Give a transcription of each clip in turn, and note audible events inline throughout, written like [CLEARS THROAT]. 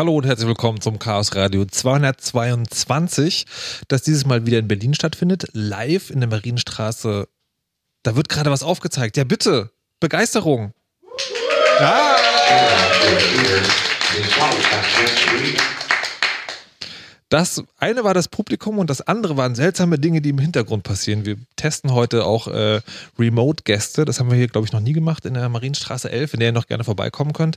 Hallo und herzlich willkommen zum Chaos Radio 222, das dieses Mal wieder in Berlin stattfindet, live in der Marienstraße. Da wird gerade was aufgezeigt. Ja, bitte. Begeisterung. Ah. Das eine war das Publikum und das andere waren seltsame Dinge, die im Hintergrund passieren. Wir testen heute auch äh, Remote-Gäste. Das haben wir hier, glaube ich, noch nie gemacht in der Marienstraße 11, in der ihr noch gerne vorbeikommen könnt.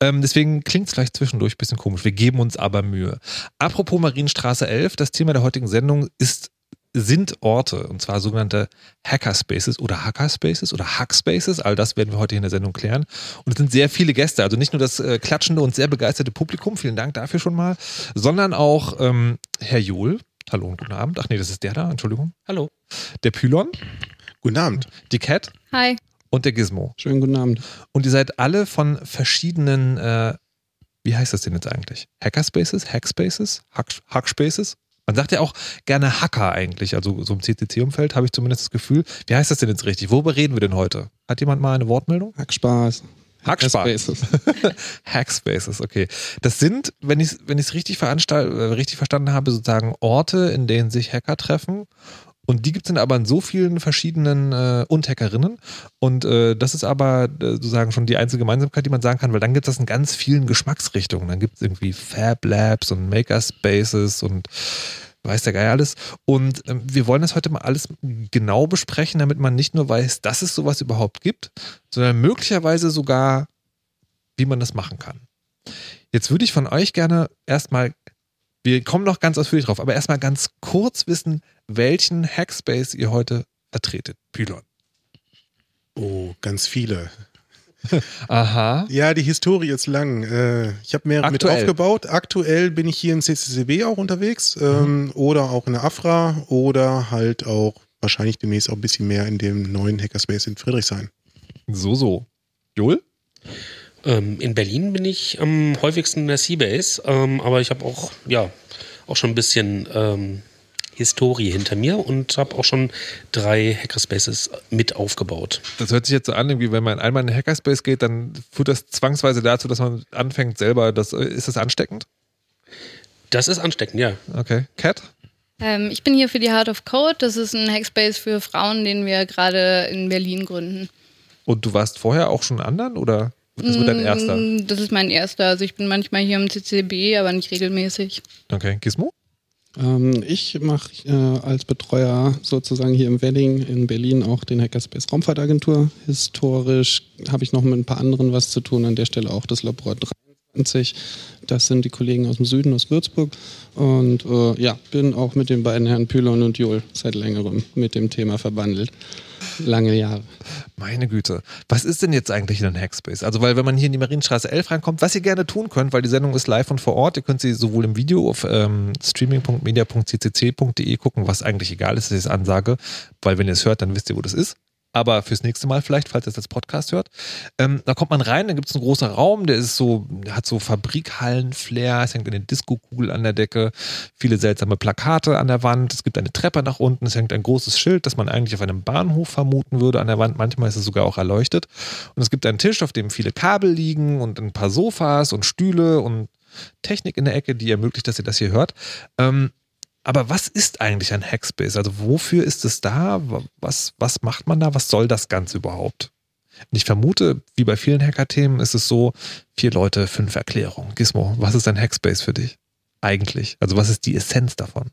Ähm, deswegen klingt es vielleicht zwischendurch ein bisschen komisch. Wir geben uns aber Mühe. Apropos Marienstraße 11, das Thema der heutigen Sendung ist sind Orte, und zwar sogenannte Hackerspaces oder Hackerspaces oder Hackspaces. All das werden wir heute in der Sendung klären. Und es sind sehr viele Gäste, also nicht nur das äh, klatschende und sehr begeisterte Publikum, vielen Dank dafür schon mal, sondern auch ähm, Herr Johl. Hallo und guten Abend. Ach nee, das ist der da, Entschuldigung. Hallo. Der Pylon. Guten Abend. Die Cat. Hi. Und der Gizmo. Schönen guten Abend. Und ihr seid alle von verschiedenen, äh, wie heißt das denn jetzt eigentlich? Hackerspaces? Hackspaces? Hack Hackspaces? Man sagt ja auch gerne Hacker eigentlich, also so im CCC-Umfeld habe ich zumindest das Gefühl. Wie heißt das denn jetzt richtig? Worüber reden wir denn heute? Hat jemand mal eine Wortmeldung? Hackspaß. Hackspaces. [LAUGHS] Hackspaces, okay. Das sind, wenn ich es wenn richtig, richtig verstanden habe, sozusagen Orte, in denen sich Hacker treffen. Und die gibt es dann aber in so vielen verschiedenen äh, und Hackerinnen. Und äh, das ist aber äh, sozusagen schon die einzige Gemeinsamkeit, die man sagen kann, weil dann gibt es das in ganz vielen Geschmacksrichtungen. Dann gibt es irgendwie Fab Labs und Makerspaces und weiß der Geier alles. Und ähm, wir wollen das heute mal alles genau besprechen, damit man nicht nur weiß, dass es sowas überhaupt gibt, sondern möglicherweise sogar, wie man das machen kann. Jetzt würde ich von euch gerne erstmal, wir kommen noch ganz ausführlich drauf, aber erstmal ganz kurz wissen, welchen Hackspace ihr heute vertretet. Pylon. Oh, ganz viele. [LAUGHS] Aha. Ja, die Historie ist lang. Äh, ich habe mehrere mit aufgebaut. Aktuell bin ich hier im CCCB auch unterwegs ähm, mhm. oder auch in der AFRA oder halt auch wahrscheinlich demnächst auch ein bisschen mehr in dem neuen Hackerspace in Friedrichshain. So, so. Joel? Ähm, in Berlin bin ich am häufigsten in der Seabase, ähm, aber ich habe auch, ja, auch schon ein bisschen ähm, Historie hinter mir und habe auch schon drei Hackerspaces mit aufgebaut. Das hört sich jetzt so an, irgendwie, wenn man einmal in einen Hackerspace geht, dann führt das zwangsweise dazu, dass man anfängt selber. Das, ist das ansteckend? Das ist ansteckend, ja. Okay. Cat? Ähm, ich bin hier für die Heart of Code. Das ist ein Hackspace für Frauen, den wir gerade in Berlin gründen. Und du warst vorher auch schon anderen oder? Das wird dein erster? Mm, das ist mein erster. Also ich bin manchmal hier im CCB, aber nicht regelmäßig. Okay. Gizmo? Ähm, ich mache äh, als Betreuer sozusagen hier im Wedding in Berlin auch den Hackerspace Raumfahrtagentur. Historisch habe ich noch mit ein paar anderen was zu tun, an der Stelle auch das Labor 23. Das sind die Kollegen aus dem Süden, aus Würzburg. Und äh, ja, bin auch mit den beiden Herren Pylon und Jol seit längerem mit dem Thema verbandelt lange Jahre. Meine Güte. Was ist denn jetzt eigentlich ein Hackspace? Also, weil wenn man hier in die Marienstraße 11 reinkommt, was ihr gerne tun könnt, weil die Sendung ist live und vor Ort, ihr könnt sie sowohl im Video auf ähm, streaming.media.ccc.de gucken, was eigentlich egal ist, dass ich es ansage, weil wenn ihr es hört, dann wisst ihr, wo das ist aber fürs nächste Mal vielleicht, falls ihr das als Podcast hört. Ähm, da kommt man rein, dann gibt es einen großen Raum, der ist so, hat so Fabrikhallen-Flair, es hängt eine Disco-Kugel an der Decke, viele seltsame Plakate an der Wand, es gibt eine Treppe nach unten, es hängt ein großes Schild, das man eigentlich auf einem Bahnhof vermuten würde an der Wand, manchmal ist es sogar auch erleuchtet. Und es gibt einen Tisch, auf dem viele Kabel liegen und ein paar Sofas und Stühle und Technik in der Ecke, die ermöglicht, dass ihr das hier hört. Ähm, aber was ist eigentlich ein Hackspace? Also wofür ist es da? Was, was macht man da? Was soll das Ganze überhaupt? Und ich vermute, wie bei vielen Hacker-Themen ist es so, vier Leute, fünf Erklärungen. Gizmo, was ist ein Hackspace für dich? Eigentlich. Also was ist die Essenz davon?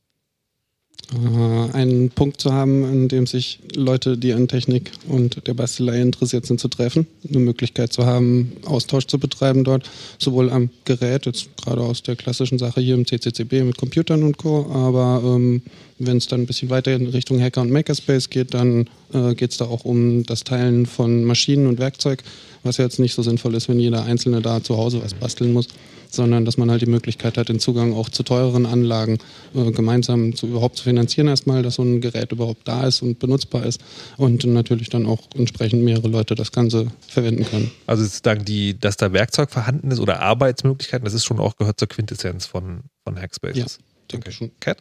Äh, einen Punkt zu haben, in dem sich Leute, die an Technik und der Bastelei interessiert sind, zu treffen. Eine Möglichkeit zu haben, Austausch zu betreiben dort, sowohl am Gerät, jetzt gerade aus der klassischen Sache hier im CCCB mit Computern und Co., aber ähm, wenn es dann ein bisschen weiter in Richtung Hacker und Makerspace geht, dann äh, geht es da auch um das Teilen von Maschinen und Werkzeug, was ja jetzt nicht so sinnvoll ist, wenn jeder Einzelne da zu Hause was basteln muss sondern dass man halt die Möglichkeit hat, den Zugang auch zu teureren Anlagen äh, gemeinsam zu, überhaupt zu finanzieren erstmal, dass so ein Gerät überhaupt da ist und benutzbar ist und natürlich dann auch entsprechend mehrere Leute das Ganze verwenden können. Also sozusagen die, dass da Werkzeug vorhanden ist oder Arbeitsmöglichkeiten, das ist schon auch gehört zur Quintessenz von, von Hackspaces. Ja. Schon. Cat?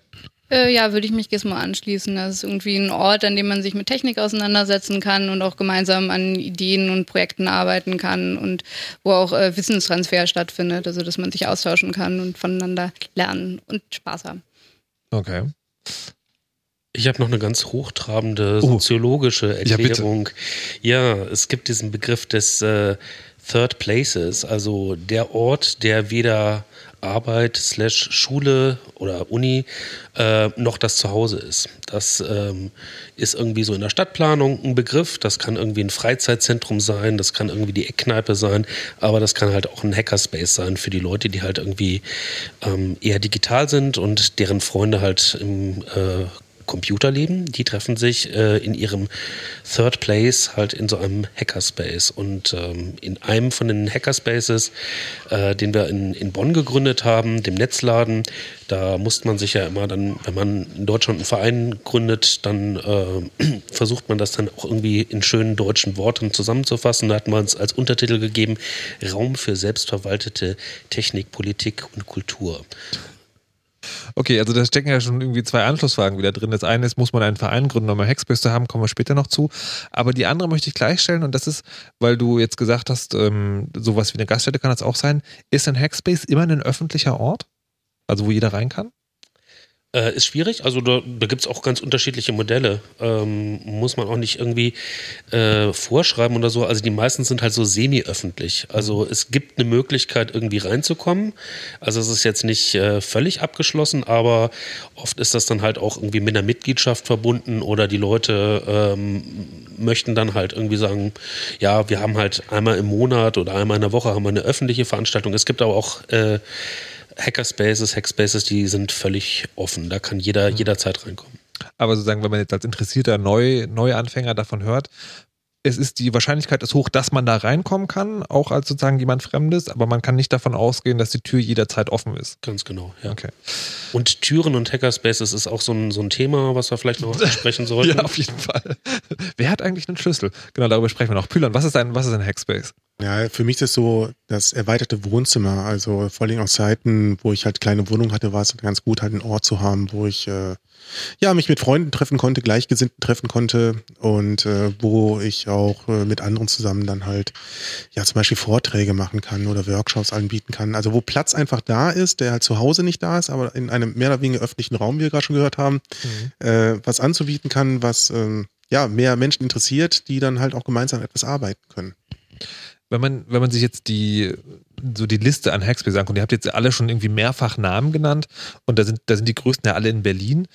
Äh, ja, würde ich mich jetzt mal anschließen. Das ist irgendwie ein Ort, an dem man sich mit Technik auseinandersetzen kann und auch gemeinsam an Ideen und Projekten arbeiten kann und wo auch äh, Wissenstransfer stattfindet, also dass man sich austauschen kann und voneinander lernen und Spaß haben. Okay. Ich habe noch eine ganz hochtrabende oh. soziologische Erklärung. Ja, ja, es gibt diesen Begriff des äh, Third Places, also der Ort, der weder Arbeit slash Schule oder Uni äh, noch das Zuhause ist. Das ähm, ist irgendwie so in der Stadtplanung ein Begriff. Das kann irgendwie ein Freizeitzentrum sein, das kann irgendwie die Eckkneipe sein, aber das kann halt auch ein Hackerspace sein für die Leute, die halt irgendwie ähm, eher digital sind und deren Freunde halt im äh, Computerleben, die treffen sich äh, in ihrem Third Place halt in so einem Hackerspace. Und ähm, in einem von den Hackerspaces, äh, den wir in, in Bonn gegründet haben, dem Netzladen, da musste man sich ja immer dann, wenn man in Deutschland einen Verein gründet, dann äh, [CLEARS THROAT] versucht man das dann auch irgendwie in schönen deutschen Worten zusammenzufassen. Da hat man uns als Untertitel gegeben, Raum für selbstverwaltete Technik, Politik und Kultur. Okay, also da stecken ja schon irgendwie zwei Anschlussfragen wieder drin. Das eine ist, muss man einen Verein gründen, um eine Hackspace zu haben, kommen wir später noch zu. Aber die andere möchte ich gleichstellen und das ist, weil du jetzt gesagt hast, ähm, sowas wie eine Gaststätte kann das auch sein. Ist ein Hackspace immer ein öffentlicher Ort? Also wo jeder rein kann? Äh, ist schwierig, also da, da gibt es auch ganz unterschiedliche Modelle. Ähm, muss man auch nicht irgendwie äh, vorschreiben oder so. Also die meisten sind halt so semi-öffentlich. Also es gibt eine Möglichkeit, irgendwie reinzukommen. Also es ist jetzt nicht äh, völlig abgeschlossen, aber oft ist das dann halt auch irgendwie mit einer Mitgliedschaft verbunden oder die Leute ähm, möchten dann halt irgendwie sagen, ja, wir haben halt einmal im Monat oder einmal in der Woche haben wir eine öffentliche Veranstaltung. Es gibt aber auch äh, Hackerspaces, Hackspaces, die sind völlig offen. Da kann jeder mhm. jederzeit reinkommen. Aber sozusagen, wenn man jetzt als interessierter Neu Neuanfänger davon hört, es ist die Wahrscheinlichkeit ist hoch, dass man da reinkommen kann, auch als sozusagen jemand Fremdes, aber man kann nicht davon ausgehen, dass die Tür jederzeit offen ist. Ganz genau, ja. Okay. Und Türen und Hackerspaces ist auch so ein, so ein Thema, was wir vielleicht noch [LAUGHS] sprechen sollten. ja, auf jeden Fall. [LAUGHS] Wer hat eigentlich einen Schlüssel? Genau, darüber sprechen wir noch. Pülan, was ist ein, was ist ein Hackspace? Ja, für mich ist es so das erweiterte Wohnzimmer. Also vor allem aus Zeiten, wo ich halt kleine Wohnung hatte, war es ganz gut, halt einen Ort zu haben, wo ich äh, ja mich mit Freunden treffen konnte, Gleichgesinnten treffen konnte und äh, wo ich auch äh, mit anderen zusammen dann halt ja zum Beispiel Vorträge machen kann oder Workshops anbieten kann. Also wo Platz einfach da ist, der halt zu Hause nicht da ist, aber in einem mehr oder weniger öffentlichen Raum, wie wir gerade schon gehört haben, mhm. äh, was anzubieten kann, was ähm, ja mehr Menschen interessiert, die dann halt auch gemeinsam etwas arbeiten können wenn man, wenn man sich jetzt die, so die Liste an Hackspace anguckt, ihr habt jetzt alle schon irgendwie mehrfach Namen genannt und da sind, da sind die größten ja alle in Berlin.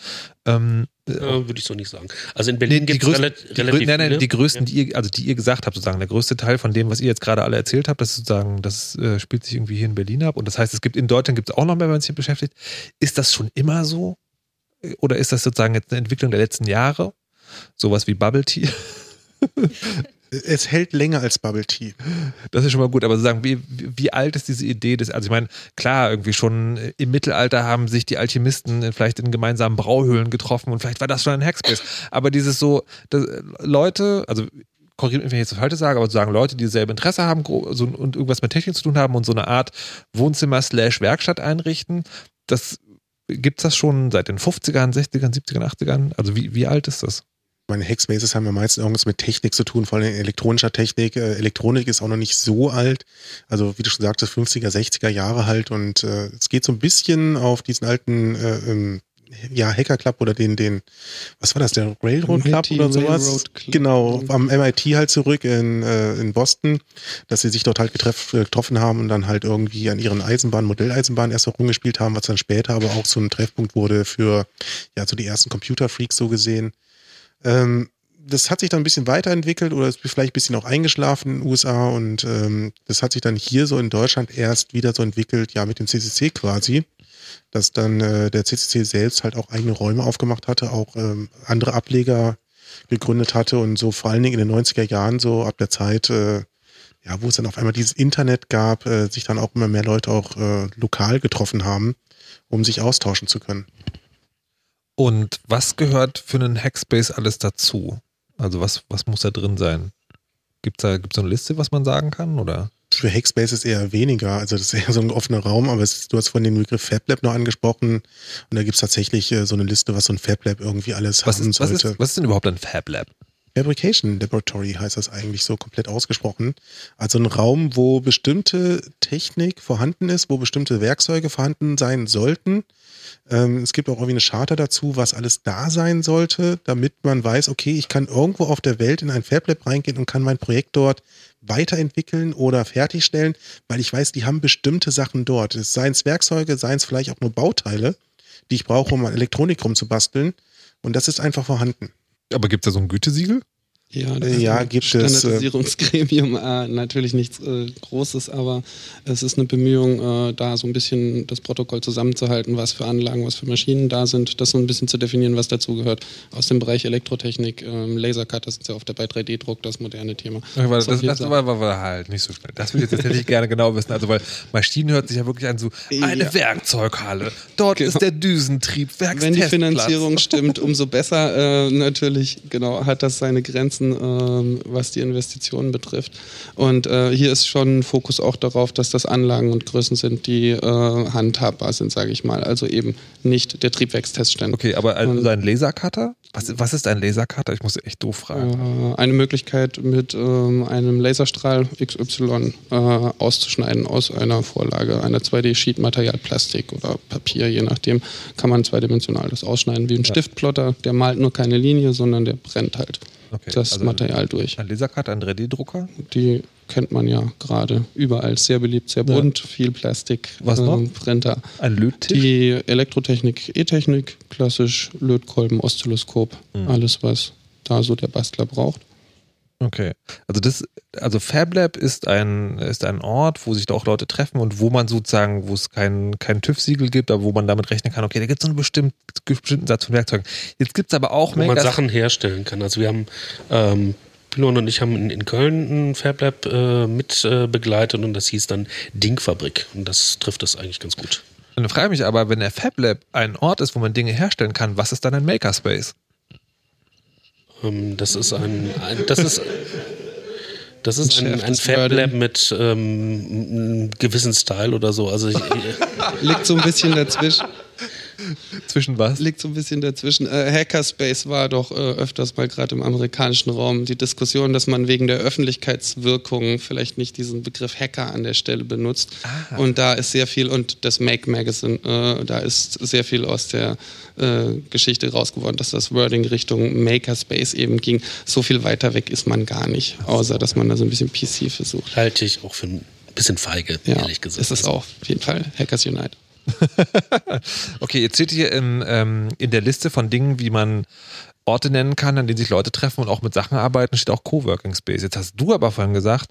Ähm, äh, Würde ich so nicht sagen. Also in Berlin nee, gibt es relativ die, relativ nein, nein, viele. die größten, die ihr, also die ihr gesagt habt, sozusagen, der größte Teil von dem, was ihr jetzt gerade alle erzählt habt, das sozusagen, das äh, spielt sich irgendwie hier in Berlin ab. Und das heißt, es gibt in Deutschland gibt es auch noch mehr, wenn man sich beschäftigt. Ist das schon immer so? Oder ist das sozusagen jetzt eine Entwicklung der letzten Jahre? Sowas wie Bubble Tea? [LAUGHS] Es hält länger als Bubble Tea. Das ist schon mal gut, aber sozusagen, wie, wie alt ist diese Idee des, also ich meine, klar, irgendwie schon im Mittelalter haben sich die Alchemisten vielleicht in gemeinsamen Brauhöhlen getroffen und vielleicht war das schon ein Hackspace. Aber dieses so, Leute, also korrigiert mich, wenn ich jetzt das Falsche sage, aber sozusagen Leute, die dasselbe Interesse haben so, und irgendwas mit Technik zu tun haben und so eine Art Wohnzimmer slash Werkstatt einrichten, das gibt es das schon seit den 50ern, 60ern, 70ern, 80ern? Also wie, wie alt ist das? Meine Hackspaces haben ja meistens irgendwas mit Technik zu tun, vor allem elektronischer Technik. Äh, Elektronik ist auch noch nicht so alt. Also wie du schon sagtest, 50er, 60er Jahre halt. Und äh, es geht so ein bisschen auf diesen alten äh, ähm, ja, Hacker Club oder den, den, was war das, der Railroad Club MIT oder sowas? Genau, am MIT halt zurück in, äh, in Boston, dass sie sich dort halt getreff, äh, getroffen haben und dann halt irgendwie an ihren Eisenbahnen, Modelleisenbahnen erst auch rumgespielt haben, was dann später aber auch so ein Treffpunkt wurde für, ja, so die ersten Computerfreaks so gesehen. Ähm, das hat sich dann ein bisschen weiterentwickelt oder ist vielleicht ein bisschen auch eingeschlafen in den USA und ähm, das hat sich dann hier so in Deutschland erst wieder so entwickelt, ja, mit dem CCC quasi, dass dann äh, der CCC selbst halt auch eigene Räume aufgemacht hatte, auch ähm, andere Ableger gegründet hatte und so vor allen Dingen in den 90er Jahren, so ab der Zeit, äh, ja, wo es dann auf einmal dieses Internet gab, äh, sich dann auch immer mehr Leute auch äh, lokal getroffen haben, um sich austauschen zu können. Und was gehört für einen Hackspace alles dazu? Also was, was muss da drin sein? Gibt es da gibt's eine Liste, was man sagen kann? Oder? Für Hackspaces eher weniger. Also das ist eher so ein offener Raum, aber es, du hast von dem Begriff FabLab noch angesprochen und da gibt es tatsächlich äh, so eine Liste, was so ein FabLab irgendwie alles was haben ist, sollte. Was ist, was ist denn überhaupt ein FabLab? Fabrication Laboratory heißt das eigentlich so komplett ausgesprochen. Also ein Raum, wo bestimmte Technik vorhanden ist, wo bestimmte Werkzeuge vorhanden sein sollten. Ähm, es gibt auch irgendwie eine Charta dazu, was alles da sein sollte, damit man weiß, okay, ich kann irgendwo auf der Welt in ein FabLab reingehen und kann mein Projekt dort weiterentwickeln oder fertigstellen, weil ich weiß, die haben bestimmte Sachen dort. Seien es Werkzeuge, seien es vielleicht auch nur Bauteile, die ich brauche, um an Elektronik rumzubasteln. Und das ist einfach vorhanden. Aber gibt es da so ein Gütesiegel? Ja, Äh, ja, gibt es, äh, Standardisierungsgremium, äh, natürlich nichts äh, Großes, aber es ist eine Bemühung, äh, da so ein bisschen das Protokoll zusammenzuhalten, was für Anlagen, was für Maschinen da sind, das so ein bisschen zu definieren, was dazugehört. Aus dem Bereich Elektrotechnik, ähm, Lasercutter sind ja oft dabei, 3D-Druck, das moderne Thema. Ja, das, das, Sachen. war, war, war halt nicht so schnell. Das will ich jetzt tatsächlich gerne genau wissen. Also, weil Maschinen hört sich ja wirklich an so eine Ja. Werkzeughalle. Dort ist der Düsentrieb, Wenn die. Finanzierung stimmt, umso besser. Äh, natürlich, genau, hat das seine Grenzen, ähm, was die Investitionen betrifft. Und äh, hier ist schon ein Fokus auch darauf, dass das Anlagen und Größen sind, die äh, handhabbar sind, sage ich mal. Also eben nicht der Triebwerksteststand. Okay, aber ein, Und- so ein Lasercutter? Was, was ist ein Lasercutter? Ich muss echt doof fragen. Äh, eine Möglichkeit, mit ähm, einem Laserstrahl XY äh, auszuschneiden aus einer Vorlage, einer 2D-Sheet-Material, Plastik oder Papier, je nachdem, kann man zweidimensional das ausschneiden. Wie ein Stiftplotter, der malt nur keine Linie, sondern der brennt halt Okay, das also Material durch. Ein Lasercutter, ein 3D-Drucker? Die kennt man ja gerade überall, sehr beliebt, sehr Ja. bunt, viel Plastik, Was noch? ähm, Printer. Ein Löttisch? Die Elektrotechnik, E-Technik, klassisch Lötkolben, Oszilloskop, Mhm. alles, was da so der Bastler braucht. Okay. Also das, also FabLab ist ein, ist ein Ort, wo sich da auch Leute treffen und wo man sozusagen, wo es kein, kein TÜV-Siegel gibt, aber wo man damit rechnen kann, okay, da gibt es einen bestimmt, bestimmten Satz von Werkzeugen. Jetzt gibt es aber auch wo man Sachen herstellen kann. Also wir haben, ähm, Pilon und ich haben in, in Köln ein FabLab äh, mit äh, begleitet und das hieß dann Dingfabrik. Und das trifft das eigentlich ganz gut. Dann frage ich mich aber, wenn der FabLab ein Ort ist, wo man Dinge herstellen kann, was ist dann ein Makerspace? Ähm, das ist ein, ein das ist das ist ein, ein Entschärftes FabLab mit ähm, einem gewissen Style oder so. Also ich, [LAUGHS] Liegt so ein bisschen dazwischen. Zwischen was? Liegt so ein bisschen dazwischen. Äh, Hackerspace war doch äh, öfters mal gerade im amerikanischen Raum die Diskussion, dass man wegen der Öffentlichkeitswirkung vielleicht nicht diesen Begriff Hacker an der Stelle benutzt. Und da ist sehr viel, und das Make Magazine, äh, da ist sehr viel aus der äh, Geschichte rausgeworden, dass das Wording Richtung Makerspace eben ging. So viel weiter weg ist man gar nicht, außer dass man da so ein bisschen PC versucht. halte ich auch für ein bisschen feige, Ja, ehrlich gesagt. ist es auch, auf jeden Fall. Hackers Unite. [LAUGHS] Okay, jetzt steht hier im, ähm, in der Liste von Dingen, wie man Orte nennen kann, an denen sich Leute treffen und auch mit Sachen arbeiten, steht auch Coworking Space. Jetzt hast du aber vorhin gesagt,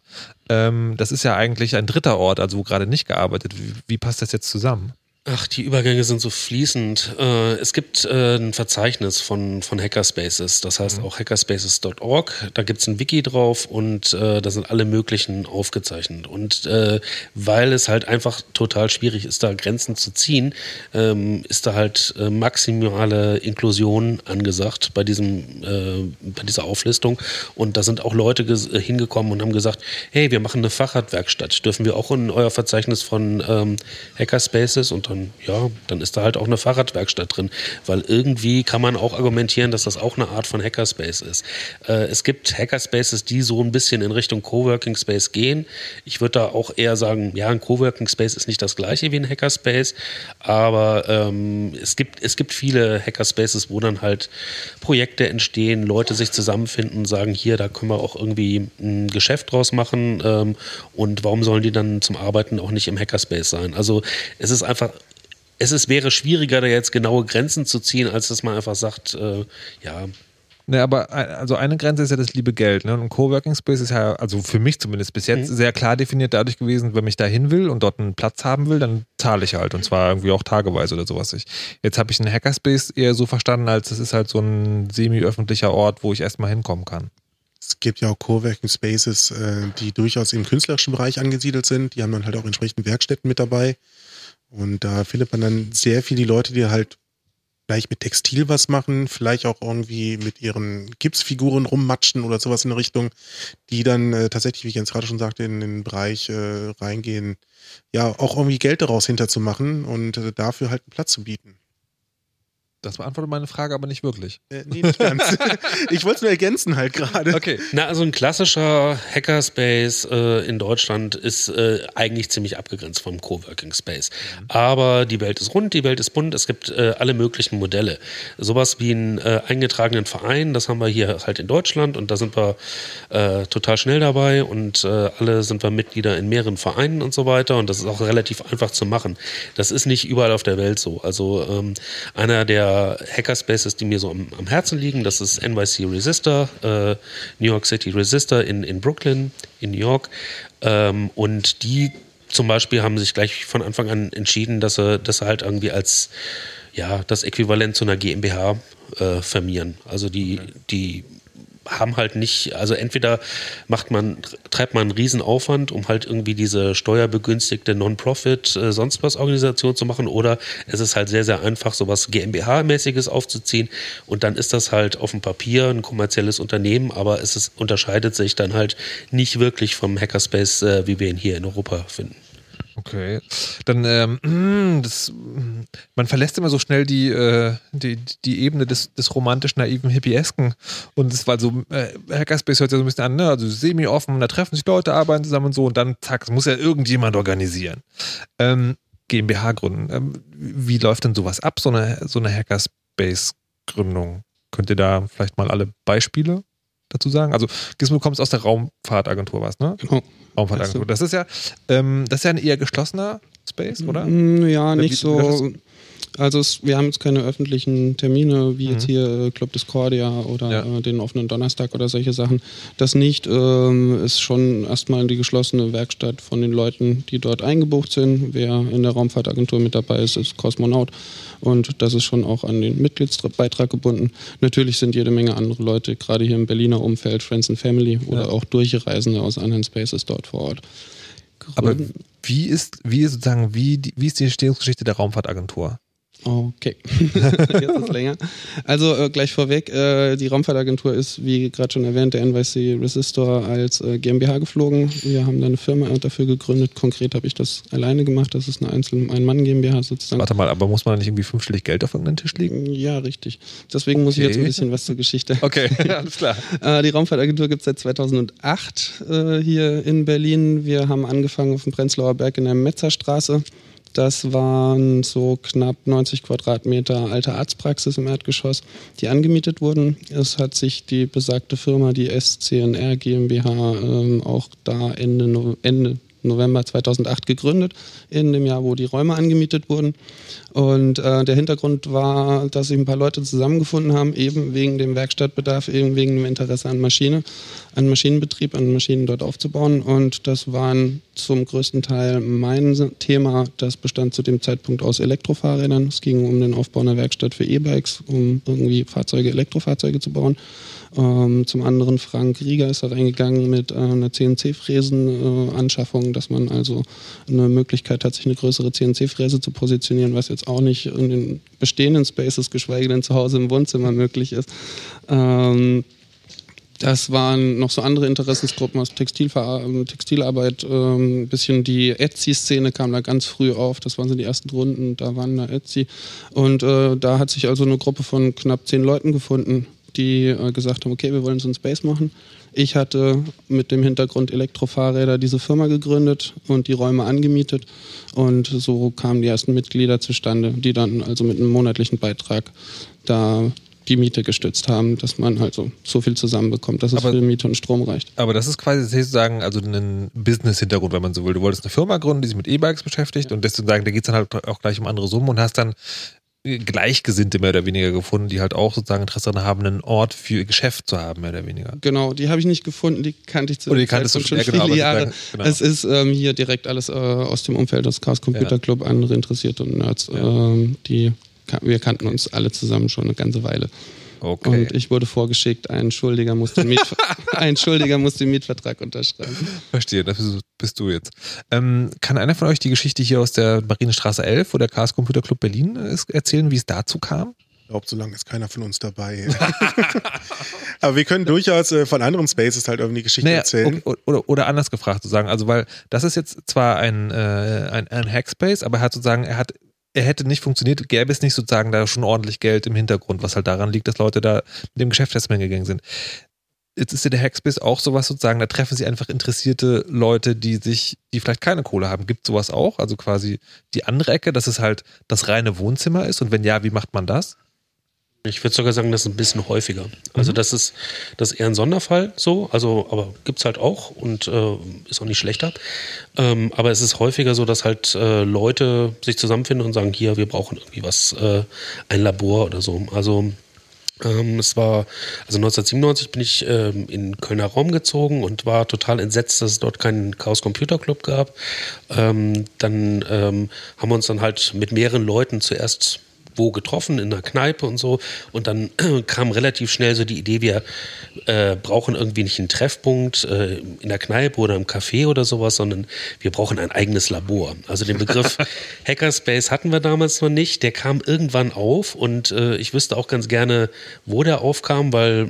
ähm, das ist ja eigentlich ein dritter Ort, also wo gerade nicht gearbeitet. Wie, wie passt das jetzt zusammen? Ach, die Übergänge sind so fließend. Äh, es gibt äh, ein Verzeichnis von, von Hackerspaces, das heißt auch hackerspaces.org. Da gibt es ein Wiki drauf und äh, da sind alle möglichen aufgezeichnet. Und äh, weil es halt einfach total schwierig ist, da Grenzen zu ziehen, ähm, ist da halt äh, maximale Inklusion angesagt bei, diesem, äh, bei dieser Auflistung. Und da sind auch Leute hingekommen und haben gesagt, hey, wir machen eine Fahrradwerkstatt. Dürfen wir auch in euer Verzeichnis von ähm, Hackerspaces? Und dann, ja, dann ist da halt auch eine Fahrradwerkstatt drin. Weil irgendwie kann man auch argumentieren, dass das auch eine Art von Hackerspace ist. Äh, es gibt Hackerspaces, die so ein bisschen in Richtung Coworking Space gehen. Ich würde da auch eher sagen, ja, ein Coworking Space ist nicht das gleiche wie ein Hackerspace, aber ähm, es, gibt, es gibt viele Hackerspaces, wo dann halt Projekte entstehen, Leute sich zusammenfinden und sagen, hier, da können wir auch irgendwie ein Geschäft draus machen ähm, und warum sollen die dann zum Arbeiten auch nicht im Hackerspace sein? Also es ist einfach es ist, wäre schwieriger, da jetzt genaue Grenzen zu ziehen, als dass man einfach sagt, äh, ja, Ne, aber also eine Grenze ist ja das liebe Geld. Ne? Und ein Coworking Space ist ja, also für mich zumindest bis jetzt, sehr klar definiert dadurch gewesen, wenn ich da hin will und dort einen Platz haben will, dann zahle ich halt. Und zwar irgendwie auch tageweise oder sowas. Ich, jetzt habe ich einen Hackerspace eher so verstanden, als es ist halt so ein semi-öffentlicher Ort, wo ich erstmal hinkommen kann. Es gibt ja auch Coworking Spaces, äh, die durchaus im künstlerischen Bereich angesiedelt sind. Die haben dann halt auch entsprechend Werkstätten mit dabei. Und da findet man dann sehr viel die Leute, die halt vielleicht mit Textil was machen, vielleicht auch irgendwie mit ihren Gipsfiguren rummatschen oder sowas in der Richtung, die dann äh, tatsächlich, wie jetzt gerade schon sagte, in den Bereich äh, reingehen, ja, auch irgendwie Geld daraus hinterzumachen und äh, dafür halt einen Platz zu bieten. Das beantwortet meine Frage aber nicht wirklich. Äh, nee, nicht ganz. [LAUGHS] ich wollte es nur ergänzen halt gerade. Okay. Na, also ein klassischer Hackerspace äh, in Deutschland ist äh, eigentlich ziemlich abgegrenzt vom Coworking Space. Mhm. Aber die Welt ist rund, die Welt ist bunt, es gibt äh, alle möglichen Modelle. Sowas wie einen äh, eingetragenen Verein, das haben wir hier halt in Deutschland und da sind wir äh, total schnell dabei und alle sind wir Mitglieder in mehreren Vereinen und so weiter und das ist auch relativ einfach zu machen. Das ist nicht überall auf der Welt so. Also ähm, einer der Hackerspaces, die mir so am, am Herzen liegen. Das ist NYC Resistor, äh, New York City Resistor in, in Brooklyn, in New York. Ähm, und die zum Beispiel haben sich gleich von Anfang an entschieden, dass sie das halt irgendwie als ja, das Äquivalent zu einer GmbH äh, firmieren. Also die, okay. die haben halt nicht, also entweder macht man, treibt man einen Riesenaufwand, um halt irgendwie diese steuerbegünstigte Non-Profit äh, sonst was Organisation zu machen, oder es ist halt sehr, sehr einfach, sowas GmbH-mäßiges aufzuziehen und dann ist das halt auf dem Papier ein kommerzielles Unternehmen, aber es ist, unterscheidet sich dann halt nicht wirklich vom Hackerspace, äh, wie wir ihn hier in Europa finden. Okay. Dann, ähm, [CLEARS THROAT] das, man verlässt immer so schnell die, äh, die, die Ebene des, des romantisch naiven Hippiesken. Und es war so, äh, Hackerspace hört sich so ein bisschen an, ne? Also semi-offen, da treffen sich Leute, arbeiten zusammen und so und dann, zack, muss ja irgendjemand organisieren. Ähm, GmbH gründen. Ähm, wie läuft denn sowas ab, so eine, so eine Hackerspace-Gründung? Könnt ihr da vielleicht mal alle Beispiele dazu sagen? Also Gizmo kommt aus der Raumfahrtagentur, was, ne? Genau. Raumfahrtagentur. Das ist ja, ähm, das ist ja ein eher geschlossener Space, oder? Mm, ja, nicht so. Also es, wir haben jetzt keine öffentlichen Termine, wie mhm. jetzt hier äh, Club Discordia oder ja. äh, den offenen Donnerstag oder solche Sachen. Das nicht ähm, ist schon erstmal die geschlossene Werkstatt von den Leuten, die dort eingebucht sind. Wer in der Raumfahrtagentur mit dabei ist, ist Kosmonaut. Und das ist schon auch an den Mitgliedsbeitrag gebunden. Natürlich sind jede Menge andere Leute, gerade hier im Berliner Umfeld, Friends and Family oder ja. auch Durchreisende aus anderen Spaces dort vor Ort. Aber wie ist, wie ist sozusagen, wie, wie ist die Entstehungsgeschichte der Raumfahrtagentur? Okay, [LAUGHS] jetzt ist länger. Also äh, gleich vorweg, äh, die Raumfahrtagentur ist, wie gerade schon erwähnt, der NYC Resistor als äh, GmbH geflogen. Wir haben da eine Firma dafür gegründet. Konkret habe ich das alleine gemacht. Das ist eine Einzel-, Ein-Mann-GmbH sozusagen. Warte mal, aber muss man nicht irgendwie fünfstellig Geld auf irgendeinem Tisch liegen? Ja, richtig. Deswegen muss okay. ich jetzt ein bisschen was zur Geschichte. [LAUGHS] Okay, [LAUGHS] alles klar. Äh, die Raumfahrtagentur gibt es seit 2008 äh, hier in Berlin. Wir haben angefangen auf dem Prenzlauer Berg in der Metzerstraße. Das waren so knapp 90 Quadratmeter alte Arztpraxis im Erdgeschoss, die angemietet wurden. Es hat sich die besagte Firma, die SCNR GmbH, ähm, auch da Ende, Ende November 2008 gegründet, in dem Jahr, wo die Räume angemietet wurden. Und äh, der Hintergrund war, dass sich ein paar Leute zusammengefunden haben, eben wegen dem Werkstattbedarf, eben wegen dem Interesse an Maschine, an Maschinenbetrieb, an Maschinen dort aufzubauen. Und das waren zum größten Teil mein Thema. Das bestand zu dem Zeitpunkt aus Elektrofahrrädern. Es ging um den Aufbau einer Werkstatt für E-Bikes, um irgendwie Fahrzeuge, Elektrofahrzeuge zu bauen. Ähm, zum anderen Frank Rieger ist da reingegangen mit äh, einer CNC-Fräsen-Anschaffung, äh, dass man also eine Möglichkeit hat, sich eine größere CNC-Fräse zu positionieren, was jetzt auch nicht in den bestehenden Spaces, geschweige denn zu Hause im Wohnzimmer möglich ist. Ähm, das waren noch so andere Interessensgruppen aus Textilver Textilarbeit. Ein ähm, bisschen die Etsy-Szene kam da ganz früh auf. Das waren so die ersten Runden. Da waren da Etsy. Und äh, da hat sich also eine Gruppe von knapp zehn Leuten gefunden, die äh, gesagt haben, okay, wir wollen so einen Space machen. Ich hatte mit dem Hintergrund Elektrofahrräder diese Firma gegründet und die Räume angemietet. Und so kamen die ersten Mitglieder zustande, die dann also mit einem monatlichen Beitrag da die Miete gestützt haben, dass man halt so, so viel zusammenbekommt, dass es aber, für Miete und Strom reicht. Aber das ist quasi sozusagen also ein Business-Hintergrund, wenn man so will. Du wolltest eine Firma gründen, die sich mit E-Bikes beschäftigt ja. und sozusagen, da geht es dann halt auch gleich um andere Summen und hast dann Gleichgesinnte mehr oder weniger gefunden, die halt auch sozusagen Interesse daran haben, einen Ort für ihr Geschäft zu haben, mehr oder weniger. Genau, die habe ich nicht gefunden, die kannte ich zu Oder die kanntest du schon, ja, genau, viele Jahre. Genau. Es ist ähm, hier direkt alles äh, aus dem Umfeld des Chaos Computer Club, andere Interessierte und Nerds, ja. ähm, die wir kannten uns alle zusammen schon eine ganze Weile. Okay. Und ich wurde vorgeschickt, ein Schuldiger muss den, Miet [LAUGHS] ein Schuldiger muss den Mietvertrag unterschreiben. Verstehe, das bist du jetzt. Ähm, kann einer von euch die Geschichte hier aus der Marinestraße 11, wo der Chaos Computer Club Berlin ist, erzählen, wie es dazu kam? glaube, so lange ist keiner von uns dabei. [LAUGHS] Aber wir können durchaus äh, von anderen Spaces halt irgendwie Geschichten naja, erzählen. Oder, oder, oder, anders gefragt sozusagen. Also, weil das ist jetzt zwar ein, äh, ein, ein Hackspace, aber er hat sozusagen, er hat er hätte nicht funktioniert, gäbe es nicht sozusagen da schon ordentlich Geld im Hintergrund, was halt daran liegt, dass Leute da mit dem Geschäft erstmal gegangen sind. Jetzt ist ja der Hackspace auch sowas sozusagen, da treffen sie einfach interessierte Leute, die sich, die vielleicht keine Kohle haben. Gibt sowas auch? Also quasi die andere Ecke, dass es halt das reine Wohnzimmer ist und wenn ja, wie macht man das? Ich würde sogar sagen, das ist ein bisschen häufiger. Also mhm. das ist das ist eher ein Sonderfall so, also aber gibt es halt auch und äh, ist auch nicht schlechter. Ähm, aber es ist häufiger so, dass halt äh, Leute sich zusammenfinden und sagen, hier, wir brauchen irgendwie was, äh, ein Labor oder so. Also ähm, es war, also 1997 bin ich ähm, in Kölner Raum gezogen und war total entsetzt, dass es dort keinen Chaos Computer Club gab. Ähm, dann ähm, haben wir uns dann halt mit mehreren Leuten zuerst wo getroffen, in einer Kneipe und so. Und dann [CLEARS THROAT] kam relativ schnell so die Idee, wir äh, brauchen irgendwie nicht einen Treffpunkt äh, in der Kneipe oder im Café oder sowas, sondern wir brauchen ein eigenes Labor. Also den Begriff [LAUGHS] Hackerspace hatten wir damals noch nicht. Der kam irgendwann auf und äh, ich wüsste auch ganz gerne, wo der aufkam, weil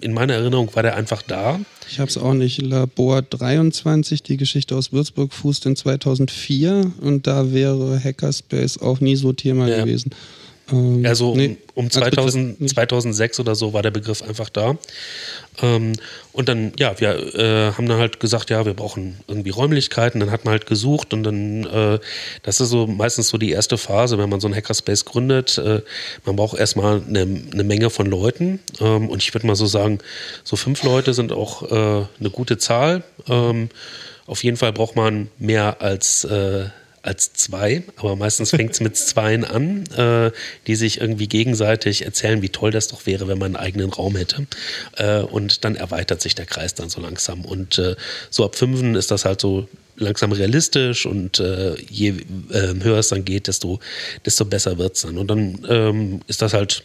in meiner Erinnerung war der einfach da. Ich habe es auch nicht. Labor 23, die Geschichte aus Würzburg, fußt in 2004 und da wäre Hackerspace auch nie so Thema ja. gewesen. Ähm, also nee, um 2000, 2006 oder so war der Begriff einfach da. Ähm, und dann, ja, wir äh, haben dann halt gesagt, ja, wir brauchen irgendwie Räumlichkeiten. Dann hat man halt gesucht und dann, äh, das ist so meistens so die erste Phase, wenn man so einen Hackerspace gründet. Äh, man braucht erstmal eine, eine Menge von Leuten. Ähm, und ich würde mal so sagen, so fünf Leute sind auch äh, eine gute Zahl. Ähm, auf jeden Fall braucht man mehr als äh, als zwei, aber meistens fängt es mit Zweien an, äh, die sich irgendwie gegenseitig erzählen, wie toll das doch wäre, wenn man einen eigenen Raum hätte. Äh, und dann erweitert sich der Kreis dann so langsam. Und äh, so ab Fünfen ist das halt so langsam realistisch und äh, je äh, höher es dann geht, desto, desto besser wird es dann. Und dann ähm, ist das halt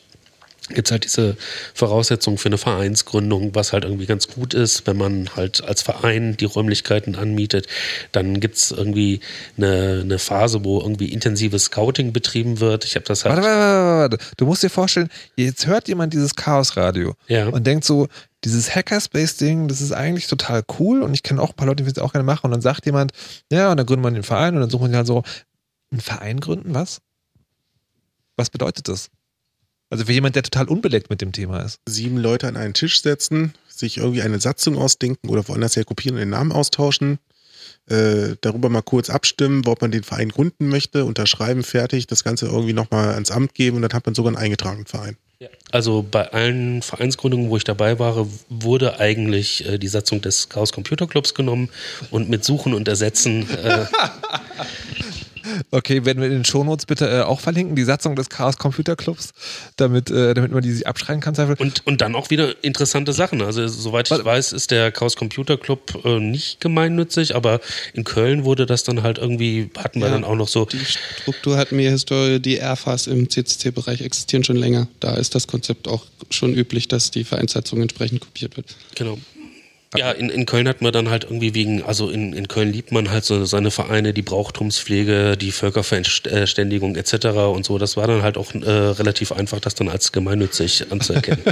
gibt es halt diese Voraussetzung für eine Vereinsgründung, was halt irgendwie ganz gut ist, wenn man halt als Verein die Räumlichkeiten anmietet. Dann gibt es irgendwie eine, eine, Phase, wo irgendwie intensives Scouting betrieben wird. Ich habe das halt. Warte, warte, warte, Du musst dir vorstellen, jetzt hört jemand dieses Chaos-Radio ja. und denkt so, dieses Hackerspace-Ding, das ist eigentlich total cool und ich kenne auch ein paar Leute, die das auch gerne machen und dann sagt jemand, ja, und dann gründet man den Verein und dann sucht man halt so, einen Verein gründen, was? Was bedeutet das? Also für jemand, der total unbeleckt mit dem Thema ist. Sieben Leute an einen Tisch setzen, sich irgendwie eine Satzung ausdenken oder woanders her kopieren und den Namen austauschen, äh, darüber mal kurz abstimmen, ob man den Verein gründen möchte, unterschreiben, fertig, das Ganze irgendwie nochmal ans Amt geben und dann hat man sogar einen eingetragenen Verein. Also bei allen Vereinsgründungen, wo ich dabei war, wurde eigentlich äh, die Satzung des Chaos Computer Clubs genommen und mit Suchen und Ersetzen äh, [LAUGHS] Okay, werden wir in den Shownotes bitte äh, auch verlinken, die Satzung des Chaos Computer Clubs, damit, äh, damit man die sich abschreiben kann. Und, und dann auch wieder interessante Sachen. Also, soweit ich weiß, ist der Chaos Computer Club äh, nicht gemeinnützig, aber in Köln wurde das dann halt irgendwie, hatten wir ja, dann auch noch so. Die Struktur hatten wir Historie, die RFAs im CCC-Bereich existieren schon länger. Da ist das Konzept auch schon üblich, dass die Vereinssatzung entsprechend kopiert wird. Genau. Ja, in, in Köln hat man dann halt irgendwie wegen, also in, in Köln liebt man halt so seine Vereine, die Brauchtumspflege, die Völkerverständigung etc. und so. Das war dann halt auch äh, relativ einfach, das dann als gemeinnützig anzuerkennen.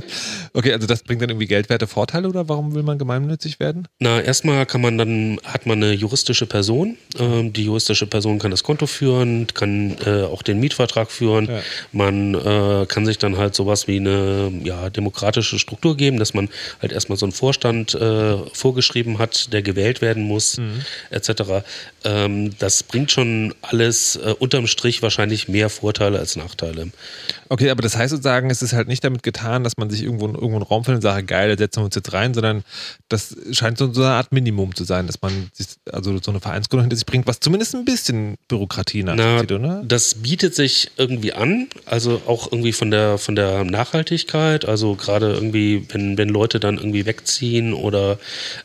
[LAUGHS] okay, also das bringt dann irgendwie geldwerte Vorteile oder warum will man gemeinnützig werden? Na, erstmal kann man dann, hat man eine juristische Person. Ähm, die juristische Person kann das Konto führen, kann äh, auch den Mietvertrag führen. Ja. Man äh, kann sich dann halt sowas wie eine ja, demokratische Struktur geben, dass man halt erstmal so einen Vorstand jemand äh, vorgeschrieben hat, der gewählt werden muss, mhm. etc. Ähm, das bringt schon alles äh, unterm Strich wahrscheinlich mehr Vorteile als Nachteile. Okay, aber das heißt sozusagen, es ist halt nicht damit getan, dass man sich irgendwo, irgendwo einen Raum findet und sagt, geil, da setzen wir uns jetzt rein, sondern das scheint so, eine Art Minimum zu sein, dass man sich, also so eine Vereinsgründung hinter sich bringt, was zumindest ein bisschen Bürokratie nachzieht, oder? Das bietet sich irgendwie an, also auch irgendwie von der, von der Nachhaltigkeit, also gerade irgendwie, wenn, wenn Leute dann irgendwie wegziehen oder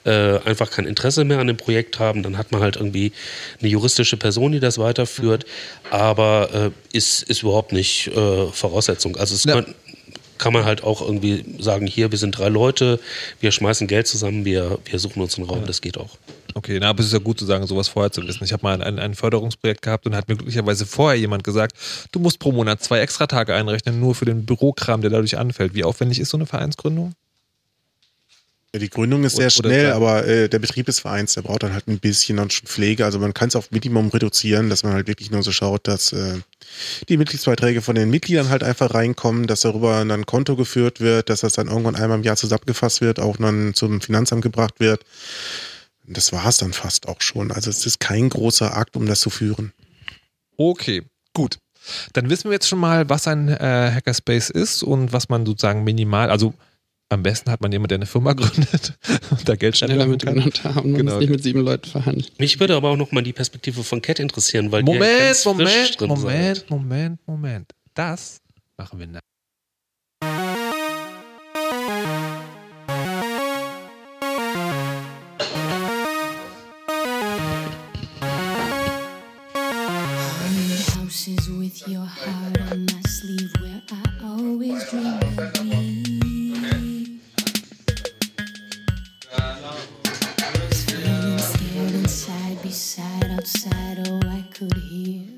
äh, einfach kein Interesse mehr an dem Projekt haben, dann hat man halt irgendwie eine juristische Person, die das weiterführt, aber äh, ist, ist überhaupt nicht äh, Voraussetzung. Also es ja. kann, kann man halt auch irgendwie sagen, hier, wir sind drei Leute, wir schmeißen Geld zusammen, wir, wir suchen uns einen Raum, ja. das geht auch. Okay, na, aber es ist ja gut zu sagen, sowas vorher zu wissen. Ich habe mal ein, ein Förderungsprojekt gehabt und hat mir glücklicherweise vorher jemand gesagt, du musst pro Monat zwei Extratage einrechnen, nur für den Bürokram, der dadurch anfällt. Wie aufwendig ist so eine Vereinsgründung? Ja, die Gründung ist sehr schnell, aber äh, der Betrieb des Vereins, der braucht dann halt ein bisschen dann schon Pflege. Also man kann es auf Minimum reduzieren, dass man halt wirklich nur so schaut, dass äh, die Mitgliedsbeiträge von den Mitgliedern halt einfach reinkommen, dass darüber dann ein Konto geführt wird, dass das dann irgendwann einmal im Jahr zusammengefasst wird, auch dann zum Finanzamt gebracht wird. Das war es dann fast auch schon. Also es ist kein großer Akt, um das zu führen. Okay, gut. Dann wissen wir jetzt schon mal, was ein äh, Hackerspace ist und was man sozusagen minimal, also am besten hat man jemanden, der eine Firma [LAUGHS] gründet und da Geld schneller miteinander haben und genau. nicht mit sieben Leuten verhandeln. Mich würde aber auch noch mal die Perspektive von Cat interessieren, weil Moment, ihr ganz Moment, frisch drin Moment, seid. Moment, Moment. Das machen wir nach. your heart on my sleeve where I always dream could hear,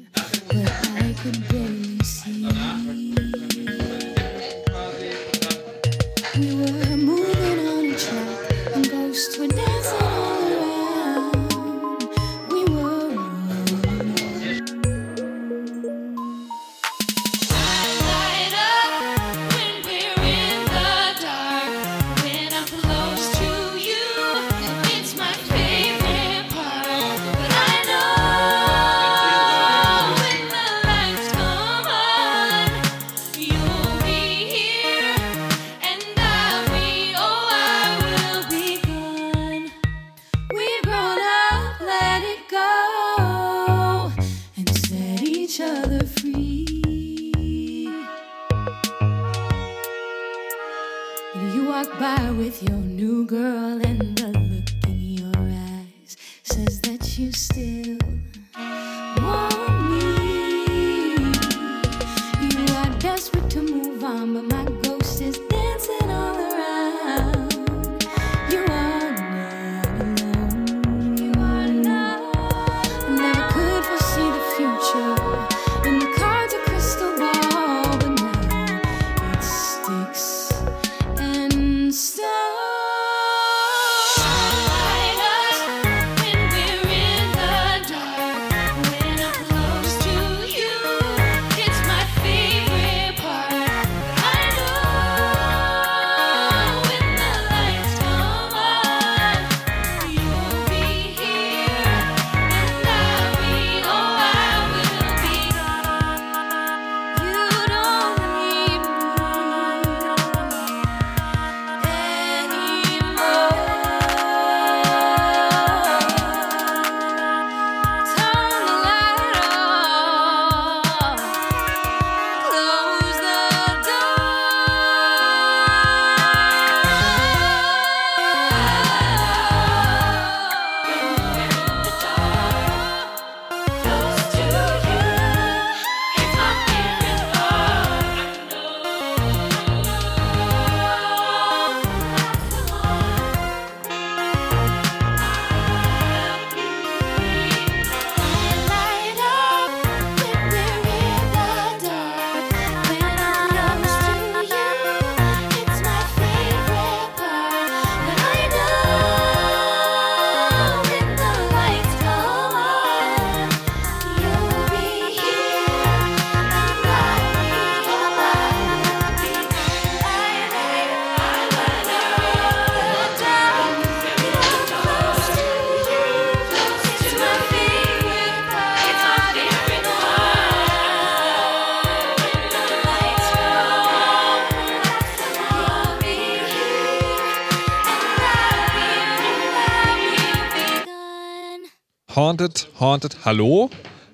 Haunted, hallo?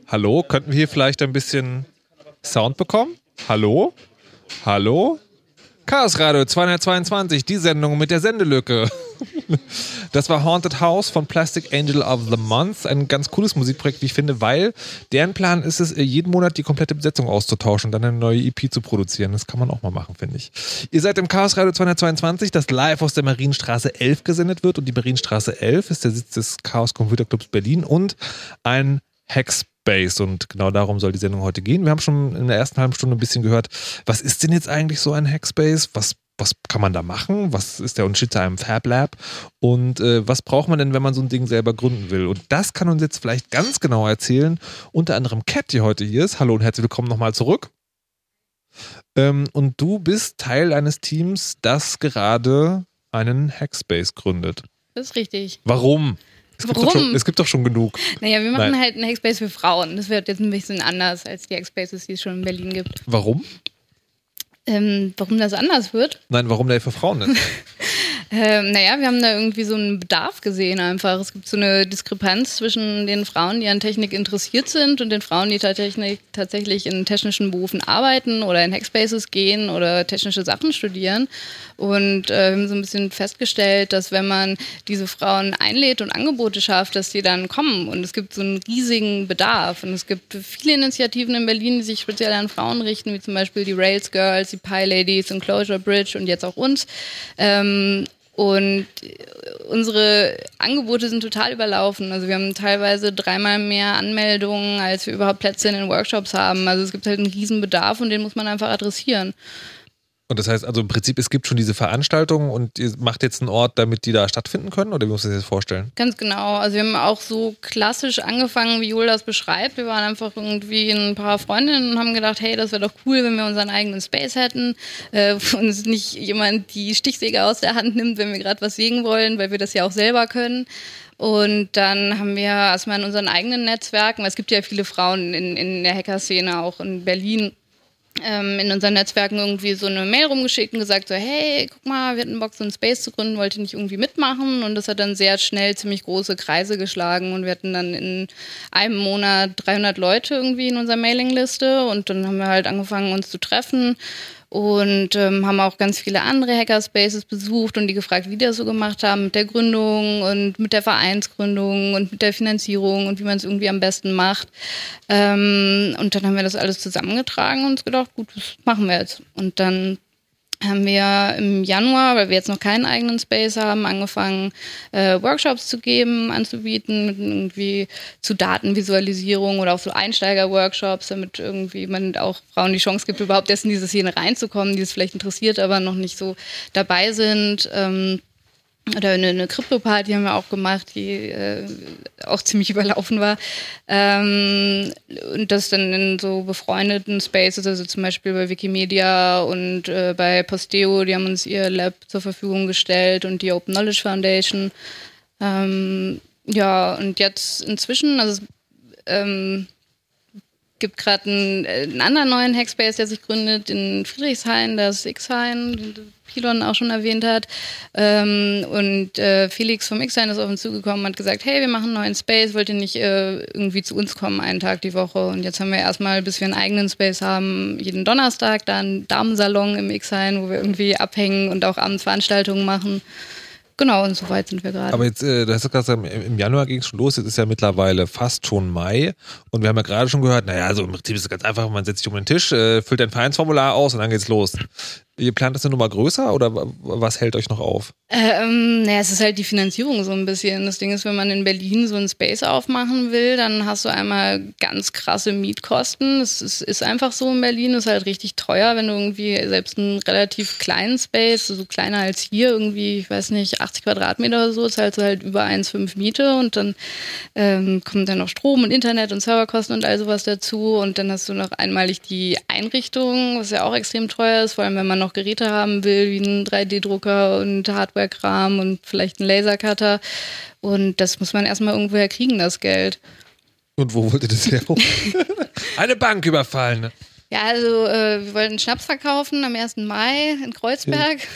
Hallo? Könnten wir hier vielleicht ein bisschen Sound bekommen? Hallo? Hallo? Chaos Radio 222, die Sendung mit der Sendelücke. [LAUGHS] Das war Haunted House von Plastic Angel of the Month. Ein ganz cooles Musikprojekt, wie ich finde, weil deren Plan ist es, jeden Monat die komplette Besetzung auszutauschen und dann eine neue EP zu produzieren. Das kann man auch mal machen, finde ich. Ihr seid im Chaos Radio 222, das live aus der Marienstraße 11 gesendet wird und die Marienstraße 11 ist der Sitz des Chaos Computer Clubs Berlin und ein Hackspace und genau darum soll die Sendung heute gehen. Wir haben schon in der ersten halben Stunde ein bisschen gehört, was ist denn jetzt eigentlich so ein Hackspace? Was was kann man da machen? Was ist der Unterschied zu einem Fab Lab? Und äh, was braucht man denn, wenn man so ein Ding selber gründen will? Und das kann uns jetzt vielleicht ganz genau erzählen. Unter anderem Cat, die heute hier ist. Hallo und herzlich willkommen nochmal zurück. Ähm, und du bist Teil eines Teams, das gerade einen Hackspace gründet. Das ist richtig. Warum? Es Warum? Gibt schon, es gibt doch schon genug. Naja, wir machen Nein. halt einen Hackspace für Frauen. Das wird jetzt ein bisschen anders als die Hackspaces, die es schon in Berlin gibt. Warum? Ähm, warum das anders wird? Nein, warum der für Frauen ist? [LAUGHS] Ähm, naja, wir haben da irgendwie so einen Bedarf gesehen einfach. Es gibt so eine Diskrepanz zwischen den Frauen, die an Technik interessiert sind und den Frauen, die tatsächlich, tatsächlich in technischen Berufen arbeiten oder in Hackspaces gehen oder technische Sachen studieren. Und äh, wir haben so ein bisschen festgestellt, dass wenn man diese Frauen einlädt und Angebote schafft, dass die dann kommen. Und es gibt so einen riesigen Bedarf. Und es gibt viele Initiativen in Berlin, die sich speziell an Frauen richten, wie zum Beispiel die Rails Girls, die Pie Ladies und Closure Bridge und jetzt auch uns. Ähm, und unsere Angebote sind total überlaufen. Also wir haben teilweise dreimal mehr Anmeldungen, als wir überhaupt Plätze in den Workshops haben. Also es gibt halt einen riesen Bedarf und den muss man einfach adressieren. Und das heißt also im Prinzip, es gibt schon diese Veranstaltungen und ihr macht jetzt einen Ort, damit die da stattfinden können? Oder wie muss ich das jetzt vorstellen? Ganz genau. Also wir haben auch so klassisch angefangen, wie Joel das beschreibt. Wir waren einfach irgendwie ein paar Freundinnen und haben gedacht, hey, das wäre doch cool, wenn wir unseren eigenen Space hätten. Äh, uns nicht jemand die Stichsäge aus der Hand nimmt, wenn wir gerade was sägen wollen, weil wir das ja auch selber können. Und dann haben wir erstmal in unseren eigenen Netzwerken, weil es gibt ja viele Frauen in, in der Hacker-Szene, auch in Berlin, in unseren Netzwerken irgendwie so eine Mail rumgeschickt und gesagt so, hey, guck mal, wir hatten Bock, so einen Space zu gründen, wollte nicht irgendwie mitmachen. Und das hat dann sehr schnell ziemlich große Kreise geschlagen. Und wir hatten dann in einem Monat 300 Leute irgendwie in unserer Mailingliste. Und dann haben wir halt angefangen, uns zu treffen und ähm, haben auch ganz viele andere Hackerspaces besucht und die gefragt, wie die das so gemacht haben mit der Gründung und mit der Vereinsgründung und mit der Finanzierung und wie man es irgendwie am besten macht. Ähm, und dann haben wir das alles zusammengetragen und uns gedacht, gut, das machen wir jetzt. Und dann haben wir im Januar, weil wir jetzt noch keinen eigenen Space haben, angefangen, äh, Workshops zu geben, anzubieten, irgendwie zu Datenvisualisierung oder auch so Einsteiger-Workshops, damit irgendwie man auch Frauen die Chance gibt, überhaupt erst in diese Szene reinzukommen, die es vielleicht interessiert, aber noch nicht so dabei sind. Ähm, oder eine, eine Krypto-Party haben wir auch gemacht, die äh, auch ziemlich [LAUGHS] überlaufen war. Ähm, und das dann in so befreundeten Spaces, also zum Beispiel bei Wikimedia und äh, bei Posteo, die haben uns ihr Lab zur Verfügung gestellt und die Open Knowledge Foundation. Ähm, ja, und jetzt inzwischen, also ähm, gibt gerade einen, äh, einen anderen neuen Hackspace, der sich gründet in Friedrichshain, das X-Hain, Pilon auch schon erwähnt hat. Ähm, und äh, Felix vom X-Hain ist auf uns zugekommen und hat gesagt, hey, wir machen einen neuen Space, wollt ihr nicht äh, irgendwie zu uns kommen, einen Tag die Woche? Und jetzt haben wir erstmal, bis wir einen eigenen Space haben, jeden Donnerstag da einen Damensalon im X-Hain, wo wir irgendwie abhängen und auch abends Veranstaltungen machen. Genau, und so weit sind wir gerade. Aber jetzt, äh, du hast ja gerade gesagt, im Januar ging es schon los, jetzt ist ja mittlerweile fast schon Mai und wir haben ja gerade schon gehört, naja, also im Prinzip ist es ganz einfach, man setzt sich um den Tisch, äh, füllt ein Vereinsformular aus und dann geht's los. Ihr plant das eine Nummer größer oder was hält euch noch auf? Ähm, naja, es ist halt die Finanzierung so ein bisschen. Das Ding ist, wenn man in Berlin so einen Space aufmachen will, dann hast du einmal ganz krasse Mietkosten. Es ist, ist einfach so in Berlin, ist halt richtig teuer, wenn du irgendwie selbst einen relativ kleinen Space, so kleiner als hier, irgendwie, ich weiß nicht, 80 Quadratmeter oder so, zahlst du halt über 1,5 Miete und dann ähm, kommt dann noch Strom und Internet und Serverkosten und all sowas dazu und dann hast du noch einmalig die Einrichtung, was ja auch extrem teuer ist, vor allem wenn man noch Geräte haben will, wie einen 3D-Drucker und Hardware-Kram und vielleicht einen Lasercutter. Und das muss man erstmal irgendwoher kriegen, das Geld. Und wo wollt ihr das her? [LAUGHS] Eine Bank überfallen. Ja, also äh, wir wollten Schnaps verkaufen am 1. Mai in Kreuzberg. [LAUGHS]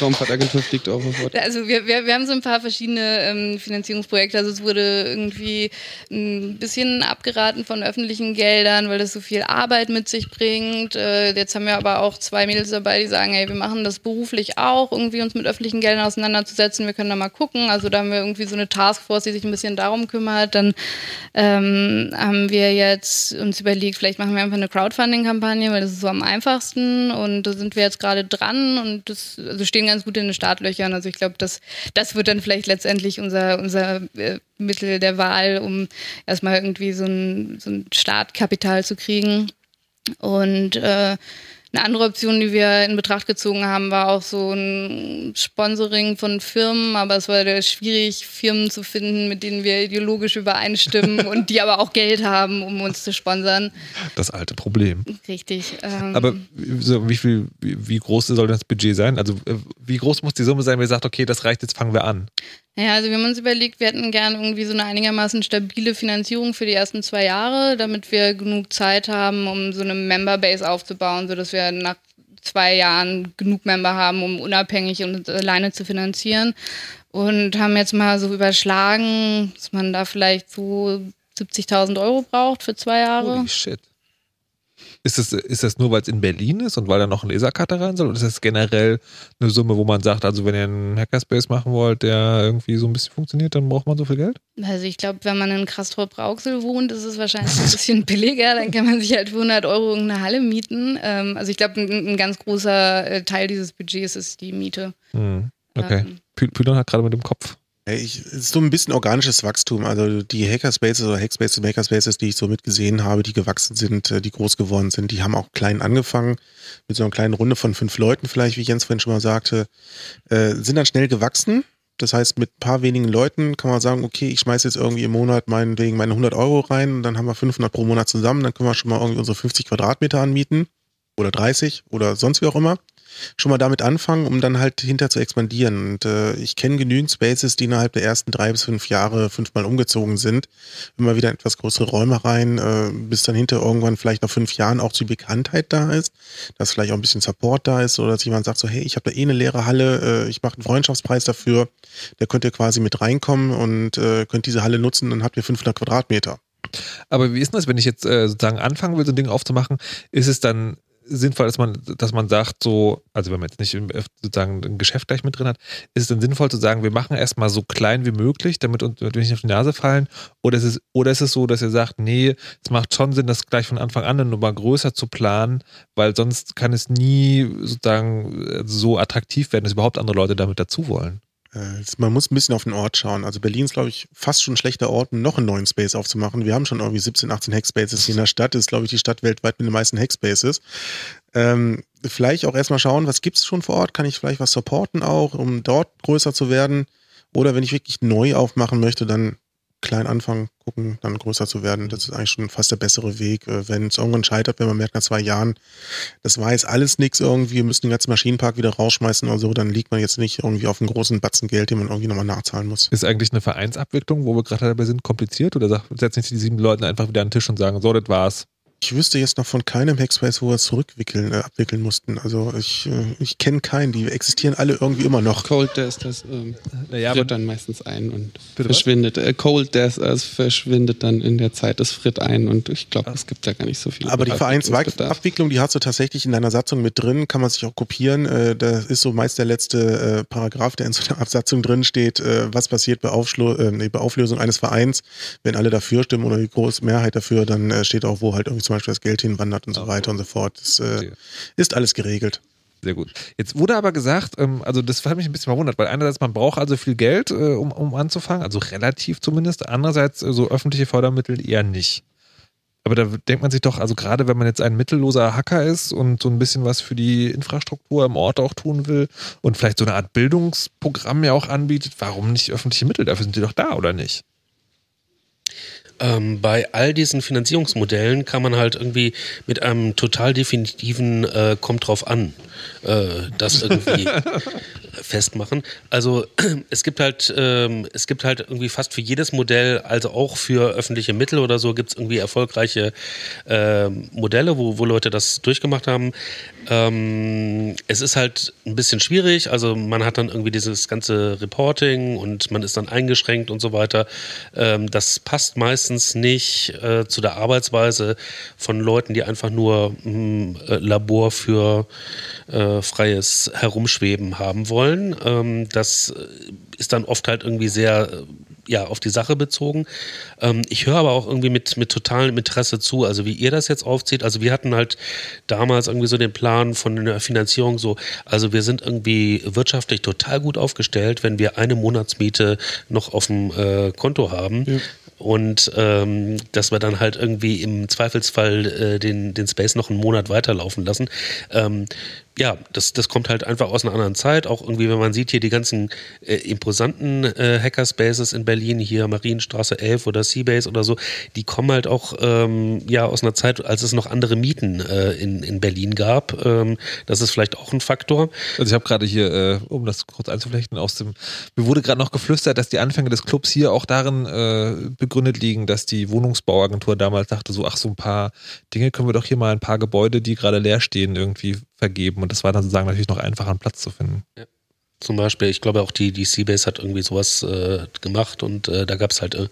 Raumfahrtagentur fliegt auch sofort. Also wir, wir, wir haben so ein paar verschiedene ähm, Finanzierungsprojekte. Also es wurde irgendwie ein bisschen abgeraten von öffentlichen Geldern, weil das so viel Arbeit mit sich bringt. Äh, jetzt haben wir aber auch zwei Mädels dabei, die sagen, hey, wir machen das beruflich auch, irgendwie uns mit öffentlichen Geldern auseinanderzusetzen. Wir können da mal gucken. Also da haben wir irgendwie so eine Taskforce, die sich ein bisschen darum kümmert. Dann ähm, haben wir jetzt uns überlegt, vielleicht machen wir einfach eine Crowdfunding-Kampagne, weil das ist so am einfachsten und da sind wir jetzt gerade dran und das also stehen ganz gut in den Startlöchern. Also ich glaube, das, das wird dann vielleicht letztendlich unser, unser äh, Mittel der Wahl, um erstmal irgendwie so ein, so ein Startkapital zu kriegen. Und äh, eine andere Option, die wir in Betracht gezogen haben, war auch so ein Sponsoring von Firmen, aber es war schwierig, Firmen zu finden, mit denen wir ideologisch übereinstimmen [LAUGHS] und die aber auch Geld haben, um uns zu sponsern. Das alte Problem. Richtig. Ähm aber so, wie viel, wie, groß soll das Budget sein? Also äh, wie groß muss die Summe sein, wenn ihr sagt, okay, das reicht, jetzt fangen wir an? Ja, also wir haben uns überlegt, wir hätten gern irgendwie so eine einigermaßen stabile Finanzierung für die ersten zwei Jahre, damit wir genug Zeit haben, um so eine Memberbase aufzubauen, sodass wir nach zwei Jahren genug Member haben, um unabhängig und alleine zu finanzieren. Und haben jetzt mal so überschlagen, dass man da vielleicht so 70.000 Euro braucht für zwei Jahre. Holy shit. Ist das, ist das nur, weil es in Berlin ist und weil da noch ein Lasercutter rein soll? Oder ist das generell eine Summe, wo man sagt, also wenn ihr einen Hackerspace machen wollt, der irgendwie so ein bisschen funktioniert, dann braucht man so viel Geld? Also ich glaube, wenn man in Krastrop-Rauxel wohnt, ist es wahrscheinlich ein bisschen [LAUGHS] billiger. Dann kann man sich halt für 100 Euro eine Halle mieten. Ähm, also ich glaube, ein, ein, ganz großer äh, Teil dieses Budgets ist die Miete. Hm, okay. Ähm, Pylon hat gerade mit dem Kopf ich, es ist so ein bisschen organisches Wachstum. Also die Hackerspaces oder Hackspaces, Makerspaces, die ich so mitgesehen habe, die gewachsen sind, äh, die groß geworden sind, die haben auch klein angefangen, mit so einer kleinen Runde von fünf Leuten vielleicht, wie Jens vorhin schon mal sagte, äh, sind dann schnell gewachsen. Das heißt, mit ein paar wenigen Leuten kann man sagen, okay, ich schmeiße jetzt irgendwie im Monat meinetwegen meine 100 Euro rein und dann haben wir 500 pro Monat zusammen, dann können wir schon mal irgendwie unsere 50 Quadratmeter anmieten oder 30 oder sonst wie auch immer schon mal damit anfangen, um dann halt hinter zu expandieren. Und äh, ich kenne genügend Spaces, die innerhalb der ersten drei bis fünf Jahre fünfmal umgezogen sind. Immer wieder etwas größere Räume rein, äh, bis dann hinter irgendwann vielleicht nach fünf Jahren auch die Bekanntheit da ist, dass vielleicht auch ein bisschen Support da ist oder dass jemand sagt so, hey, ich habe da eh eine leere Halle, äh, ich mache einen Freundschaftspreis dafür, da könnt ihr quasi mit reinkommen und äh, könnt diese Halle nutzen, dann habt ihr 500 Quadratmeter. Aber wie ist denn das, wenn ich jetzt äh, sozusagen anfangen will, so ein Ding aufzumachen? Ist es dann sinnvoll, dass man, dass man sagt, so, also wenn man jetzt nicht sozusagen ein Geschäft gleich mit drin hat, ist es dann sinnvoll zu sagen, wir machen erstmal so klein wie möglich, damit, uns, damit wir nicht auf die Nase fallen? Oder ist, es, oder ist es so, dass ihr sagt, nee, es macht schon Sinn, das gleich von Anfang an eine Nummer größer zu planen, weil sonst kann es nie sozusagen so attraktiv werden, dass überhaupt andere Leute damit dazu wollen? Äh, man muss ein bisschen auf den Ort schauen. Also Berlin ist, glaube ich, fast schon ein schlechter Ort, noch einen neuen Space aufzumachen. Wir haben schon irgendwie 17, 18 Hackspaces hier in der Stadt. Das ist, glaube ich, die Stadt weltweit mit den meisten Hackspaces. Ähm, vielleicht auch erstmal schauen, was gibt es schon vor Ort? Kann ich vielleicht was supporten auch, um dort größer zu werden? Oder wenn ich wirklich neu aufmachen möchte, dann klein anfangen, gucken, dann größer zu werden. Das ist eigentlich schon fast der bessere Weg. Äh, wenn es irgendwann scheitert, wenn man merkt nach zwei Jahren, das war jetzt alles nichts irgendwie, wir müssen den ganzen Maschinenpark wieder rausschmeißen oder so, dann liegt man jetzt nicht irgendwie auf einem großen Batzen Geld, den man irgendwie nochmal nachzahlen muss. Ist eigentlich eine Vereinsabwicklung, wo wir gerade dabei sind, kompliziert oder setzen sich die sieben Leute einfach wieder an den Tisch und sagen, so, das war's? Ich wüsste jetzt noch von keinem Hackspace, wo wir es zurückwickeln, äh, abwickeln mussten. Also ich, äh, ich kenne keinen, die existieren alle irgendwie immer noch. Cold Death, das ähm, naja, fritt dann meistens ein und verschwindet. Äh, Cold Death, es verschwindet dann in der Zeit, es fritt ein und ich glaube, es gibt da gar nicht so viel. Aber die Vereinsabwicklung, die hast du tatsächlich in deiner Satzung mit drin, kann man sich auch kopieren. Äh, das ist so meist der letzte äh, Paragraph, der in so einer Absatzung drin steht, äh, was passiert bei, Aufschlu äh, nee, bei Auflösung eines Vereins. Wenn alle dafür stimmen oder die große Mehrheit dafür, dann äh, steht auch, wo halt irgendwie zum Beispiel das Geld hinwandert und so weiter und so fort. Das äh, ist alles geregelt. Sehr gut. Jetzt wurde aber gesagt, ähm, also das hat mich ein bisschen verwundert, weil einerseits man braucht also viel Geld, äh, um, um anzufangen, also relativ zumindest, andererseits äh, so öffentliche Fördermittel eher nicht. Aber da denkt man sich doch, also gerade wenn man jetzt ein mittelloser Hacker ist und so ein bisschen was für die Infrastruktur im Ort auch tun will und vielleicht so eine Art Bildungsprogramm ja auch anbietet, warum nicht öffentliche Mittel? Dafür sind die doch da, oder nicht? Ähm, bei all diesen Finanzierungsmodellen kann man halt irgendwie mit einem total definitiven äh, kommt drauf an, äh, das irgendwie [LAUGHS] festmachen. Also [CLEARS THROAT] es gibt halt, ähm, es gibt halt irgendwie fast für jedes Modell, also auch für öffentliche Mittel oder so, gibt es irgendwie erfolgreiche äh, Modelle, wo, wo Leute das durchgemacht haben. Ähm, es ist halt ein bisschen schwierig, also man hat dann irgendwie dieses ganze Reporting und man ist dann eingeschränkt und so weiter. Ähm, das passt meistens nicht äh, zu der Arbeitsweise von Leuten, die einfach nur ein hm, Labor für äh, freies Herumschweben haben wollen. Ähm, das ist dann oft halt irgendwie sehr äh, ja, auf die Sache bezogen. Ähm, ich höre aber auch irgendwie mit, mit totalem Interesse zu, also wie ihr das jetzt aufzieht. Also wir hatten halt damals irgendwie so den Plan von der Finanzierung so, also wir sind irgendwie wirtschaftlich total gut aufgestellt, wenn wir eine Monatsmiete noch auf dem äh, Konto haben. Ja und ähm, dass wir dann halt irgendwie im Zweifelsfall äh, den, den Space noch einen Monat weiterlaufen lassen. Ähm, ja, das, das kommt halt einfach aus einer anderen Zeit. Auch irgendwie, wenn man sieht hier die ganzen äh, imposanten äh, Hackerspaces in Berlin, hier Marienstraße 11 oder Seabase oder so, die kommen halt auch ähm, ja aus einer Zeit, als es noch andere Mieten äh, in, in Berlin gab. Ähm, das ist vielleicht auch ein Faktor. Also ich habe gerade hier, äh, um das kurz einzuflechten, aus dem, mir wurde gerade noch geflüstert, dass die Anfänge des Clubs hier auch darin äh, begründet liegen, dass die Wohnungsbauagentur damals dachte so, ach so ein paar Dinge können wir doch hier mal ein paar Gebäude, die gerade leer stehen, irgendwie vergeben. Und das war dann sozusagen natürlich noch einfacher, einen Platz zu finden. Ja. Zum Beispiel, ich glaube auch die, die Seabase hat irgendwie sowas äh, gemacht und äh, da gab es halt äh,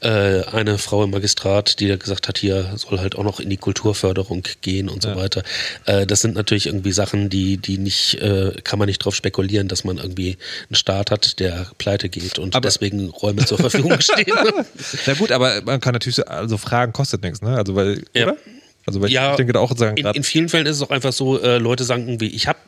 äh, eine Frau im Magistrat, die da gesagt hat, hier soll halt auch noch in die Kulturförderung gehen und ja. so weiter. Äh, das sind natürlich irgendwie Sachen, die, die nicht, äh, kann man nicht drauf spekulieren, dass man irgendwie einen Staat hat, der pleite geht und aber deswegen Räume zur Verfügung [LAUGHS] stehen. Na gut, aber man kann natürlich so, also Fragen kostet nichts, ne? Also weil, ja. oder? Also weil ja, ich denke da auch sagen, in, in vielen Fällen ist es auch einfach so, äh, Leute sagen irgendwie, ich habe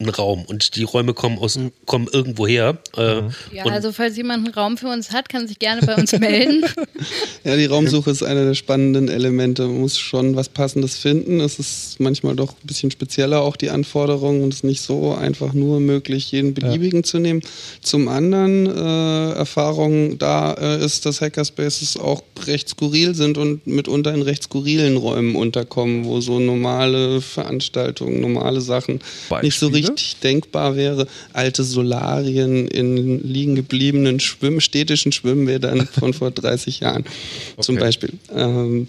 einen Raum und die Räume kommen aus kommen irgendwo her. Äh, mhm. ja, also falls jemand einen Raum für uns hat, kann sich gerne bei uns melden. [LAUGHS] ja, die Raumsuche ist einer der spannenden Elemente. Man muss schon was Passendes finden. Es ist manchmal doch ein bisschen spezieller auch die Anforderungen und es ist nicht so einfach nur möglich, jeden beliebigen ja. zu nehmen. Zum anderen äh, Erfahrung da äh, ist, dass Hackerspaces auch recht skurril sind und mitunter in recht skurrilen Räumen unterkommen, wo so normale Veranstaltungen, normale Sachen Beispiele? nicht so richtig richtig denkbar wäre, alte Solarien in liegen gebliebenen Schwimm, städtischen Schwimmbädern von vor [LAUGHS] 30 Jahren okay. zum Beispiel. Ähm,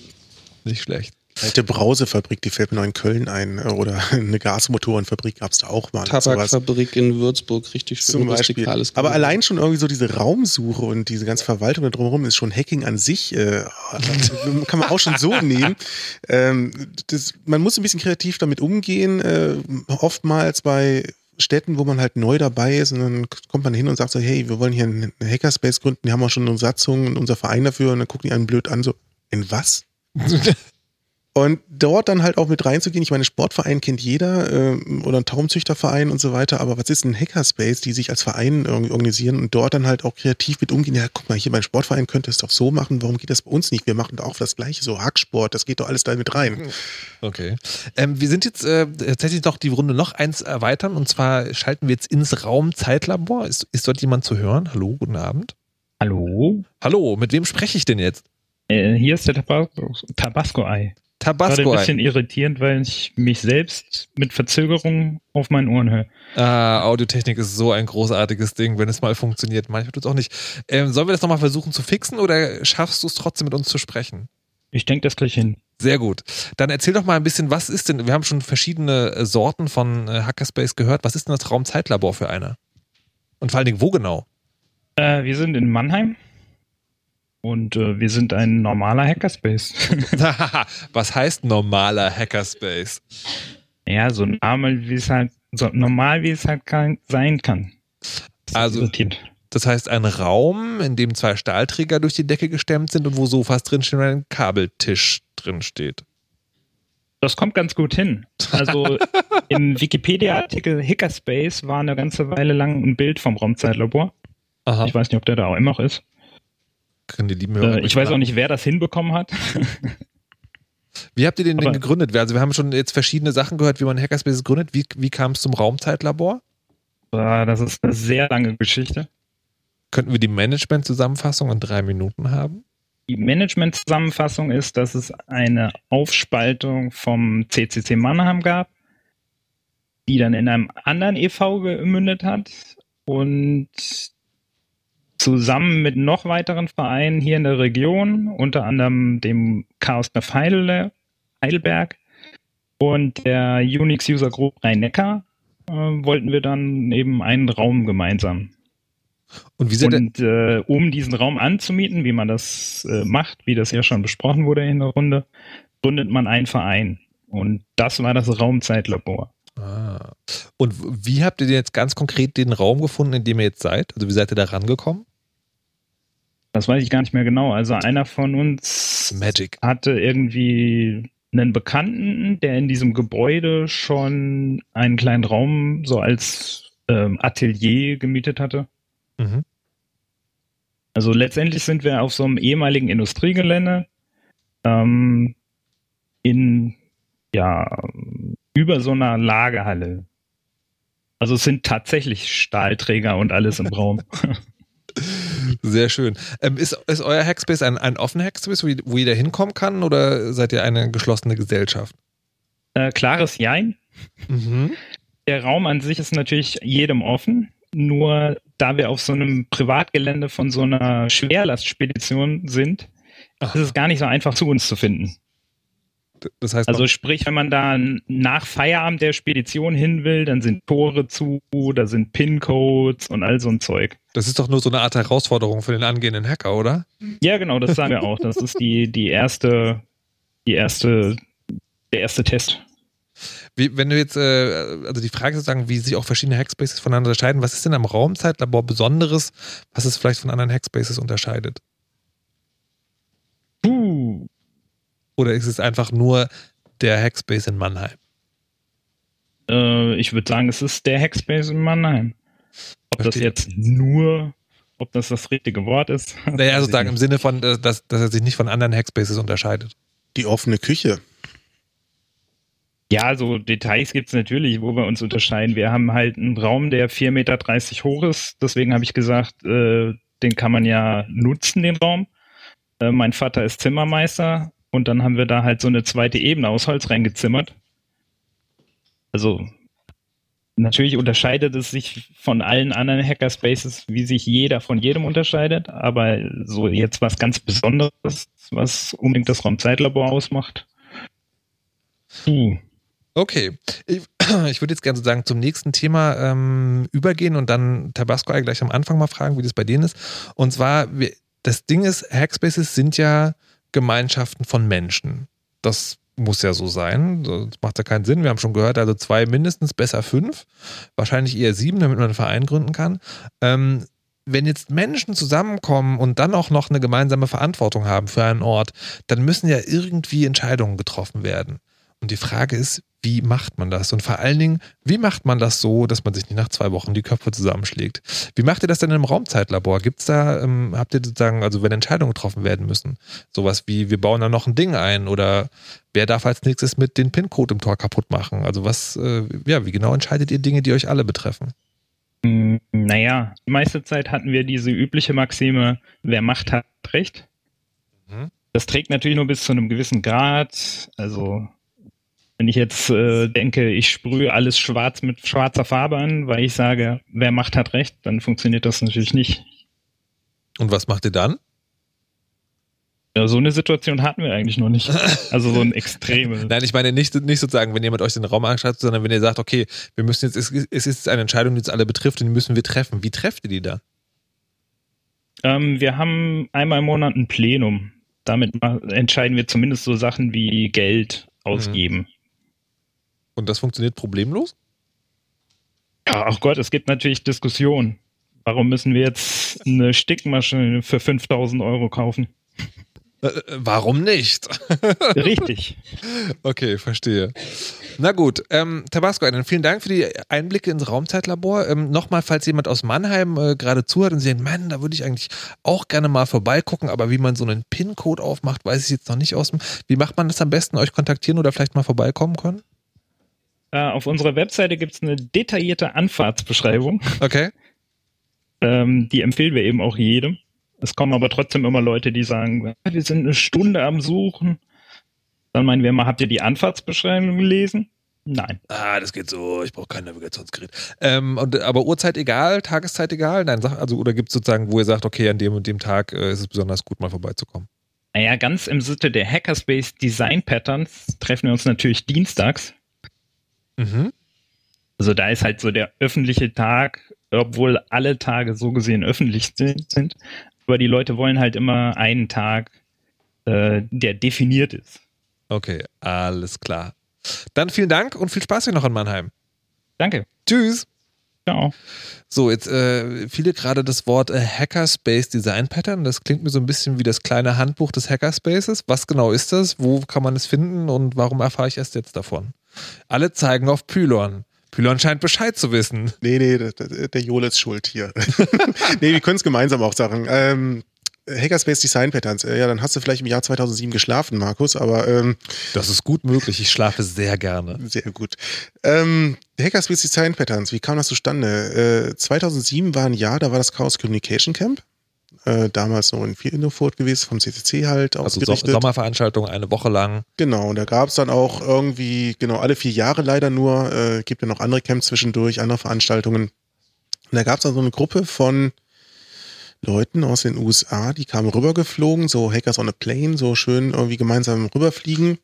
Nicht schlecht. Alte Brausefabrik, die fällt mir noch in Köln ein. Äh, oder [LAUGHS] eine Gasmotorenfabrik gab es da auch mal. Tabakfabrik in Würzburg, richtig schön. Zum Beispiel. Aber allein schon irgendwie so diese Raumsuche und diese ganze Verwaltung da drumherum ist schon Hacking an sich, äh, [LAUGHS] kann man auch schon so [LAUGHS] nehmen. Ähm, das, man muss ein bisschen kreativ damit umgehen. Äh, oftmals bei Städten, wo man halt neu dabei ist und dann kommt man hin und sagt so, hey, wir wollen hier einen Hackerspace gründen, die haben auch schon eine Satzung und unser Verein dafür und dann gucken die einen blöd an, so, in was? Und dort dann halt auch mit reinzugehen, ich meine, Sportverein kennt jeder äh, oder ein Traumzüchterverein und so weiter, aber was ist ein Hackerspace, die sich als Verein irgendwie organisieren und dort dann halt auch kreativ mit umgehen? Ja, guck mal, hier mein Sportverein könnte es doch so machen, warum geht das bei uns nicht? Wir machen doch auch das Gleiche, so Hacksport, das geht doch alles da mit rein. Okay. Ähm, wir sind jetzt äh, tatsächlich noch die Runde noch eins erweitern und zwar schalten wir jetzt ins Raum Zeitlabor. Ist, ist dort jemand zu hören? Hallo, guten Abend. Hallo. Hallo, mit wem spreche ich denn jetzt? Äh, hier ist der Tabasco-Ei. Tabasco. Gerade ein bisschen irritierend, weil ich mich selbst mit Verzögerung auf meinen Ohren höre. Ah, Audiotechnik ist so ein großartiges Ding, wenn es mal funktioniert. Manchmal tut es auch nicht. Ähm, sollen wir das nochmal versuchen zu fixen oder schaffst du es trotzdem mit uns zu sprechen? Ich denke das gleich hin. Sehr gut. Dann erzähl doch mal ein bisschen, was ist denn, wir haben schon verschiedene äh, Sorten von äh, Hackerspace gehört. Was ist denn das Raumzeitlabor für eine? Und vor allen Dingen, wo genau? Äh, wir sind in Mannheim und äh, wir sind ein normaler Hackerspace. [LAUGHS] [LAUGHS] Was heißt normaler Hackerspace? Ja, so normal wie es halt, so normal wie es halt kann, sein kann. Also, das heißt ein Raum, in dem zwei Stahlträger durch die Decke gestemmt sind und wo Sofas drinstehen und ein Kabeltisch drin steht. Das kommt ganz gut hin. Also [LAUGHS] im Wikipedia-Artikel Hackerspace war eine ganze Weile lang ein Bild vom Raumzeitlabor. Aha. Ich weiß nicht, ob der da auch immer noch ist. Können die lieben Hörer äh, ich weiß auch nicht, wer das hinbekommen hat. [LAUGHS] Wie habt ihr den denn gegründet? Also wir haben schon jetzt verschiedene Sachen gehört, wie man Hackerspaces gründet. Wie, wie kam es zum Raumzeitlabor? Das ist eine sehr lange Geschichte. Könnten wir die Management-Zusammenfassung in drei Minuten haben? Die Management-Zusammenfassung ist, dass es eine Aufspaltung vom CCC Mannheim gab die dann in einem anderen e.V. gemündet hat und zusammen mit noch weiteren Vereinen hier in der Region, unter anderem dem Chaos der Heidelberg und der Unix User Group Rhein-Neckar, äh, wollten wir dann eben einen Raum gemeinsam. Und, wie und äh, um diesen Raum anzumieten, wie man das äh, macht, wie das ja schon besprochen wurde in der Runde, gründet man einen Verein. Und das war das Raumzeitlabor. Ah. Und wie habt ihr denn jetzt ganz konkret den Raum gefunden, in dem ihr jetzt seid? Also wie seid ihr da rangekommen? Das weiß ich gar nicht mehr genau. Also einer von uns Magic. hatte irgendwie einen Bekannten, der in diesem Gebäude schon einen kleinen Raum so als ähm, Atelier gemietet hatte. Mhm. Also letztendlich sind wir auf so einem ehemaligen Industriegelände ähm, in ja über so einer Lagerhalle. Also es sind tatsächlich Stahlträger und alles im Raum. [LAUGHS] Sehr schön. Ähm, ist, ist euer Hackspace ein, ein offener Hackspace, wo, wo jeder hinkommen kann oder seid ihr eine geschlossene Gesellschaft? Äh, klares Jein. Mhm. Der Raum an sich ist natürlich jedem offen, nur da wir auf so einem Privatgelände von so einer Schwerlastspedition sind, Ach. ist es gar nicht so einfach zu uns zu finden. Das heißt also sprich, wenn man da nach Feierabend der Spedition hin will, dann sind Tore zu, da sind PIN-Codes und all so ein Zeug. Das ist doch nur so eine Art Herausforderung für den angehenden Hacker, oder? Ja, genau, das sagen wir auch. Das ist die, die erste, die erste, der erste Test. Wie, wenn du jetzt, äh, also die Frage sozusagen, wie sich auch verschiedene Hackspaces voneinander unterscheiden, was ist denn am Raumzeitlabor Besonderes, was es vielleicht von anderen Hackspaces unterscheidet? Puh. Oder ist es einfach nur der Hackspace in Mannheim? Äh, ich würde sagen, es ist der Hackspace in Mannheim. Ob Verstehe. das jetzt nur, ob das das richtige Wort ist? Naja, sozusagen im Sinne von, dass, dass er sich nicht von anderen Hackspaces unterscheidet. Die offene Küche. Ja, so Details gibt es natürlich, wo wir uns unterscheiden. Wir haben halt einen Raum, der 4,30 Meter hoch ist. Deswegen habe ich gesagt, äh, den kann man ja nutzen, den Raum. Äh, mein Vater ist Zimmermeister und dann haben wir da halt so eine zweite Ebene aus Holz reingezimmert. Also natürlich unterscheidet es sich von allen anderen Hackerspaces, wie sich jeder von jedem unterscheidet, aber so jetzt was ganz Besonderes, was unbedingt das Raumzeitlabor ausmacht. Puh. Okay, ich, [CLEARS THROAT] ich würde jetzt gerne sozusagen zum nächsten Thema ähm, übergehen und dann Tabasco gleich am Anfang mal fragen, wie das bei denen ist. Und zwar, das Ding ist, Hackspaces sind ja Gemeinschaften von Menschen. Das muss ja so sein. Das macht ja keinen Sinn. Wir haben schon gehört, also zwei mindestens, besser fünf. Wahrscheinlich eher sieben, damit man einen Verein gründen kann. Ähm, wenn jetzt Menschen zusammenkommen und dann auch noch eine gemeinsame Verantwortung haben für einen Ort, dann müssen ja irgendwie Entscheidungen getroffen werden. Und die Frage ist, wie macht man das? Und vor allen Dingen, wie macht man das so, dass man sich nicht nach zwei Wochen die Köpfe zusammenschlägt? Wie macht ihr das denn im Raumzeitlabor? Gibt es da, ähm, habt ihr sozusagen, also wenn Entscheidungen getroffen werden müssen, sowas wie, wir bauen da noch ein Ding ein oder wer darf als nächstes mit den PIN-Code im Tor kaputt machen? Also was, äh, ja, wie genau entscheidet ihr Dinge, die euch alle betreffen? Hm, naja, die meiste Zeit hatten wir diese übliche Maxime, wer Macht hat Recht. Mhm. Das trägt natürlich nur bis zu einem gewissen Grad. Also wenn ich jetzt äh, denke, ich sprühe alles schwarz mit schwarzer Farbe an, weil ich sage, wer macht, hat recht, dann funktioniert das natürlich nicht. Und was macht ihr dann? Ja, so eine Situation hatten wir eigentlich noch nicht. Also so ein [LAUGHS] extreme. Nein, ich meine nicht, nicht sozusagen, wenn jemand euch den Raum anschaut, sondern wenn ihr sagt, okay, wir müssen jetzt, es, ist eine Entscheidung, die uns alle betrifft und die müssen wir treffen. Wie trefft ihr die dann? Ähm, wir haben einmal im Monat ein Plenum. Damit entscheiden wir zumindest so Sachen wie Geld ausgeben. Und das funktioniert problemlos? Ja, ach Gott, es gibt natürlich Diskussionen. Warum müssen wir jetzt eine Stickmaschine für 5000 Euro kaufen? Äh, äh, warum nicht? [LAUGHS] Richtig. Okay, verstehe. Na gut, ähm, Tabasco, dann vielen Dank für die Einblicke ins Raumzeitlabor. Ähm, Nochmal, falls jemand aus Mannheim äh, gerade zuhört und sagt, Mann, da würde ich eigentlich auch gerne mal vorbeigucken, aber wie man so einen PIN-Code aufmacht, weiß ich jetzt noch nicht aus dem. Wie macht man das am besten? Euch kontaktieren oder vielleicht mal vorbeikommen können? Äh, auf unserer Webseite gibt es eine detaillierte Anfahrtsbeschreibung. Okay. Ähm, die empfehlen wir eben auch jedem. Es kommen aber trotzdem immer Leute, die sagen, wir sind eine Stunde am Suchen. Dann meinen wir immer, habt ihr die Anfahrtsbeschreibung gelesen? Nein. Ah, das geht so. Ich brauche kein Navigationsgerät. Ähm, und, aber Uhrzeit egal, Tageszeit egal? Nein, also, oder gibt es sozusagen, wo ihr sagt, okay, an dem und dem Tag äh, ist es besonders gut, mal vorbeizukommen? Naja, ganz im Sinne der Hackerspace Design Patterns treffen wir uns natürlich dienstags. Mhm. Also da ist halt so der öffentliche Tag, obwohl alle Tage so gesehen öffentlich sind. Aber die Leute wollen halt immer einen Tag, äh, der definiert ist. Okay, alles klar. Dann vielen Dank und viel Spaß hier noch in Mannheim. Danke. Tschüss. Ciao. So, jetzt äh, viele gerade das Wort äh, Hackerspace Design Pattern. Das klingt mir so ein bisschen wie das kleine Handbuch des Hackerspaces. Was genau ist das? Wo kann man es finden und warum erfahre ich erst jetzt davon? Alle zeigen auf Pylon. Pylon scheint Bescheid zu wissen. Nee, nee, der, der Jole ist schuld hier. [LAUGHS] nee, wir können es gemeinsam auch sagen. Ähm, Hackerspace Design Patterns. Äh, ja, dann hast du vielleicht im Jahr 2007 geschlafen, Markus, aber. Ähm, das ist gut möglich. Ich schlafe sehr gerne. Sehr gut. Ähm, Hackerspace Design Patterns, wie kam das zustande? Äh, 2007 war ein Jahr, da war das Chaos Communication Camp. Äh, damals noch in Innofurt gewesen, vom CCC halt Also Sommerveranstaltung eine Woche lang. Genau, und da gab es dann auch irgendwie, genau, alle vier Jahre leider nur, äh, gibt ja noch andere Camps zwischendurch, andere Veranstaltungen. Und da gab es dann so eine Gruppe von Leuten aus den USA, die kamen rübergeflogen, so Hackers on a Plane, so schön irgendwie gemeinsam rüberfliegen.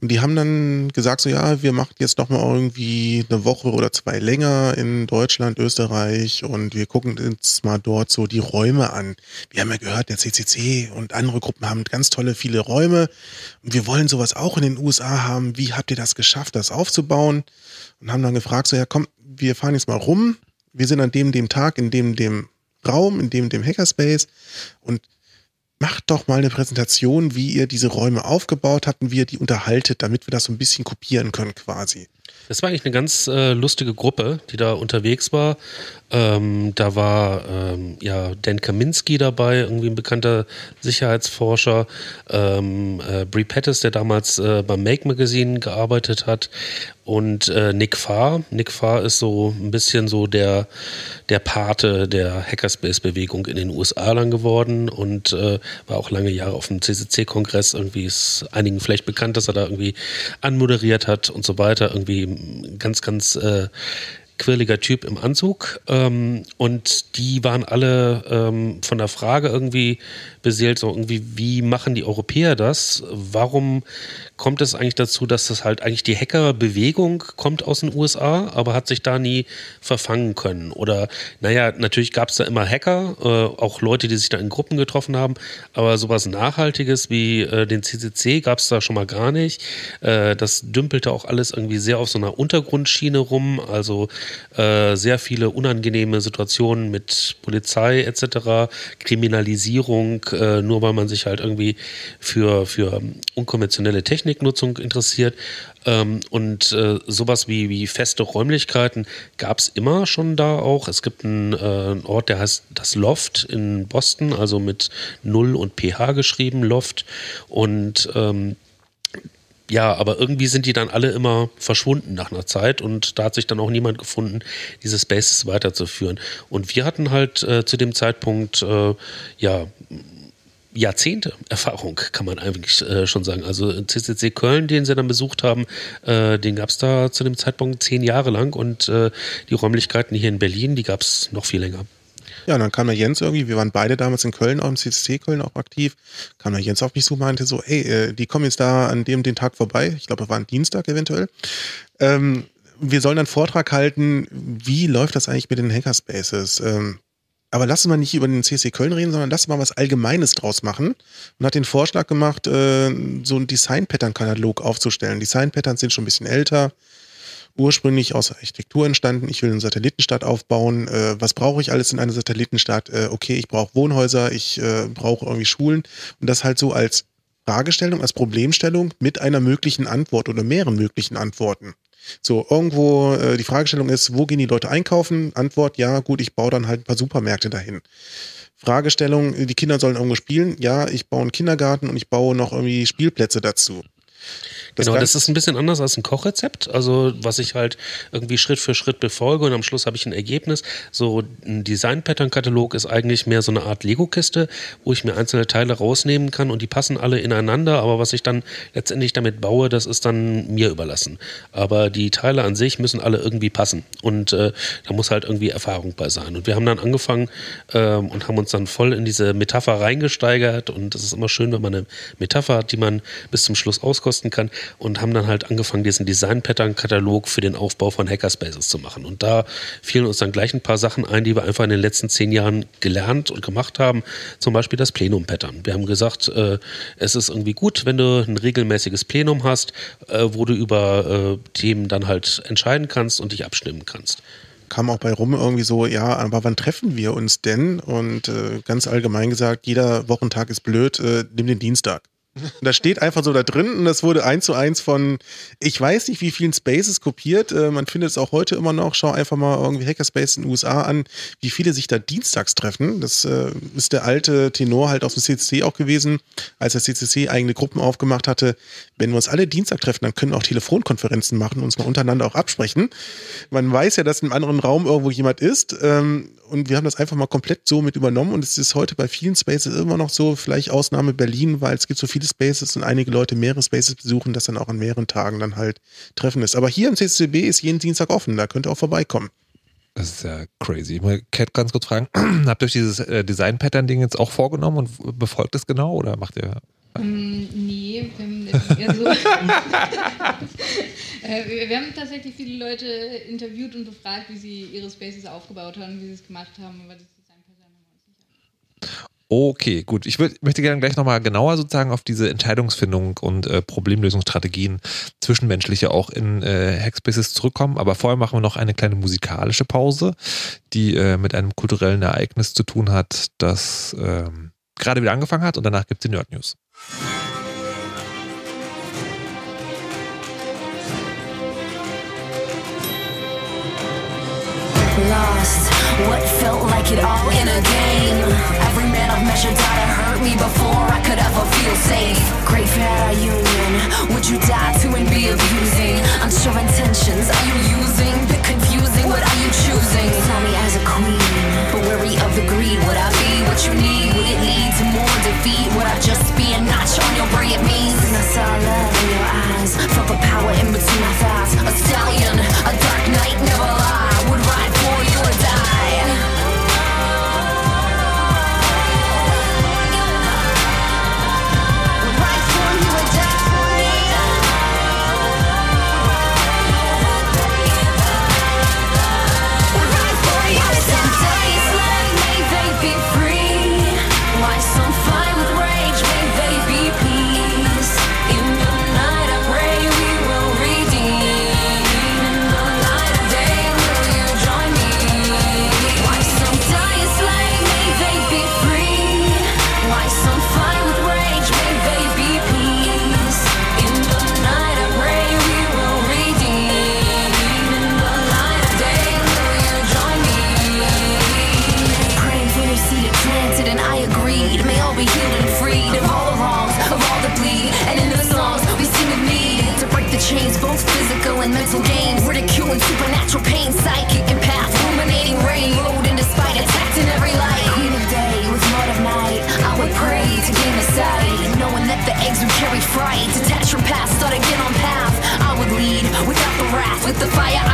Und die haben dann gesagt, so ja, wir machen jetzt noch mal irgendwie eine Woche oder zwei länger in Deutschland, Österreich und wir gucken uns mal dort so die Räume an. Wir haben ja gehört, der CCC und andere Gruppen haben ganz tolle, viele Räume und wir wollen sowas auch in den USA haben. Wie habt ihr das geschafft, das aufzubauen? Und haben dann gefragt, so ja, komm, wir fahren jetzt mal rum. Wir sind an dem, dem Tag, in dem, dem Raum, in dem, dem Hackerspace und macht doch mal eine Präsentation, wie ihr diese Räume aufgebaut habt und wie ihr die unterhaltet, damit wir das so ein bisschen kopieren können quasi. Das war eigentlich eine ganz äh, lustige Gruppe, die da unterwegs war. Ähm, da war ähm, ja Dan Kaminski dabei, irgendwie ein bekannter Sicherheitsforscher. Ähm, äh, Brie Pettis, der damals äh, beim Make Magazine gearbeitet hat. Und äh, Nick Farr. Nick Farr ist so ein bisschen so der, der Pate der Hackerspace-Bewegung in den USA lang geworden und äh, war auch lange Jahre auf dem CCC-Kongress. Irgendwie ist einigen vielleicht bekannt, dass er da irgendwie anmoderiert hat und so weiter. Irgendwie ganz, ganz äh, quirliger Typ im Anzug. Ähm, und die waren alle ähm, von der Frage irgendwie beseelt, so irgendwie, wie machen die Europäer das? Warum kommt es eigentlich dazu, dass das halt eigentlich die Hackerbewegung kommt aus den USA, aber hat sich da nie verfangen können? Oder, naja, natürlich gab es da immer Hacker, äh, auch Leute, die sich da in Gruppen getroffen haben, aber sowas Nachhaltiges wie äh, den CCC gab es da schon mal gar nicht. Äh, das dümpelte auch alles irgendwie sehr auf so einer Untergrundschiene rum, also äh, sehr viele unangenehme Situationen mit Polizei etc., Kriminalisierung, äh, nur weil man sich halt irgendwie für, für unkonventionelle Techniknutzung interessiert. Ähm, und äh, sowas wie, wie feste Räumlichkeiten gab es immer schon da auch. Es gibt einen, äh, Ort, der heißt das Loft in Boston, also mit Null und PH geschrieben, Loft. Und ähm, ja, aber irgendwie sind die dann alle immer verschwunden nach einer Zeit und da hat sich dann auch niemand gefunden, diese Spaces weiterzuführen. Und wir hatten halt äh, zu dem Zeitpunkt, äh, ja, Jahrzehnte Erfahrung, kann man eigentlich äh, schon sagen. Also CCC Köln, den sie dann besucht haben, äh, den gab es da zu dem Zeitpunkt zehn Jahre lang und äh, die Räumlichkeiten hier in Berlin, die gab es noch viel länger. Ja, und dann kam der Jens irgendwie, wir waren beide damals in Köln, auch im CCC Köln auch aktiv, kam der Jens auf mich zu und meinte so, ey, äh, die kommen jetzt da an dem den Tag vorbei, ich glaube, es war ein Dienstag eventuell, ähm, wir sollen einen Vortrag halten, wie läuft das eigentlich mit den Hackerspaces? Ähm, aber lass uns mal nicht über den CC Köln reden, sondern lass mal was Allgemeines draus machen. Und hat den Vorschlag gemacht, äh, so einen Design-Pattern-Katalog aufzustellen. Design-Patterns sind schon ein bisschen älter, ursprünglich aus Architektur entstanden. Ich will eine Satellitenstadt aufbauen. Äh, was brauche ich alles in einer Satellitenstadt? Äh, okay, ich brauche Wohnhäuser, ich äh, brauche irgendwie Schulen. Und das halt so als Fragestellung, als Problemstellung mit einer möglichen Antwort oder mehreren möglichen Antworten. So, irgendwo äh, die Fragestellung ist, wo gehen die Leute einkaufen? Antwort, ja, gut, ich baue dann halt ein paar Supermärkte dahin. Fragestellung, die Kinder sollen irgendwo spielen. Ja, ich baue einen Kindergarten und ich baue noch irgendwie Spielplätze dazu. Das genau, das ist ein bisschen anders als ein Kochrezept. Also, was ich halt irgendwie Schritt für Schritt befolge und am Schluss habe ich ein Ergebnis. So ein Design-Pattern-Katalog ist eigentlich mehr so eine Art Lego-Kiste, wo ich mir einzelne Teile rausnehmen kann und die passen alle ineinander. Aber was ich dann letztendlich damit baue, das ist dann mir überlassen. Aber die Teile an sich müssen alle irgendwie passen. Und äh, da muss halt irgendwie Erfahrung bei sein. Und wir haben dann angefangen äh, und haben uns dann voll in diese Metapher reingesteigert. Und es ist immer schön, wenn man eine Metapher hat, die man bis zum Schluss auskosten kann und haben dann halt angefangen, diesen Design-Pattern-Katalog für den Aufbau von Hackerspaces zu machen. Und da fielen uns dann gleich ein paar Sachen ein, die wir einfach in den letzten zehn Jahren gelernt und gemacht haben. Zum Beispiel das Plenum-Pattern. Wir haben gesagt, äh, es ist irgendwie gut, wenn du ein regelmäßiges Plenum hast, äh, wo du über äh, Themen dann halt entscheiden kannst und dich abstimmen kannst kam auch bei rum irgendwie so, ja, aber wann treffen wir uns denn? Und äh, ganz allgemein gesagt, jeder Wochentag ist blöd, äh, nimm den Dienstag. Da steht einfach so da drin und das wurde eins zu eins von, ich weiß nicht, wie vielen Spaces kopiert. Äh, man findet es auch heute immer noch. Schau einfach mal irgendwie Hackerspace in den USA an, wie viele sich da dienstags treffen. Das äh, ist der alte Tenor halt aus dem CCC auch gewesen, als der CCC eigene Gruppen aufgemacht hatte. Wenn wir uns alle Dienstag treffen, dann können wir auch Telefonkonferenzen machen und uns mal untereinander auch absprechen. Man weiß ja, dass im anderen Raum irgendwo jemand ist. Ähm, und wir haben das einfach mal komplett so mit übernommen und es ist heute bei vielen Spaces immer noch so, vielleicht Ausnahme Berlin, weil es gibt so viele Spaces und einige Leute mehrere Spaces besuchen, dass dann auch an mehreren Tagen dann halt Treffen ist. Aber hier im CCCB ist jeden Dienstag offen, da könnt ihr auch vorbeikommen. Das ist ja crazy. Ich muss Kat ganz kurz fragen, [CLEARS THROAT] habt ihr euch dieses äh, Design-Pattern-Ding jetzt auch vorgenommen und befolgt es genau oder macht ihr um, nee, wir haben, eher [LAUGHS] so [LAUGHS] äh, wir haben tatsächlich viele Leute interviewt und befragt, wie sie ihre Spaces aufgebaut haben, wie sie es gemacht haben, aber das wir uns nicht Okay, gut. Ich würd, möchte gerne gleich nochmal genauer sozusagen auf diese Entscheidungsfindung und äh, Problemlösungsstrategien zwischenmenschliche auch in äh, Hackspaces zurückkommen. Aber vorher machen wir noch eine kleine musikalische Pause, die äh, mit einem kulturellen Ereignis zu tun hat, das ähm, gerade wieder angefangen hat und danach gibt es die Nerd News. Lost, what felt like it all in a game. Every man I've measured out and hurt me before I could ever feel safe. Great for our union. Would you die to and be abusing? Unsure intentions, are you using? Bit confusing, what are you choosing? Tell me as a queen, but wary of the greed. Would I be what you need? Would it lead to more defeat? Would I just be a notch on your brilliant means? And I saw love in your eyes, felt the power in between our thighs. A stallion, with the fire.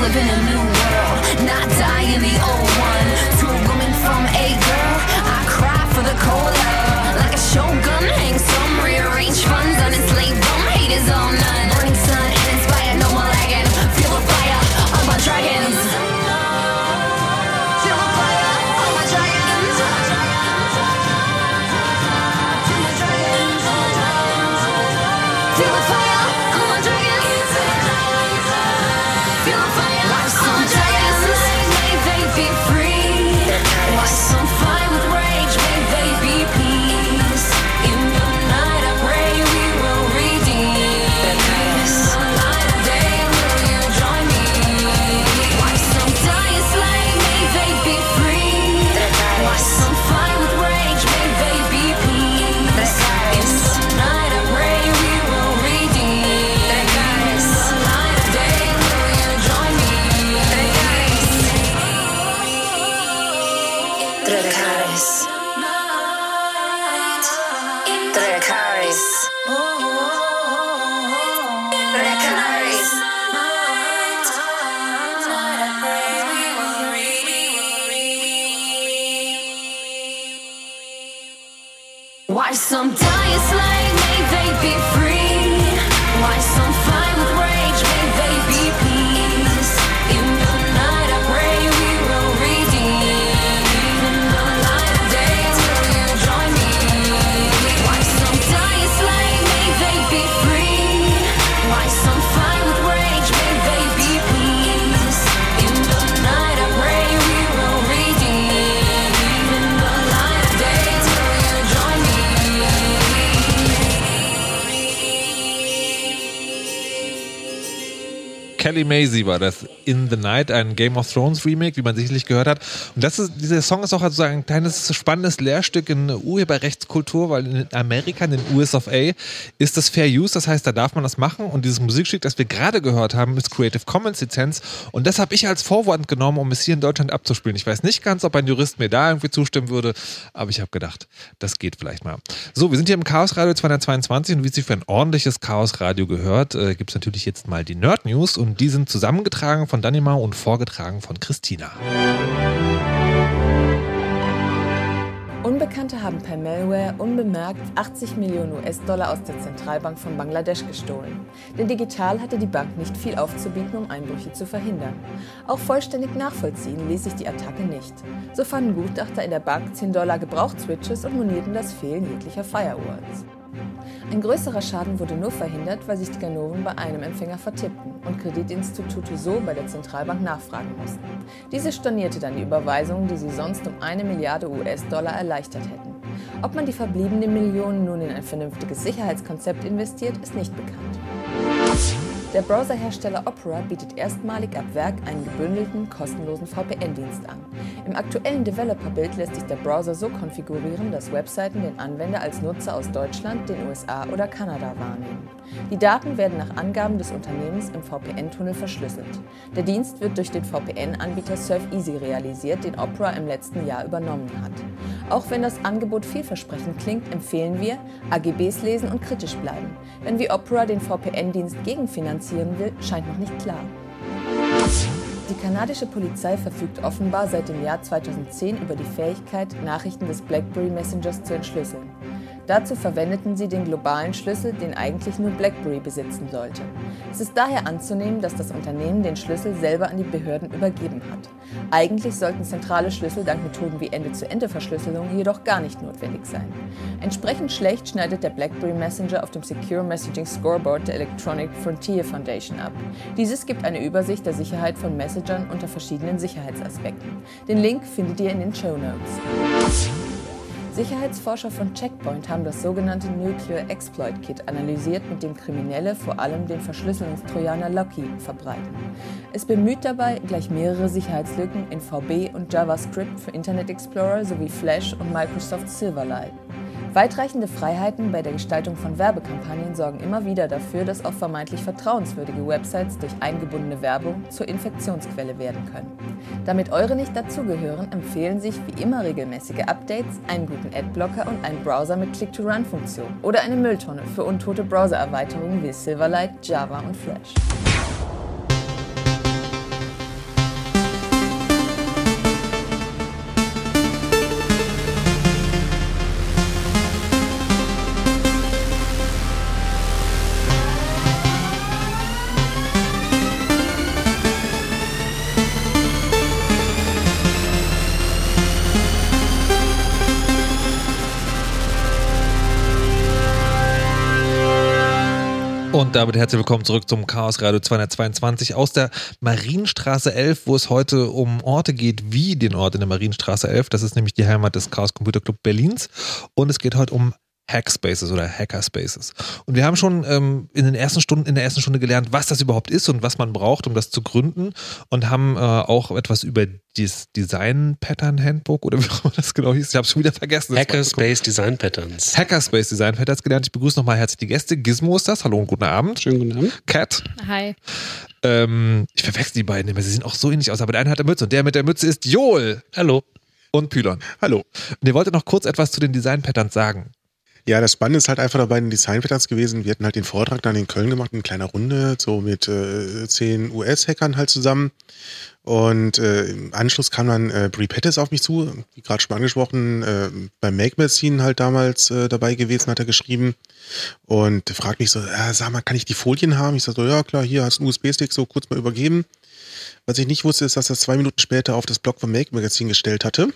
After. Let's live in a new world, not Kelly Maisie war das In the Night, ein Game of Thrones Remake, wie man sicherlich gehört hat. Und das ist, dieser Song ist auch also ein kleines spannendes Lehrstück in Urheberrechtskultur, weil in Amerika, in den US of A, ist das Fair Use, das heißt, da darf man das machen. Und dieses Musikstück, das wir gerade gehört haben, ist Creative Commons Lizenz. Und das habe ich als Vorwand genommen, um es hier in Deutschland abzuspielen. Ich weiß nicht ganz, ob ein Jurist mir da irgendwie zustimmen würde, aber ich habe gedacht, das geht vielleicht mal. So, wir sind hier im Chaos Radio 222 und wie es sich für ein ordentliches Chaos Radio gehört, äh, gibt es natürlich jetzt mal die Nerd News und die sind zusammengetragen von Danima und vorgetragen von Christina. Unbekannte haben per Malware unbemerkt 80 Millionen US-Dollar aus der Zentralbank von Bangladesch gestohlen. Denn digital hatte die Bank nicht viel aufzubieten, um Einbrüche zu verhindern. Auch vollständig nachvollziehen ließ sich die Attacke nicht. So fanden Gutachter in der Bank 10 Dollar Gebrauchsswitches und monierten das Fehlen jeglicher Firewalls. Ein größerer Schaden wurde nur verhindert, weil sich die Ganoven bei einem Empfänger vertippten und Kreditinstitute so bei der Zentralbank nachfragen mussten. Diese stornierte dann die Überweisungen, die sie sonst um eine Milliarde US-Dollar erleichtert hätten. Ob man die verbliebenen Millionen nun in ein vernünftiges Sicherheitskonzept investiert, ist nicht bekannt. Der Browserhersteller Opera bietet erstmalig ab Werk einen gebündelten, kostenlosen VPN-Dienst an. Im aktuellen Developer-Bild lässt sich der Browser so konfigurieren, dass Webseiten den Anwender als Nutzer aus Deutschland, den USA oder Kanada wahrnehmen. Die Daten werden nach Angaben des Unternehmens im VPN-Tunnel verschlüsselt. Der Dienst wird durch den VPN-Anbieter SurfEasy realisiert, den Opera im letzten Jahr übernommen hat. Auch wenn das Angebot vielversprechend klingt, empfehlen wir, AGBs lesen und kritisch bleiben. Wenn wie Opera den VPN-Dienst gegenfinanzieren will, scheint noch nicht klar. Die kanadische Polizei verfügt offenbar seit dem Jahr 2010 über die Fähigkeit, Nachrichten des BlackBerry Messengers zu entschlüsseln. Dazu verwendeten sie den globalen Schlüssel, den eigentlich nur BlackBerry besitzen sollte. Es ist daher anzunehmen, dass das Unternehmen den Schlüssel selber an die Behörden übergeben hat. Eigentlich sollten zentrale Schlüssel dank Methoden wie Ende-zu-Ende-Verschlüsselung jedoch gar nicht notwendig sein. Entsprechend schlecht schneidet der BlackBerry Messenger auf dem Secure Messaging Scoreboard der Electronic Frontier Foundation ab. Dieses gibt eine Übersicht der Sicherheit von Messengern unter verschiedenen Sicherheitsaspekten. Den Link findet ihr in den Show Notes. Sicherheitsforscher von Checkpoint haben das sogenannte Nuclear Exploit Kit analysiert, mit dem Kriminelle vor allem den Verschlüsselungstrojaner Locky verbreiten. Es bemüht dabei gleich mehrere Sicherheitslücken in VB und JavaScript für Internet Explorer sowie Flash und Microsoft Silverlight. Weitreichende Freiheiten bei der Gestaltung von Werbekampagnen sorgen immer wieder dafür, dass auch vermeintlich vertrauenswürdige Websites durch eingebundene Werbung zur Infektionsquelle werden können. Damit eure nicht dazugehören, empfehlen sich wie immer regelmäßige Updates, einen guten Adblocker und einen Browser mit Click-to-Run-Funktion oder eine Mülltonne für untote Browser-Erweiterungen wie Silverlight, Java und Flash. Und damit herzlich willkommen zurück zum Chaos Radio 222 aus der Marienstraße 11, wo es heute um Orte geht, wie den Ort in der Marienstraße 11. Das ist nämlich die Heimat des Chaos Computer Club Berlins. Und es geht heute um Hackspaces oder Hackerspaces. Und wir haben schon ähm, in den ersten Stunden, in der ersten Stunde gelernt, was das überhaupt ist und was man braucht, um das zu gründen. Und haben äh, auch etwas über das Design Pattern Handbook oder [LAUGHS] wie auch immer das genau hieß. Ich habe es schon wieder vergessen. Hackerspace Design Patterns. Hackerspace Design Patterns gelernt. Ich begrüße nochmal herzlich die Gäste. Gizmo ist das. Hallo und guten Abend. Schönen guten Abend. Cat. Hi. Ähm, ich verwechsel die beiden immer. Sie sehen auch so ähnlich aus. Aber der eine hat eine Mütze und der mit der Mütze ist Joel. Hallo. Und Pylon. Hallo. Und ihr wolltet noch kurz etwas zu den Design Patterns sagen. Ja, das Spannende ist halt einfach dabei in den Design Patterns gewesen. Wir hatten halt den Vortrag dann in Köln gemacht, in kleiner Runde, so mit äh, zehn US-Hackern halt zusammen. Und äh, im Anschluss kam dann äh, Brie Pettis auf mich zu, wie gerade schon angesprochen, äh, beim Make Magazine halt damals äh, dabei gewesen, hat er geschrieben. Und fragt mich so, äh, sag mal, kann ich die Folien haben? Ich sag so, ja klar, hier hast du einen USB-Stick, so kurz mal übergeben. Was ich nicht wusste, ist, dass er zwei Minuten später auf das Blog vom Make Magazine gestellt hatte.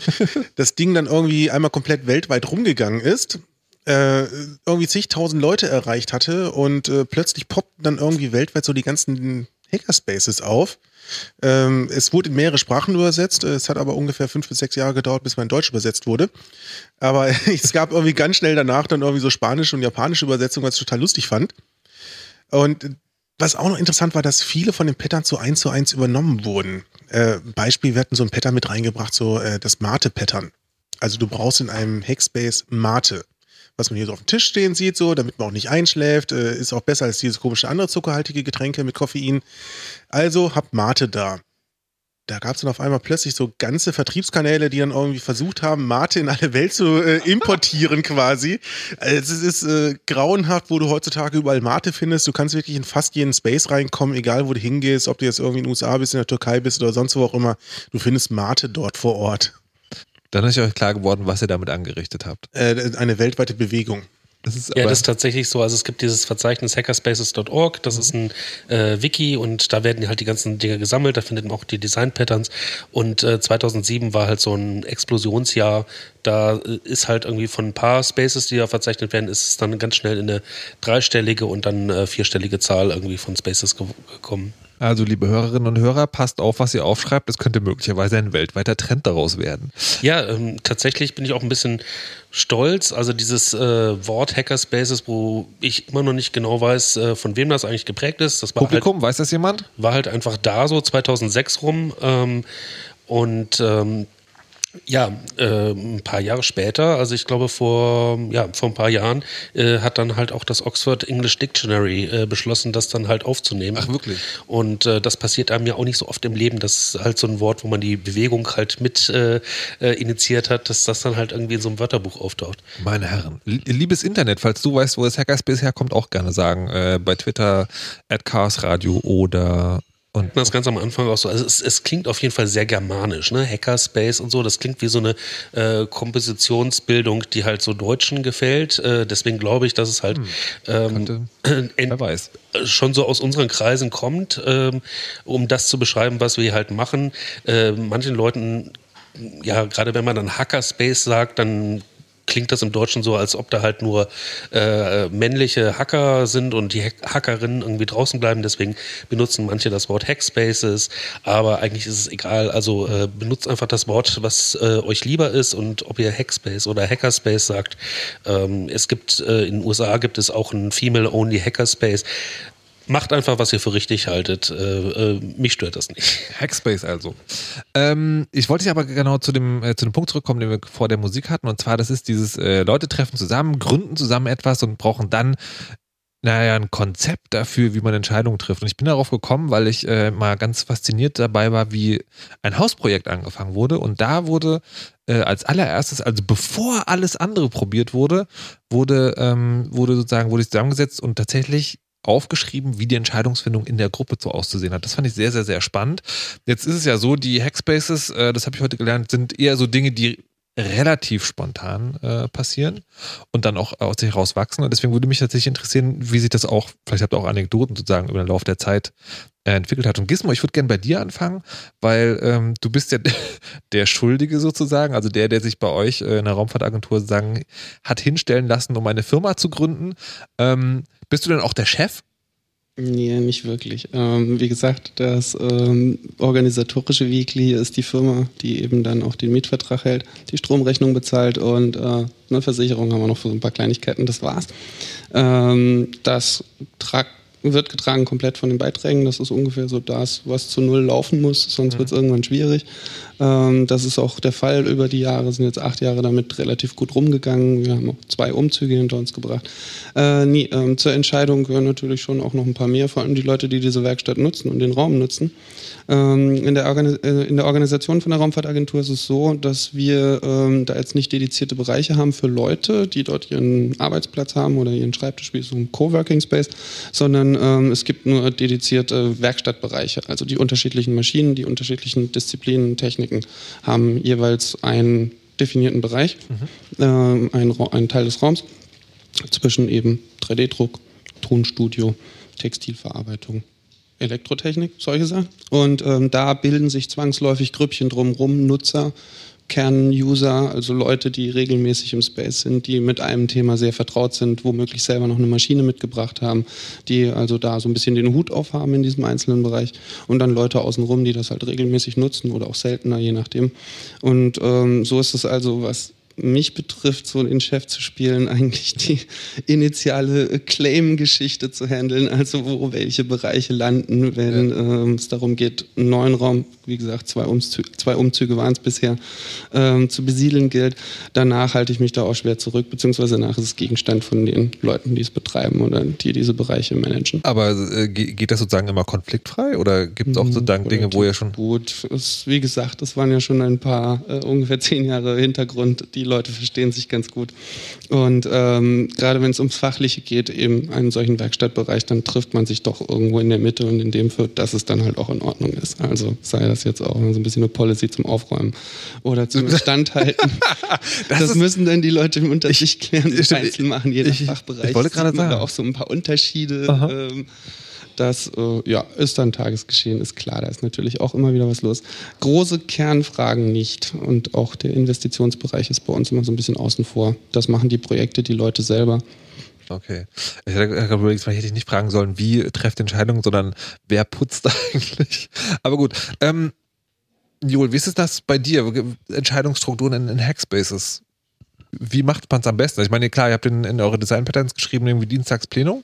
[LAUGHS] das Ding dann irgendwie einmal komplett weltweit rumgegangen ist äh, irgendwie zigtausend Leute erreicht hatte und äh, plötzlich poppten dann irgendwie weltweit so die ganzen Hackerspaces auf. Ähm, es wurde in mehrere Sprachen übersetzt. Es hat aber ungefähr fünf bis sechs Jahre gedauert, bis man in Deutsch übersetzt wurde. Aber [LAUGHS] es gab irgendwie ganz schnell danach dann irgendwie so spanische und japanische Übersetzungen, was ich total lustig fand. Und was auch noch interessant war, dass viele von den Patterns so eins zu eins übernommen wurden. Äh, Beispiel, wir hatten so ein Pattern mit reingebracht, so äh, das Mate-Pattern. Also du brauchst in einem Hackspace Mate was man hier so auf dem Tisch stehen sieht, so, damit man auch nicht einschläft. Äh, ist auch besser als dieses komische andere zuckerhaltige Getränke mit Koffein. Also habt Mate da. Da gab es dann auf einmal plötzlich so ganze Vertriebskanäle, die dann irgendwie versucht haben, Mate in alle Welt zu äh, importieren [LAUGHS] quasi. Also es ist äh, grauenhaft, wo du heutzutage überall Mate findest. Du kannst wirklich in fast jeden Space reinkommen, egal wo du hingehst, ob du jetzt irgendwie in den USA bist, in der Türkei bist oder sonst wo auch immer. Du findest Mate dort vor Ort. Dann ist euch klar geworden, was ihr damit angerichtet habt. Äh, eine weltweite Bewegung. Das ist Ja, das ist tatsächlich so. Also es gibt dieses Verzeichnis hackerspaces.org, das ist ein äh, Wiki und da werden halt die ganzen Dinge gesammelt, da findet man auch die Design-Patterns und äh, 2007 war halt so ein Explosionsjahr, da äh, ist halt irgendwie von ein paar Spaces, die da verzeichnet werden, ist es dann ganz schnell in eine dreistellige und dann äh, vierstellige Zahl irgendwie von Spaces ge gekommen. Also, liebe Hörerinnen und Hörer, passt auf, was ihr aufschreibt. Es könnte möglicherweise ein weltweiter Trend daraus werden. Ja, ähm, tatsächlich bin ich auch ein bisschen stolz. Also dieses äh, Wort Hackerspaces, wo ich immer noch nicht genau weiß, äh, von wem das eigentlich geprägt ist. Das halt Publikum, weiß das jemand? war halt einfach da so 2006 rum ähm, und ähm, ja, äh, ein paar Jahre später, also ich glaube vor, ja, vor ein paar Jahren, äh, hat dann halt auch das Oxford English Dictionary äh, beschlossen, das dann halt aufzunehmen. Ach, wirklich? Und äh, das passiert einem ja auch nicht so oft im Leben, dass halt so ein Wort, wo man die Bewegung halt mit äh, äh, initiiert hat, dass das dann halt irgendwie in so einem Wörterbuch auftaucht. Meine Herren, li- liebes Internet, falls du weißt, wo das Hackerspace herkommt, auch gerne sagen. Bei Twitter, at Chaos Radio oder und Das ganz am Anfang auch so. Also es, es klingt auf jeden Fall sehr germanisch, ne? Hackerspace und so. Das klingt wie so eine äh, Kompositionsbildung, die halt so Deutschen gefällt. Äh, deswegen glaube ich, dass es halt ähm, könnte- [CLEARS THROAT] schon so aus unseren Kreisen kommt, ähm, um das zu beschreiben, was wir halt machen. Äh, manchen Leuten, ja, gerade wenn man dann Hackerspace sagt, dann klingt das im Deutschen so, als ob da halt nur äh, männliche Hacker sind und die Hack Hackerinnen irgendwie draußen bleiben. Deswegen benutzen manche das Wort Hackspaces, aber eigentlich ist es egal. Also äh, benutzt einfach das Wort, was äh, euch lieber ist und ob ihr Hackspace oder Hackerspace sagt. Ähm, es gibt äh, in den USA gibt es auch einen Female-Only Hackerspace Macht einfach, was ihr für richtig haltet. Äh, äh, mich stört das nicht. Hackspace also. Ähm, ich wollte aber genau zu dem, äh, zu dem Punkt zurückkommen, den wir vor der Musik hatten. Und zwar, das ist dieses, äh, Leute treffen zusammen, gründen zusammen etwas und brauchen dann naja, ein Konzept dafür, wie man Entscheidungen trifft. Und ich bin darauf gekommen, weil ich äh, mal ganz fasziniert dabei war, wie ein Hausprojekt angefangen wurde. Und da wurde äh, als allererstes, also bevor alles andere probiert wurde, wurde, ähm, wurde sozusagen, wurde ich zusammengesetzt und tatsächlich aufgeschrieben, wie die Entscheidungsfindung in der Gruppe so auszusehen hat. Das fand ich sehr, sehr, sehr spannend. Jetzt ist es ja so, die Hackspaces, äh, das habe ich heute gelernt, sind eher so Dinge, die relativ spontan äh, passieren und dann auch aus sich heraus wachsen. Und deswegen würde mich tatsächlich interessieren, wie sich das auch, vielleicht habt ihr auch Anekdoten sozusagen über den Lauf der Zeit äh, entwickelt hat. Und Gizmo, ich würde gerne bei dir anfangen, weil ähm, du bist ja [LAUGHS] der Schuldige sozusagen, also der, der sich bei euch äh, in der Raumfahrtagentur sozusagen hat hinstellen lassen, um eine Firma zu gründen. Ähm, bist du denn auch der Chef? Nee, nicht wirklich. Ähm, wie gesagt, das ähm, organisatorische Vehikel ist die Firma, die eben dann auch den Mietvertrag hält, die Stromrechnung bezahlt und äh, eine Versicherung haben wir noch für so ein paar Kleinigkeiten, das war's. Ähm, das tragt wird getragen komplett von den Beiträgen. Das ist ungefähr so das, was zu null laufen muss, sonst Mhm. wird es irgendwann schwierig. Ähm, das ist auch der Fall über die Jahre, sind jetzt acht Jahre damit relativ gut rumgegangen. Wir haben auch zwei Umzüge hinter uns gebracht. Äh, nee, ähm, zur Entscheidung gehören natürlich schon auch noch ein paar mehr, vor allem die Leute, die diese Werkstatt nutzen und den Raum nutzen. Ähm, in, der äh, in der Organisation von der Raumfahrtagentur ist es so, dass wir ähm, da jetzt nicht dedizierte Bereiche haben für Leute, die dort ihren Arbeitsplatz haben oder ihren Schreibtisch, wie so ein Coworking Space, sondern ähm, es gibt nur dedizierte Werkstattbereiche. Also die unterschiedlichen Maschinen, die unterschiedlichen Disziplinen, Techniken haben jeweils einen definierten Bereich, ähm, einen, einen Teil des Raums zwischen eben 3D-Druck, Tonstudio, Textilverarbeitung, Elektrotechnik, solche Sachen. Und ähm, da bilden sich zwangsläufig Grüppchen drumherum, Nutzer, Kern-User, also Leute, die regelmäßig im Space sind, die mit einem Thema sehr vertraut sind, womöglich selber noch eine Maschine mitgebracht haben, die also da so ein bisschen den Hut aufhaben in diesem einzelnen Bereich und dann Leute außenrum, die das halt regelmäßig nutzen oder auch seltener, je nachdem. Und ähm, so ist es also, was mich betrifft, so den Chef zu spielen, [LAUGHS] eigentlich die initiale Claim-Geschichte zu handeln, also wo welche Bereiche landen, wenn ähm, es darum geht, einen neuen Raum, wie gesagt, zwei, Umzü zwei Umzüge waren es bisher, ähm, zu besiedeln gilt. Danach halte ich mich da auch schwer zurück, beziehungsweise danach ist es Gegenstand von den Leuten, die es betreiben oder die diese Bereiche managen. Aber äh, ge- geht das sozusagen immer konfliktfrei oder gibt es auch sozusagen Dinge, wo ihr schon. Gut, es, wie gesagt, es waren ja schon ein paar, äh, ungefähr zehn Jahre Hintergrund. Die Leute verstehen sich ganz gut. Und ähm, gerade wenn es ums Fachliche geht, eben einen solchen Werkstattbereich, dann trifft man sich doch irgendwo in der Mitte und in dem führt, dass es dann halt auch in Ordnung ist. Also sei das jetzt auch so ein bisschen eine Policy zum Aufräumen oder zum [LAUGHS] Standhalten. das ist- müssen dann die Leute unter sich klären, Ich- sich einzeln machen, je nach ich- Fachbereich. ich wollte gerade man da sagen. auch so ein paar Unterschiede. Ähm, das äh, ja, ist dann Tagesgeschehen, ist klar. Da ist natürlich auch immer wieder was los. Große Kernfragen nicht. Und auch der Investitionsbereich ist bei uns immer so ein bisschen außen vor. Das machen die Projekte, die Leute selber. Okay. Ich hätte vielleicht hätte ich nicht fragen sollen, wie trefft Entscheidungen, sondern wer putzt [LAUGHS] eigentlich. Aber gut. Ähm, Joel, wie ist das bei dir? Entscheidungsstrukturen in, in Hackspaces. Wie macht man es am besten? Ich meine, klar, ihr habt in, in eure Design-Patterns geschrieben, irgendwie Dienstags Plenum.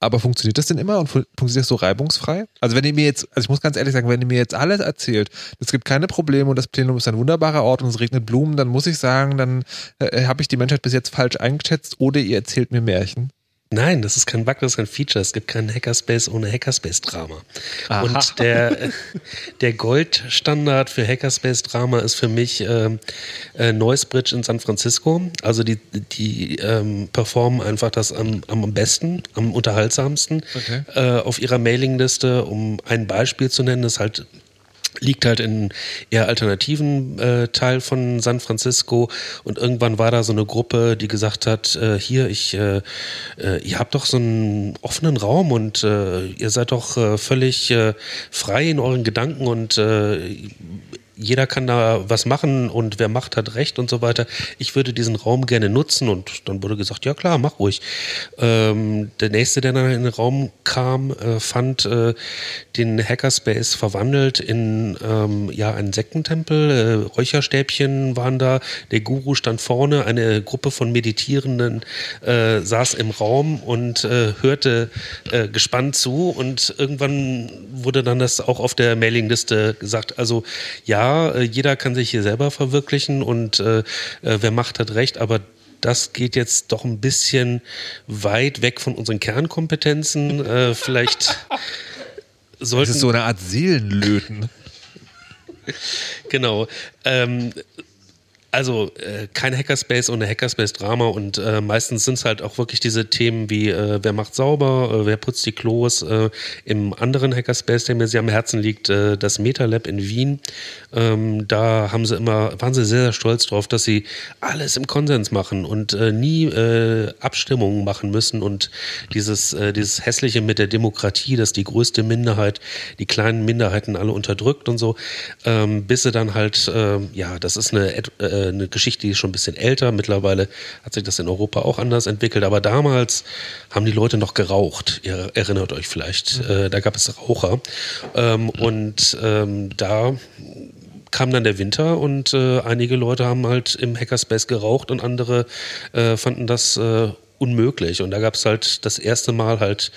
Aber funktioniert das denn immer und fu- funktioniert das so reibungsfrei? Also wenn ihr mir jetzt, also ich muss ganz ehrlich sagen, wenn ihr mir jetzt alles erzählt, es gibt keine Probleme und das Plenum ist ein wunderbarer Ort und es regnet Blumen, dann muss ich sagen, dann äh, habe ich die Menschheit bis jetzt falsch eingeschätzt oder ihr erzählt mir Märchen. Nein, das ist kein Bug, das ist kein Feature. Es gibt keinen Hackerspace ohne Hackerspace-Drama. Und der, [LAUGHS] der Goldstandard für Hackerspace-Drama ist für mich ähm, äh, Noisebridge in San Francisco. Also die, die ähm, performen einfach das am, am besten, am unterhaltsamsten Okay. äh, auf ihrer Mailingliste. Um ein Beispiel zu nennen, ist halt liegt halt in eher alternativen äh, Teil von San Francisco. Und irgendwann war da so eine Gruppe, die gesagt hat, äh, hier, ich, äh, äh, ihr habt doch so einen offenen Raum und äh, ihr seid doch äh, völlig frei in euren Gedanken und jeder kann da was machen und wer macht, hat recht und so weiter. Ich würde diesen Raum gerne nutzen und dann wurde gesagt, ja klar, mach ruhig. Ähm, der nächste, der dann in den Raum kam, äh, fand äh, den Hackerspace verwandelt in ähm, ja, einen Sektentempel. Äh, Räucherstäbchen waren da, der Guru stand vorne, eine Gruppe von Meditierenden äh, saß im Raum und äh, hörte äh, gespannt zu und irgendwann wurde dann das auch auf der Mailingliste gesagt, also ja, äh, jeder kann sich hier selber verwirklichen und äh, äh, wer macht, hat recht, aber das geht jetzt doch ein bisschen weit weg von unseren Kernkompetenzen. Äh, vielleicht Das [LAUGHS] sollten ist so eine Art Seelenlöten. Genau. Ähm, also äh, kein Hackerspace ohne Hackerspace-Drama und äh, meistens sind es halt auch wirklich diese Themen wie äh, wer macht sauber, äh, wer putzt die Klos. Äh, Im anderen Hackerspace, der mir sehr am Herzen liegt, äh, das MetaLab in Wien. Ähm, da haben sie immer, waren sie sehr, sehr stolz drauf, dass sie alles im Konsens machen und äh, nie äh, Abstimmungen machen müssen und dieses, äh, dieses Hässliche mit der Demokratie, dass die größte Minderheit die kleinen Minderheiten alle unterdrückt und so, ähm, bis sie dann halt, äh, ja, das ist eine, et- äh, eine Geschichte, die ist schon ein bisschen älter. Mittlerweile hat sich das in Europa auch anders entwickelt, aber damals haben die Leute noch geraucht. Ihr erinnert euch vielleicht, äh, da gab es Raucher. Ähm, und ähm, da kam dann der Winter und äh, einige Leute haben halt im Hackerspace geraucht und andere äh, fanden das äh, unmöglich. Und da gab es halt das erste Mal halt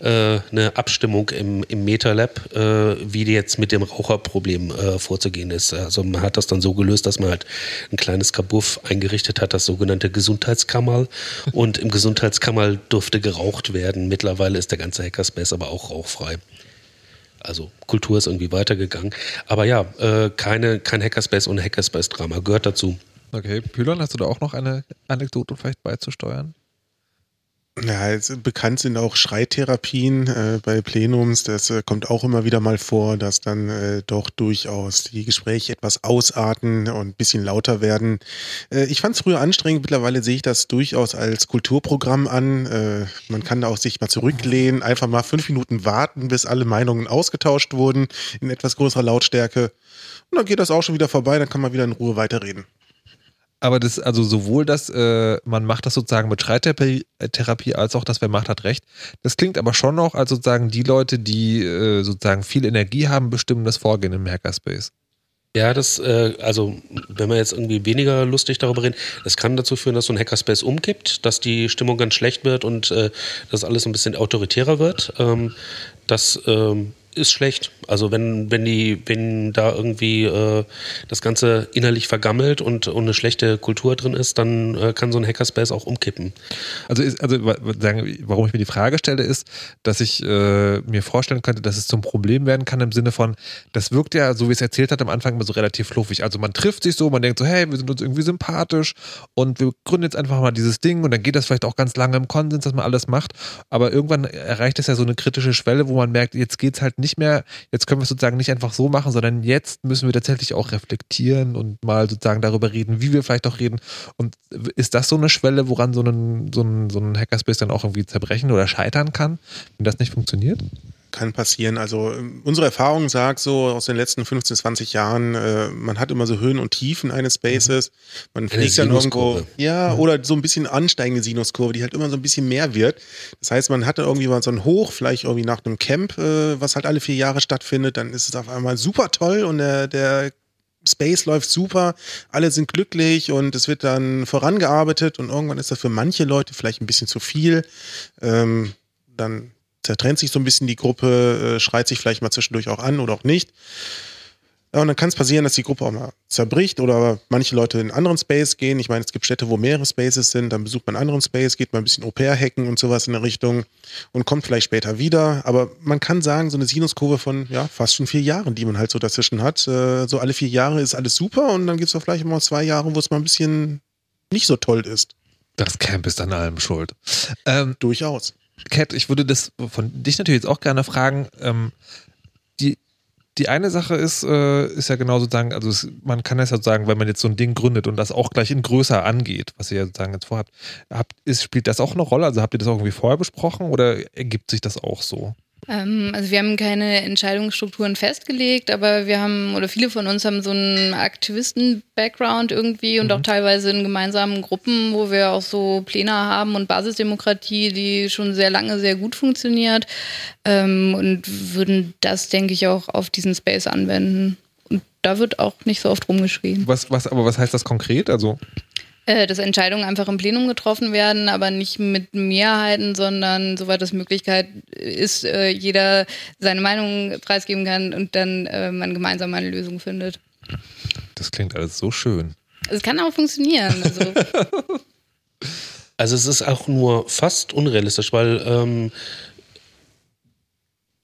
äh, eine Abstimmung im, im MetaLab, äh, wie jetzt mit dem Raucherproblem äh, vorzugehen ist. Also man hat das dann so gelöst, dass man halt ein kleines Kabuff eingerichtet hat, das sogenannte Gesundheitskammerl. Und im Gesundheitskammerl durfte geraucht werden. Mittlerweile ist der ganze Hackerspace aber auch rauchfrei. Also Kultur ist irgendwie weitergegangen. Aber ja, äh, keine, kein Hackerspace ohne Hackerspace-Drama. Gehört dazu. Okay, Pylon, hast du da auch noch eine Anekdote vielleicht beizusteuern? Ja, bekannt sind auch Schreitherapien äh, bei Plenums. Das äh, kommt auch immer wieder mal vor, dass dann äh, doch durchaus die Gespräche etwas ausarten und ein bisschen lauter werden. Äh, ich fand es früher anstrengend. Mittlerweile sehe ich das durchaus als Kulturprogramm an. Äh, man kann da auch sich mal zurücklehnen, einfach mal fünf Minuten warten, bis alle Meinungen ausgetauscht wurden in etwas größerer Lautstärke. Und dann geht das auch schon wieder vorbei. Dann kann man wieder in Ruhe weiterreden. Aber das, also sowohl das, äh, man macht das sozusagen mit Schreittherapie äh, als auch das, wer macht, hat recht. Das klingt aber schon noch als sozusagen die Leute, die äh, sozusagen viel Energie haben, bestimmen das Vorgehen im Hackerspace. Ja, das, äh, also wenn wir jetzt irgendwie weniger lustig darüber reden, das kann dazu führen, dass so ein Hackerspace umkippt, dass die Stimmung ganz schlecht wird und äh, dass alles ein bisschen autoritärer wird. Ähm, das ähm, ist schlecht. Also wenn, wenn die, wenn da irgendwie äh, das Ganze innerlich vergammelt und, und eine schlechte Kultur drin ist, dann äh, kann so ein Hackerspace auch umkippen. Also, ist, also warum ich mir die Frage stelle, ist, dass ich äh, mir vorstellen könnte, dass es zum Problem werden kann im Sinne von, das wirkt ja, so wie es erzählt hat, am Anfang immer so relativ fluffig. Also man trifft sich so, man denkt so, hey, wir sind uns irgendwie sympathisch und wir gründen jetzt einfach mal dieses Ding und dann geht das vielleicht auch ganz lange im Konsens, dass man alles macht. Aber irgendwann erreicht es ja so eine kritische Schwelle, wo man merkt, jetzt geht's halt nicht mehr, jetzt können wir es sozusagen nicht einfach so machen, sondern jetzt müssen wir tatsächlich auch reflektieren und mal sozusagen darüber reden, wie wir vielleicht auch reden. Und ist das so eine Schwelle, woran so ein, so ein, so ein Hackerspace dann auch irgendwie zerbrechen oder scheitern kann, wenn das nicht funktioniert? Kann passieren. Also ähm, unsere Erfahrung sagt so aus den letzten 15, 20 Jahren, äh, man hat immer so Höhen und Tiefen eines Spaces. Man fliegt dann irgendwo, Sinuskurve. ja, oder so ein bisschen ansteigende Sinuskurve, die halt immer so ein bisschen mehr wird. Das heißt, man hatte irgendwie mal so ein Hoch, vielleicht irgendwie nach einem Camp, äh, was halt alle vier Jahre stattfindet, dann ist es auf einmal super toll und der, der Space läuft super, alle sind glücklich und es wird dann vorangearbeitet und irgendwann ist das für manche Leute vielleicht ein bisschen zu viel. Ähm, dann zertrennt sich so ein bisschen die Gruppe, äh, schreit sich vielleicht mal zwischendurch auch an oder auch nicht. Ja, und dann kann es passieren, dass die Gruppe auch mal zerbricht oder manche Leute in einen anderen Space gehen. Ich meine, es gibt Städte, wo mehrere Spaces sind, dann besucht man einen anderen Space, geht mal ein bisschen Au-pair-Hacken und sowas in der Richtung und kommt vielleicht später wieder. Aber man kann sagen, so eine Sinuskurve von ja, fast schon vier Jahren, die man halt so dazwischen hat. Äh, so alle vier Jahre ist alles super und dann gibt es auch vielleicht mal zwei Jahre, wo es mal ein bisschen nicht so toll ist. Das Camp ist an allem schuld. Ähm, Durchaus. Kat, ich würde das von dich natürlich jetzt auch gerne fragen. Ähm, die, die eine Sache ist, äh, ist ja genau sozusagen, also es, man kann das ja sagen, wenn man jetzt so ein Ding gründet und das auch gleich in größer angeht, was ihr ja sozusagen jetzt vorhabt, habt, ist, spielt das auch eine Rolle? Also habt ihr das auch irgendwie vorher besprochen oder ergibt sich das auch so? Ähm, also wir haben keine Entscheidungsstrukturen festgelegt, aber wir haben, oder viele von uns haben so einen Aktivisten-Background irgendwie und auch teilweise in gemeinsamen Gruppen, wo wir auch so Pläne haben und Basisdemokratie, die schon sehr lange sehr gut funktioniert ähm, und würden das, denke ich, auch auf diesen Space anwenden. Und da wird auch nicht so oft rumgeschrien. Was, was, aber was heißt das konkret? Also, Äh, dass Entscheidungen einfach im Plenum getroffen werden, aber nicht mit Mehrheiten, sondern soweit das Möglichkeit ist, äh, jeder seine Meinung preisgeben kann und dann äh, man gemeinsam eine Lösung findet. das klingt alles so schön. Es kann auch funktionieren. Also, [LAUGHS] Also es ist auch nur fast unrealistisch, weil ähm,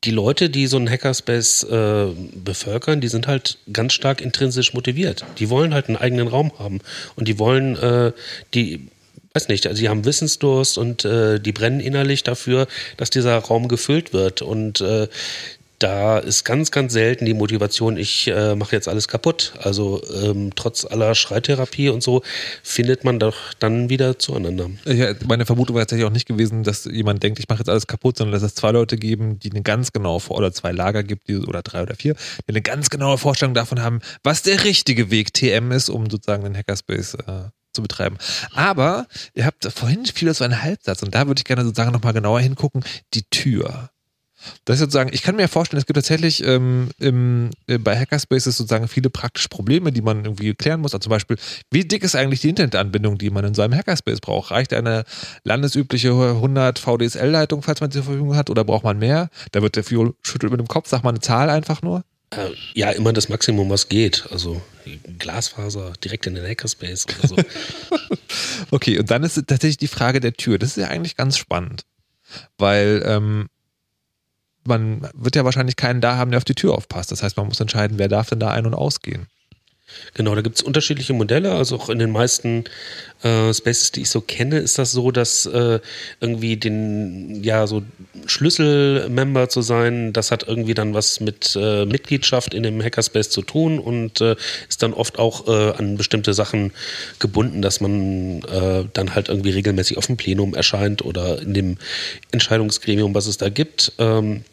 die Leute, die so einen Hackerspace äh, bevölkern, die sind halt ganz stark intrinsisch motiviert. Die wollen halt einen eigenen Raum haben und die wollen, äh, die weiß nicht, also die haben Wissensdurst und äh, die brennen innerlich dafür, dass dieser Raum gefüllt wird und äh, da ist ganz, ganz selten die Motivation, ich äh, mache jetzt alles kaputt. Also ähm, trotz aller Schreitherapie und so findet man doch dann wieder zueinander. Ja, meine Vermutung wäre tatsächlich auch nicht gewesen, dass jemand denkt, ich mache jetzt alles kaputt, sondern dass es zwei Leute geben, die eine ganz genaue oder zwei Lager gibt, die, oder drei oder vier, die eine ganz genaue Vorstellung davon haben, was der richtige Weg TM ist, um sozusagen den Hackerspace äh, zu betreiben. Aber ihr habt vorhin viel so einen Halbsatz und da würde ich gerne sozusagen nochmal genauer hingucken, die Tür. Das ist sozusagen, ich kann mir vorstellen, es gibt tatsächlich ähm, im, äh, bei Hackerspaces sozusagen viele praktische Probleme, die man irgendwie klären muss. Also zum Beispiel, wie dick ist eigentlich die Internetanbindung, die man in so einem Hackerspace braucht? Reicht eine landesübliche 100 VDSL-Leitung, falls man sie zur Verfügung hat, oder braucht man mehr? Da wird der Fuel schüttelt mit dem Kopf, sagt man eine Zahl einfach nur. Äh, ja, immer das Maximum, was geht. Also Glasfaser direkt in den Hackerspace oder so. [LAUGHS] Okay, und dann ist tatsächlich die Frage der Tür. Das ist ja eigentlich ganz spannend, weil ähm, man wird ja wahrscheinlich keinen da haben, der auf die Tür aufpasst. Das heißt, man muss entscheiden, wer darf denn da ein- und ausgehen. Genau, da gibt es unterschiedliche Modelle. Also auch in den meisten äh, Spaces, die ich so kenne, ist das so, dass äh, irgendwie den, ja, so Schlüsselmember zu sein, das hat irgendwie dann was mit äh, Mitgliedschaft in dem Hackerspace zu tun und äh, ist dann oft auch äh, an bestimmte Sachen gebunden, dass man äh, dann halt irgendwie regelmäßig auf dem Plenum erscheint oder in dem Entscheidungsgremium, was es da gibt. Ähm,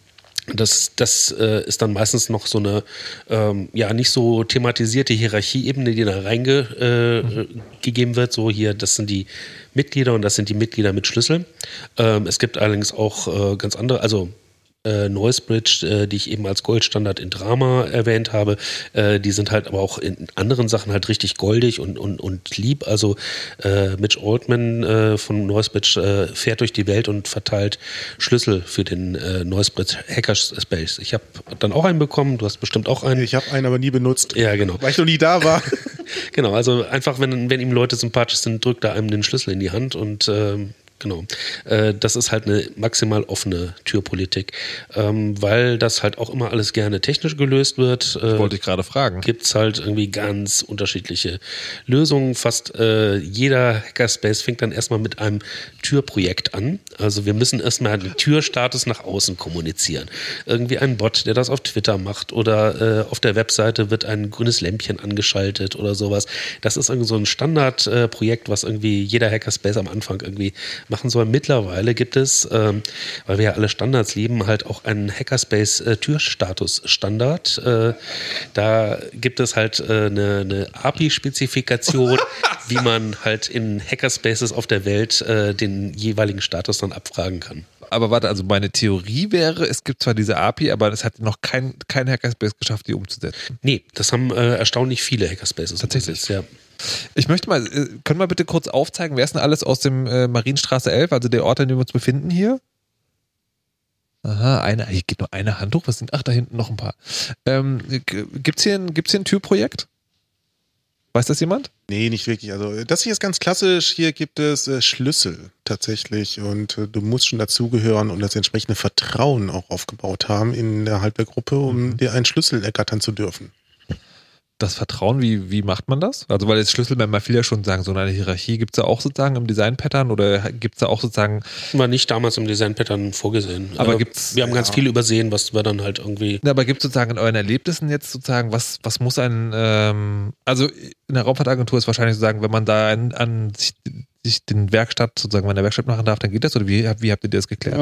das, das äh, ist dann meistens noch so eine ähm, ja nicht so thematisierte Hierarchieebene, die da reingegeben äh, gegeben wird. So hier, das sind die Mitglieder und das sind die Mitglieder mit Schlüssel. Ähm, es gibt allerdings auch äh, ganz andere, also äh, Noisebridge, äh, die ich eben als Goldstandard in Drama erwähnt habe, äh, die sind halt aber auch in anderen Sachen halt richtig goldig und, und, und lieb. Also äh, Mitch Altman äh, von Noisebridge äh, fährt durch die Welt und verteilt Schlüssel für den äh, Noisebridge Hackerspace. Ich habe dann auch einen bekommen, du hast bestimmt auch einen. Ich habe einen aber nie benutzt, Ja, genau. weil ich noch nie da war. [LAUGHS] Genau, also einfach, wenn, wenn ihm Leute sympathisch sind, drückt er einem den Schlüssel in die Hand und ähm, genau. Äh, das ist halt eine maximal offene Türpolitik, ähm, weil das halt auch immer alles gerne technisch gelöst wird. Äh, Wollte ich gerade fragen. gibt es halt irgendwie ganz unterschiedliche Lösungen. Fast äh, jeder Hackerspace fängt dann erstmal mit einem Türprojekt an. Also wir müssen erstmal den Türstatus nach außen kommunizieren. Irgendwie ein Bot, der das auf Twitter macht oder auf der Webseite wird ein grünes Lämpchen angeschaltet oder sowas. Das ist irgendwie so ein Standardprojekt, Projekt, was irgendwie jeder Hackerspace am Anfang irgendwie machen soll. Mittlerweile gibt es, ähm, weil wir ja alle Standards lieben, halt auch einen Hackerspace äh. Äh, da gibt es halt äh, eine, eine API-Spezifikation, [LAUGHS] wie man halt in Hackerspaces auf der Welt äh, den jeweiligen Status dann abfragen kann. Aber warte, also meine Theorie wäre, es gibt zwar diese API, aber es hat noch kein, kein Hackerspace geschafft, die umzusetzen. Nee, das haben äh, erstaunlich viele Hackerspaces. Tatsächlich? Ja. Ich möchte mal, äh, können wir bitte kurz aufzeigen, wer ist denn alles aus dem äh, Marienstraße 11, also der Ort, an dem wir uns befinden hier? Aha, eine, hier geht nur eine Hand hoch. Was sind, ach, da hinten noch ein paar. Ähm, gibt's hier ein, gibt's hier ein Türprojekt? Weiß das jemand? Nee, nicht wirklich. Also das hier ist ganz klassisch. Hier gibt es äh, Schlüssel tatsächlich und äh, du musst schon dazugehören und das entsprechende Vertrauen auch aufgebaut haben innerhalb der Gruppe, um dir einen Schlüssel ergattern zu dürfen. Das Vertrauen, wie, wie macht man das? Also, weil jetzt Schlüsselmember viele ja schon sagen, so eine Hierarchie gibt es da auch sozusagen im Design-Pattern oder gibt es da auch sozusagen, War nicht damals im Design-Pattern vorgesehen. Aber Äh, gibt's- Wir haben ganz ja. viel übersehen, was wir dann halt irgendwie. Na, aber gibt es sozusagen in euren Erlebnissen jetzt sozusagen, was, was muss ein, ähm, also in der Raumfahrtagentur ist wahrscheinlich sozusagen, wenn man da an, an sich, sich den Werkstatt sozusagen meine Werkstatt machen darf, dann geht das? Oder wie, wie habt ihr das geklärt?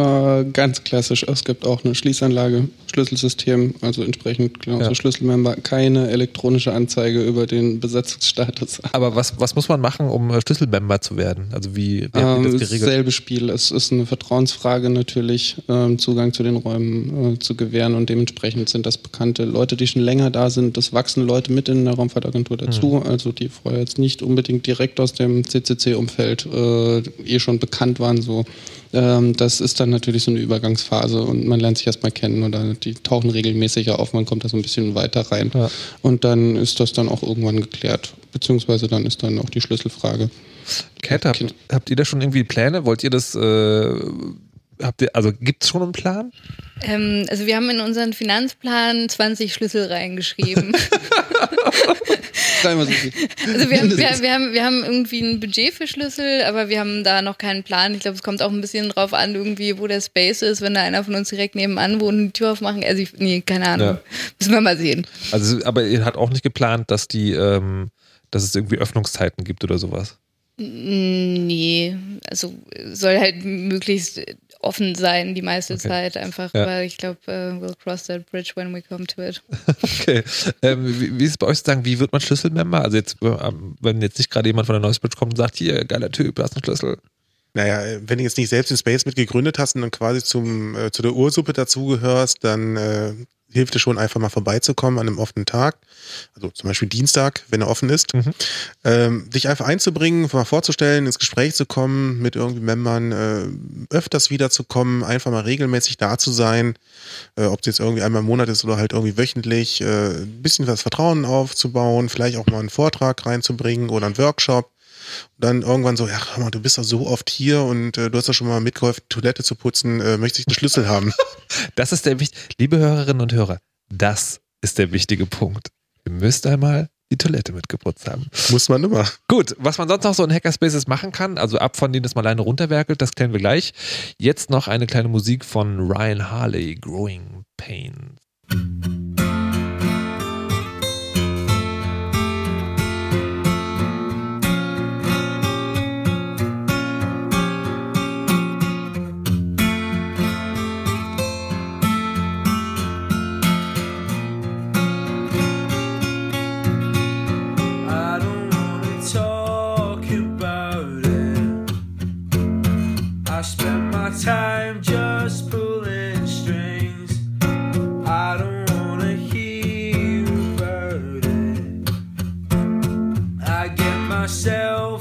Äh, ganz klassisch. Es gibt auch eine Schließanlage, Schlüsselsystem, also entsprechend genauso Ja. Schlüsselmember, keine elektronische Anzeige über den Besetzungsstatus. [LAUGHS] Aber was, was muss man machen, um äh, Schlüsselmember zu werden? Also wie, wie habt Ähm, das geregelt? selbe Spiel. Es ist eine Vertrauensfrage natürlich, ähm, Zugang zu den Räumen äh, zu gewähren und dementsprechend sind das bekannte Leute, die schon länger da sind. Das wachsen Leute mit in der Raumfahrtagentur dazu, also die vorher jetzt nicht unbedingt direkt aus dem CCC-Umfeld äh, eh schon bekannt waren. So, ähm, das ist dann natürlich so eine Übergangsphase und man lernt sich erstmal kennen oder die tauchen regelmäßig auf, man kommt da so ein bisschen weiter rein Ja. und dann ist das dann auch irgendwann geklärt, beziehungsweise dann ist dann auch die Schlüsselfrage. Cat, habt, Kind. habt ihr da schon irgendwie Pläne? Wollt ihr das, äh, habt ihr, also gibt es schon einen Plan? Ähm, also wir haben in unseren Finanzplan 20 Schlüssel reingeschrieben. [LAUGHS] [LAUGHS] Dreimal so viel. Also wir haben, [LAUGHS] wir, wir, haben, wir haben irgendwie ein Budget für Schlüssel, aber wir haben da noch keinen Plan. Ich glaube, es kommt auch ein bisschen drauf an, irgendwie, wo der Space ist, wenn da einer von uns direkt nebenan wohnt und die Tür aufmachen. Also ich, nee, keine Ahnung. Ja. Müssen wir mal sehen. Also, aber ihr habt auch nicht geplant, dass die, ähm, dass es irgendwie Öffnungszeiten gibt oder sowas. Nee, also soll halt möglichst offen sein die meiste Okay. Zeit einfach, Ja. weil ich glaube, uh, we'll cross that bridge when we come to it. [LAUGHS] Okay. Ähm, wie, wie ist es bei euch sozusagen, wie wird man Schlüsselmember? Also jetzt, ähm, wenn jetzt nicht gerade jemand von der Noisebridge kommt und sagt, hier, geiler Typ, du hast einen Schlüssel. Naja, äh, wenn du jetzt nicht selbst den Space mit gegründet hast und dann quasi zum, äh, zu der Ursuppe dazugehörst, dann äh, hilft es schon einfach mal vorbeizukommen an einem offenen Tag. Also zum Beispiel Dienstag, wenn er offen ist. Mhm. Ähm, dich einfach einzubringen, mal vorzustellen, ins Gespräch zu kommen, mit irgendwie Membern äh, öfters wiederzukommen, einfach mal regelmäßig da zu sein. Äh, Ob es jetzt irgendwie einmal im Monat ist oder halt irgendwie wöchentlich, äh, ein bisschen was Vertrauen aufzubauen, vielleicht auch mal einen Vortrag reinzubringen oder einen Workshop. Und dann irgendwann so, ja, hör mal, du bist doch so oft hier und äh, du hast doch schon mal mitgeholfen, die Toilette zu putzen, äh, möchte ich einen Schlüssel haben. [LAUGHS] Das ist der wichtige, liebe Hörerinnen und Hörer, das ist der wichtige Punkt. Ihr müsst einmal die Toilette mitgeputzt haben. Muss man immer. Gut, was man sonst noch so in Hackerspaces machen kann, also ab von denen das mal alleine runterwerkelt, das klären wir gleich. Jetzt noch eine kleine Musik von Ryan Harley, Growing Pains. I spend my time just pulling strings. I don't wanna hear about it. I get myself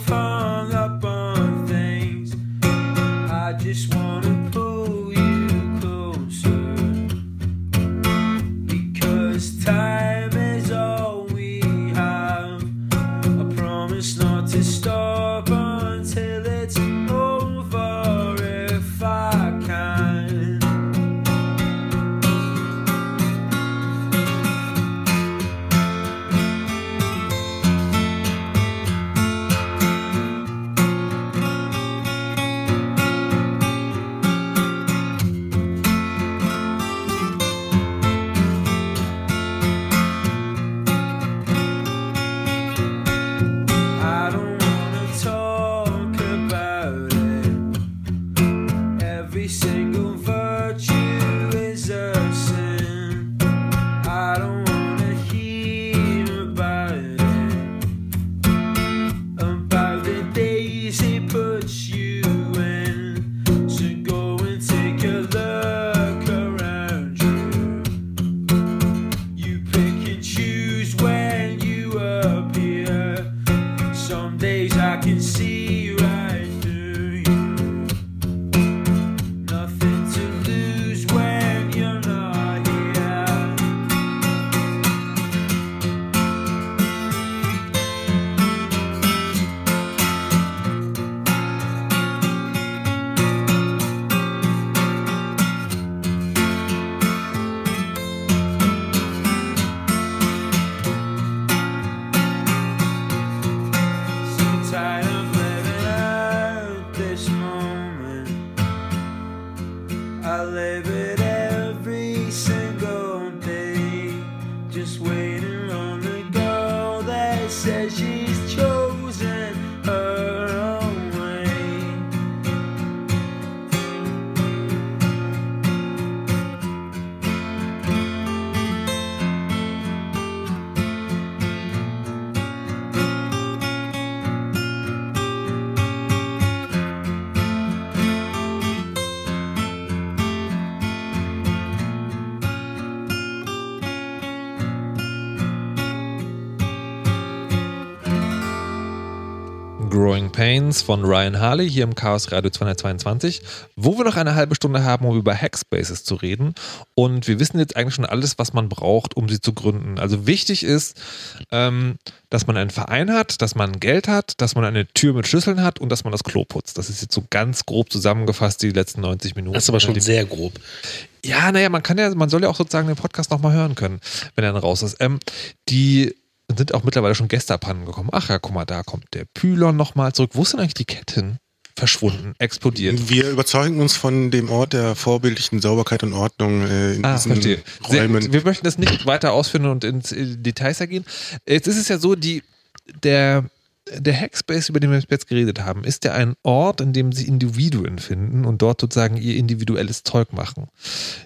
Pains von Ryan Harley hier im Chaos Radio 222, wo wir noch eine halbe Stunde haben, um über Hackspaces zu reden. Und wir wissen jetzt eigentlich schon alles, was man braucht, um sie zu gründen. Also wichtig ist, ähm, dass man einen Verein hat, dass man Geld hat, dass man eine Tür mit Schlüsseln hat und dass man das Klo putzt. Das ist jetzt so ganz grob zusammengefasst, die letzten 90 Minuten. Das ist aber schon sehr grob. ja, naja, man kann ja, man soll ja auch sozusagen den Podcast nochmal hören können, wenn er dann raus ist. Ähm, die sind auch mittlerweile schon Gäste abhanden gekommen. Ach ja, guck mal, da kommt der Pylon nochmal zurück. Wo ist denn eigentlich die Ketten? Verschwunden, explodiert. Wir überzeugen uns von dem Ort der vorbildlichen Sauberkeit und Ordnung äh, in Ah, diesen verstehe. Sehr, Räumen. wir möchten das nicht weiter ausführen und ins äh, Details ergehen. Jetzt ist es ja so, die, der, der Hackspace, über den wir jetzt geredet haben, ist ja ein Ort, in dem sie Individuen finden und dort sozusagen ihr individuelles Zeug machen.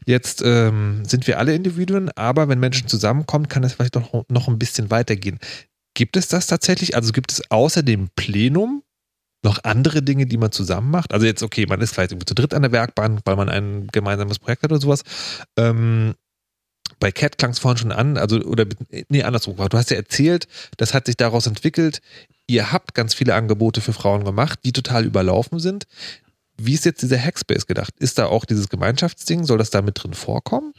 Jetzt ähm, sind wir alle Individuen, aber wenn Menschen zusammenkommen, kann es vielleicht noch, noch ein bisschen weitergehen. Gibt es das tatsächlich? Also gibt es außer dem Plenum noch andere Dinge, die man zusammen macht? Also jetzt, okay, man ist vielleicht irgendwie zu dritt an der Werkbank, weil man ein gemeinsames Projekt hat oder sowas. Ähm, bei Cat klang es vorhin schon an, also, oder, nee, andersrum. Du hast ja erzählt, das hat sich daraus entwickelt. Ihr habt ganz viele Angebote für Frauen gemacht, die total überlaufen sind. Wie ist jetzt dieser Hackspace gedacht? Ist da auch dieses Gemeinschaftsding? Soll das da mit drin vorkommen?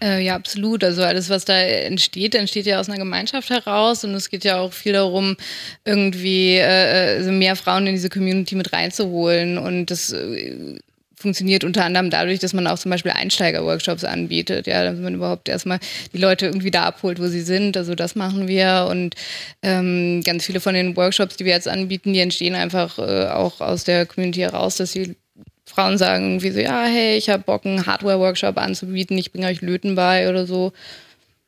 Äh, ja, absolut. Also alles, was da entsteht, entsteht ja aus einer Gemeinschaft heraus und es geht ja auch viel darum, irgendwie äh, also mehr Frauen in diese Community mit reinzuholen und das äh, funktioniert unter anderem dadurch, dass man auch zum Beispiel Einsteiger-Workshops anbietet, ja, dass man überhaupt erstmal die Leute irgendwie da abholt, wo sie sind. Also das machen wir und ähm, ganz viele von den Workshops, die wir jetzt anbieten, die entstehen einfach äh, auch aus der Community heraus, dass sie Frauen sagen irgendwie so, ja, hey, ich habe Bock, einen Hardware-Workshop anzubieten, ich bringe euch Löten bei oder so.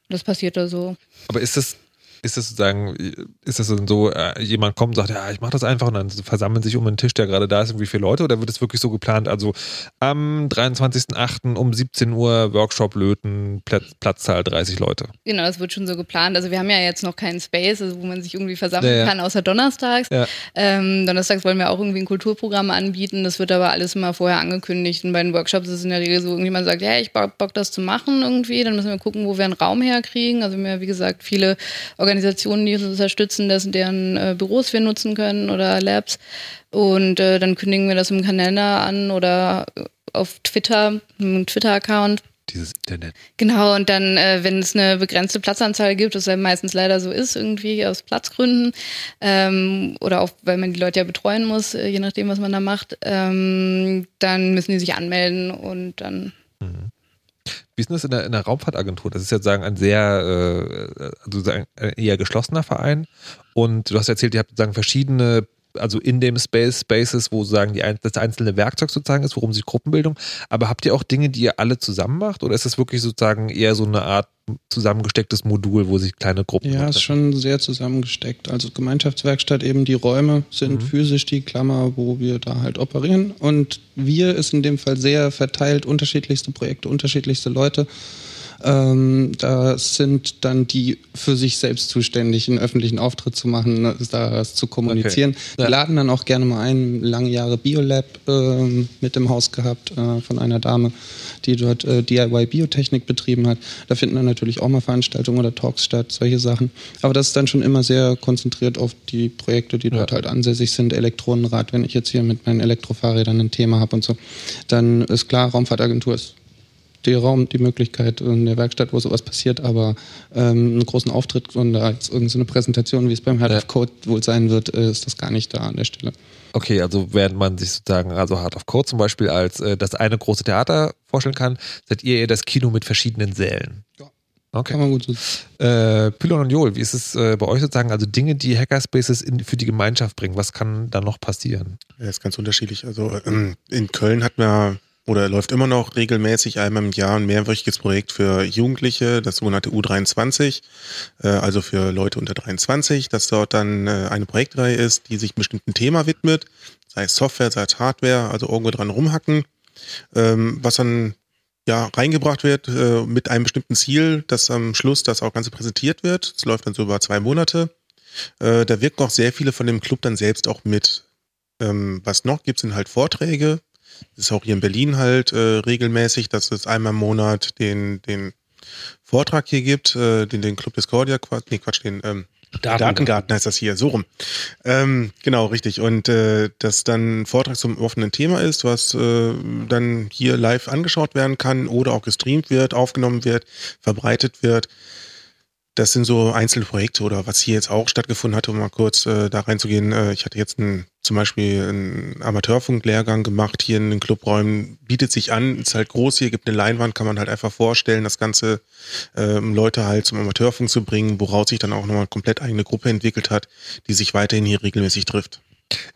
Das passiert da so. Aber ist das, ist das sozusagen, ist das dann so, äh, jemand kommt und sagt, ja, ich mache das einfach und dann versammeln sich um den Tisch, der gerade da ist, irgendwie viele Leute oder wird es wirklich so geplant, also am 23.08. um 17 Uhr Workshop löten, Platz, Platzzahl 30 Leute. Genau, das wird schon so geplant. Also wir haben ja jetzt noch keinen Space, also wo man sich irgendwie versammeln Ja, ja. kann, außer donnerstags. Ja. Ähm, donnerstags wollen wir auch irgendwie ein Kulturprogramm anbieten. Das wird aber alles immer vorher angekündigt. Und bei den Workshops ist es in der Regel so, irgendjemand sagt, ja, ich hab Bock, das zu machen irgendwie. Dann müssen wir gucken, wo wir einen Raum herkriegen. Also wir haben ja, wie gesagt, viele Organisationen, die uns unterstützen, dass deren äh, Büros wir nutzen können oder Labs. Und äh, dann kündigen wir das im Kalender an oder auf Twitter, einem Twitter-Account. Dieses Internet. Genau, und dann, äh, wenn es eine begrenzte Platzanzahl gibt, was ja meistens leider so ist, irgendwie aus Platzgründen, ähm, oder auch, weil man die Leute ja betreuen muss, äh, je nachdem, was man da macht, ähm, dann müssen die sich anmelden und dann Wie ist denn das in der, in der Raumfahrtagentur? Das ist ja sozusagen ein sehr, äh, also ein eher geschlossener Verein. Und du hast erzählt, ihr habt sozusagen verschiedene, also in dem Space, Spaces, wo sozusagen die, das einzelne Werkzeug sozusagen ist, worum sich Gruppenbildung. Aber habt ihr auch Dinge, die ihr alle zusammen macht? Oder ist das wirklich sozusagen eher so eine Art zusammengestecktes Modul, wo sich kleine Gruppen Ja, ist schon sehr zusammengesteckt. Also Gemeinschaftswerkstatt eben die Räume sind physisch die Klammer, wo wir da halt operieren. Und wir ist in dem Fall sehr verteilt, unterschiedlichste Projekte, unterschiedlichste Leute. Ähm, da sind dann die für sich selbst zuständig, einen öffentlichen Auftritt zu machen, ne, das zu kommunizieren. Ja. Wir laden dann auch gerne mal ein, lange Jahre Biolab ähm, mit im Haus gehabt äh, von einer Dame, die dort äh, DIY Biotechnik betrieben hat. Da finden dann natürlich auch mal Veranstaltungen oder Talks statt, solche Sachen. Aber das ist dann schon immer sehr konzentriert auf die Projekte, die dort halt ansässig sind. Elektronenrad, wenn ich jetzt hier mit meinen Elektrofahrrädern ein Thema habe und so, dann ist klar, Raumfahrtagentur ist der Raum, die Möglichkeit in der Werkstatt, wo sowas passiert, aber ähm, einen großen Auftritt und da jetzt irgendeine Präsentation, wie es beim Heart Ja. of Code wohl sein wird, äh, ist das gar nicht da an der Stelle. Okay, also während man sich sozusagen, also Heart of Code zum Beispiel als äh, das eine große Theater vorstellen kann, seid ihr eher das Kino mit verschiedenen Sälen. Ja. Okay. Kann man gut so Äh, Pylon und Joel, wie ist es äh, bei euch sozusagen? Also Dinge, die Hackerspaces in, für die Gemeinschaft bringen. Was kann da noch passieren? Ja, ist ganz unterschiedlich. Also ähm, in Köln hat man oder läuft immer noch regelmäßig einmal im Jahr ein mehrwöchiges Projekt für Jugendliche, das sogenannte U23, äh, also für Leute unter 23, dass dort dann äh, eine Projektreihe ist, die sich einem bestimmten Thema widmet, sei es Software, sei es Hardware, also irgendwo dran rumhacken, ähm, was dann ja reingebracht wird äh, mit einem bestimmten Ziel, dass am Schluss das auch Ganze präsentiert wird. Das läuft dann so über zwei Monate. Äh, da wirken auch sehr viele von dem Club dann selbst auch mit. Ähm, was noch gibt, sind halt Vorträge. Das ist auch hier in Berlin halt äh, regelmäßig, dass es einmal im Monat den, den Vortrag hier gibt, äh, den, den Club Discordia, Quatsch, nee, Quatsch, den ähm, Datengarten heißt das hier, so rum. Ähm, genau, richtig. Und äh, dass dann ein Vortrag zum offenen Thema ist, was äh, dann hier live angeschaut werden kann oder auch gestreamt wird, aufgenommen wird, verbreitet wird. Das sind so einzelne Projekte oder was hier jetzt auch stattgefunden hat, um mal kurz äh, da reinzugehen. Äh, ich hatte jetzt ein, zum Beispiel einen Amateurfunklehrgang gemacht hier in den Clubräumen. Bietet sich an, ist halt groß hier, gibt eine Leinwand, kann man halt einfach vorstellen, das Ganze ähm, Leute halt zum Amateurfunk zu bringen, woraus sich dann auch nochmal komplett eigene Gruppe entwickelt hat, die sich weiterhin hier regelmäßig trifft.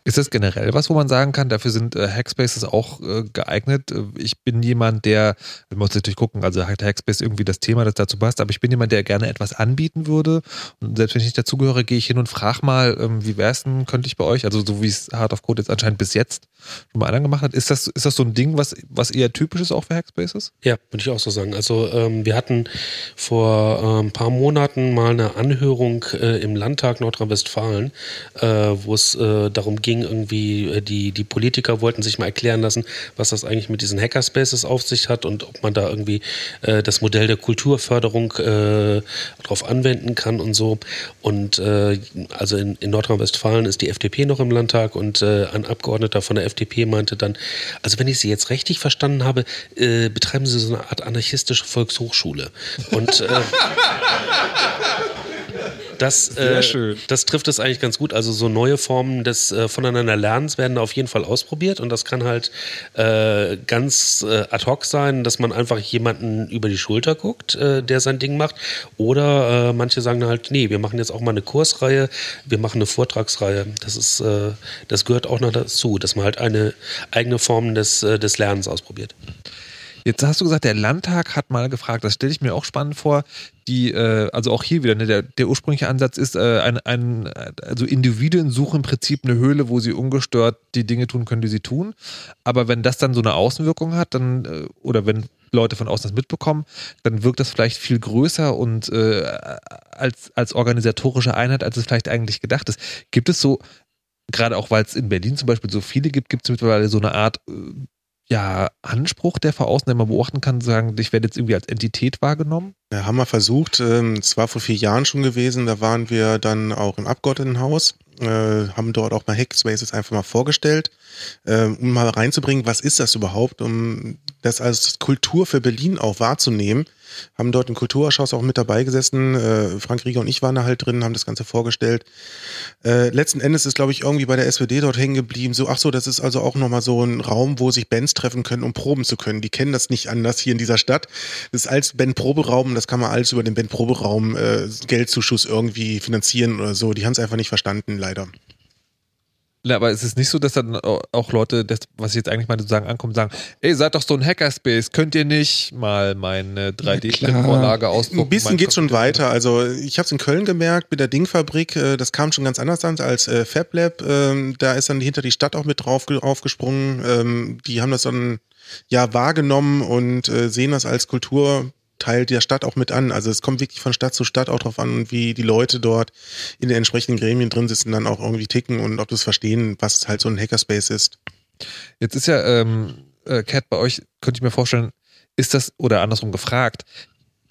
Ist das generell was, wo man sagen kann, dafür sind äh, Hackspaces auch äh, geeignet? Äh, Ich bin jemand, der, man muss natürlich gucken, also hat Hackspace irgendwie das Thema, das dazu passt, aber ich bin jemand, der gerne etwas anbieten würde. Und selbst wenn ich nicht dazugehöre, gehe ich hin und frage mal, ähm, wie wär's denn, könnte ich bei euch, also so wie es Hard of Code jetzt anscheinend bis jetzt schon mal einer gemacht hat, ist das, ist das so ein Ding, was, was eher typisch ist auch für Hackspaces? Ja, würde ich auch so sagen. Also ähm, wir hatten vor äh, ein paar Monaten mal eine Anhörung äh, im Landtag Nordrhein-Westfalen, äh, wo es äh, darum ging, irgendwie äh, die, die Politiker wollten sich mal erklären lassen, was das eigentlich mit diesen Hackerspaces auf sich hat und ob man da irgendwie äh, das Modell der Kulturförderung äh, darauf anwenden kann und so. Und äh, also in, in Nordrhein-Westfalen ist die FDP noch im Landtag und äh, ein Abgeordneter von der FDP meinte dann, also wenn ich Sie jetzt richtig verstanden habe, äh, betreiben Sie so eine Art anarchistische Volkshochschule. Und äh, [LAUGHS] das, äh, das trifft es eigentlich ganz gut. Also so neue Formen des äh, Voneinanderlernens werden auf jeden Fall ausprobiert und das kann halt äh, ganz äh, ad hoc sein, dass man einfach jemanden über die Schulter guckt, äh, der sein Ding macht. Oder äh, manche sagen halt, nee, wir machen jetzt auch mal eine Kursreihe, wir machen eine Vortragsreihe. Das ist, äh, das gehört auch noch dazu, dass man halt eine eigene Form des, des Lernens ausprobiert. Jetzt hast du gesagt, der Landtag hat mal gefragt, das stelle ich mir auch spannend vor, die, äh, also auch hier wieder, ne, der, der ursprüngliche Ansatz ist, äh, ein, ein, also Individuen suchen im Prinzip eine Höhle, wo sie ungestört die Dinge tun können, die sie tun. Aber wenn das dann so eine Außenwirkung hat, dann, äh, oder wenn Leute von außen das mitbekommen, dann wirkt das vielleicht viel größer und äh, als, als organisatorische Einheit, als es vielleicht eigentlich gedacht ist. Gibt es so, gerade auch weil es in Berlin zum Beispiel so viele gibt, gibt es mittlerweile so eine Art äh, ja, Anspruch, der von außen, man beobachten kann, sagen, ich werde jetzt irgendwie als Entität wahrgenommen? Ja, haben wir versucht. Ähm, Es war vor vier Jahren schon gewesen. Da waren wir dann auch im Abgeordnetenhaus, äh, haben dort auch mal Hackspaces einfach mal vorgestellt, äh, um mal reinzubringen, was ist das überhaupt, um das als Kultur für Berlin auch wahrzunehmen. Haben dort im Kulturausschuss auch mit dabei gesessen. Äh, Frank Rieger und ich waren da halt drin, haben das Ganze vorgestellt. Äh, letzten Endes ist, glaube ich, irgendwie bei der SPD dort hängen geblieben. So, ach so, das ist also auch nochmal so ein Raum, wo sich Bands treffen können, um proben zu können. Die kennen das nicht anders hier in dieser Stadt. Das ist als Bandproberaum, das kann man alles über den Bandproberaum äh, Geldzuschuss irgendwie finanzieren oder so. Die haben es einfach nicht verstanden, leider. Ja, aber es ist nicht so, dass dann auch Leute, das, was ich jetzt eigentlich meine, sagen, ankommen sagen, ey, seid doch so ein Hackerspace, könnt ihr nicht mal meine 3D-Vorlage ausdrucken? Ein bisschen geht schon weiter. Also ich habe es in Köln gemerkt mit der Dingfabrik. Äh, das kam schon ganz anders an als äh, FabLab. Ähm, da ist dann hinter die Stadt auch mit drauf aufgesprungen. Ähm, die haben das dann ja wahrgenommen und äh, sehen das als Kulturteil der Stadt auch mit an. Also es kommt wirklich von Stadt zu Stadt auch drauf an, wie die Leute dort in den entsprechenden Gremien drin sitzen, dann auch irgendwie ticken und ob das verstehen, was halt so ein Hackerspace ist. Jetzt ist ja, ähm, äh, Cat, bei euch könnte ich mir vorstellen, ist das, oder andersrum gefragt,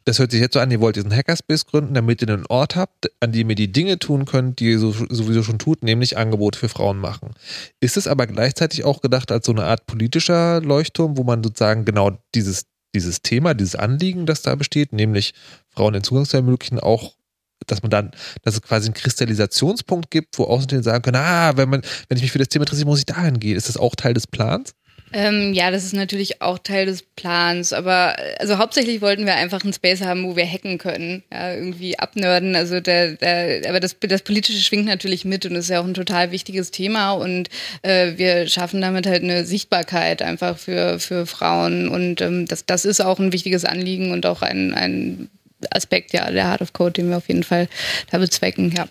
das hört sich jetzt so an, ihr wollt diesen Hackerspace gründen, damit ihr einen Ort habt, an dem ihr die Dinge tun könnt, die ihr so, sowieso schon tut, nämlich Angebote für Frauen machen. Ist es aber gleichzeitig auch gedacht als so eine Art politischer Leuchtturm, wo man sozusagen genau dieses, dieses Thema, dieses Anliegen, das da besteht, nämlich Frauen den Zugang zu ermöglichen, auch dass man dann, dass es quasi einen Kristallisationspunkt gibt, wo Außenstehende sagen können, ah, wenn man, wenn ich mich für das Thema interessiere, muss ich dahin gehen. Ist das auch Teil des Plans? Ähm, ja, das ist natürlich auch Teil des Plans, aber also hauptsächlich wollten wir einfach einen Space haben, wo wir hacken können, ja, irgendwie abnörden. Also der, der, aber das, das Politische schwingt natürlich mit und ist ja auch ein total wichtiges Thema und äh, wir schaffen damit halt eine Sichtbarkeit einfach für, für Frauen und ähm, das, das ist auch ein wichtiges Anliegen und auch ein, ein Aspekt ja der Heart of Code, den wir auf jeden Fall da bezwecken, ja.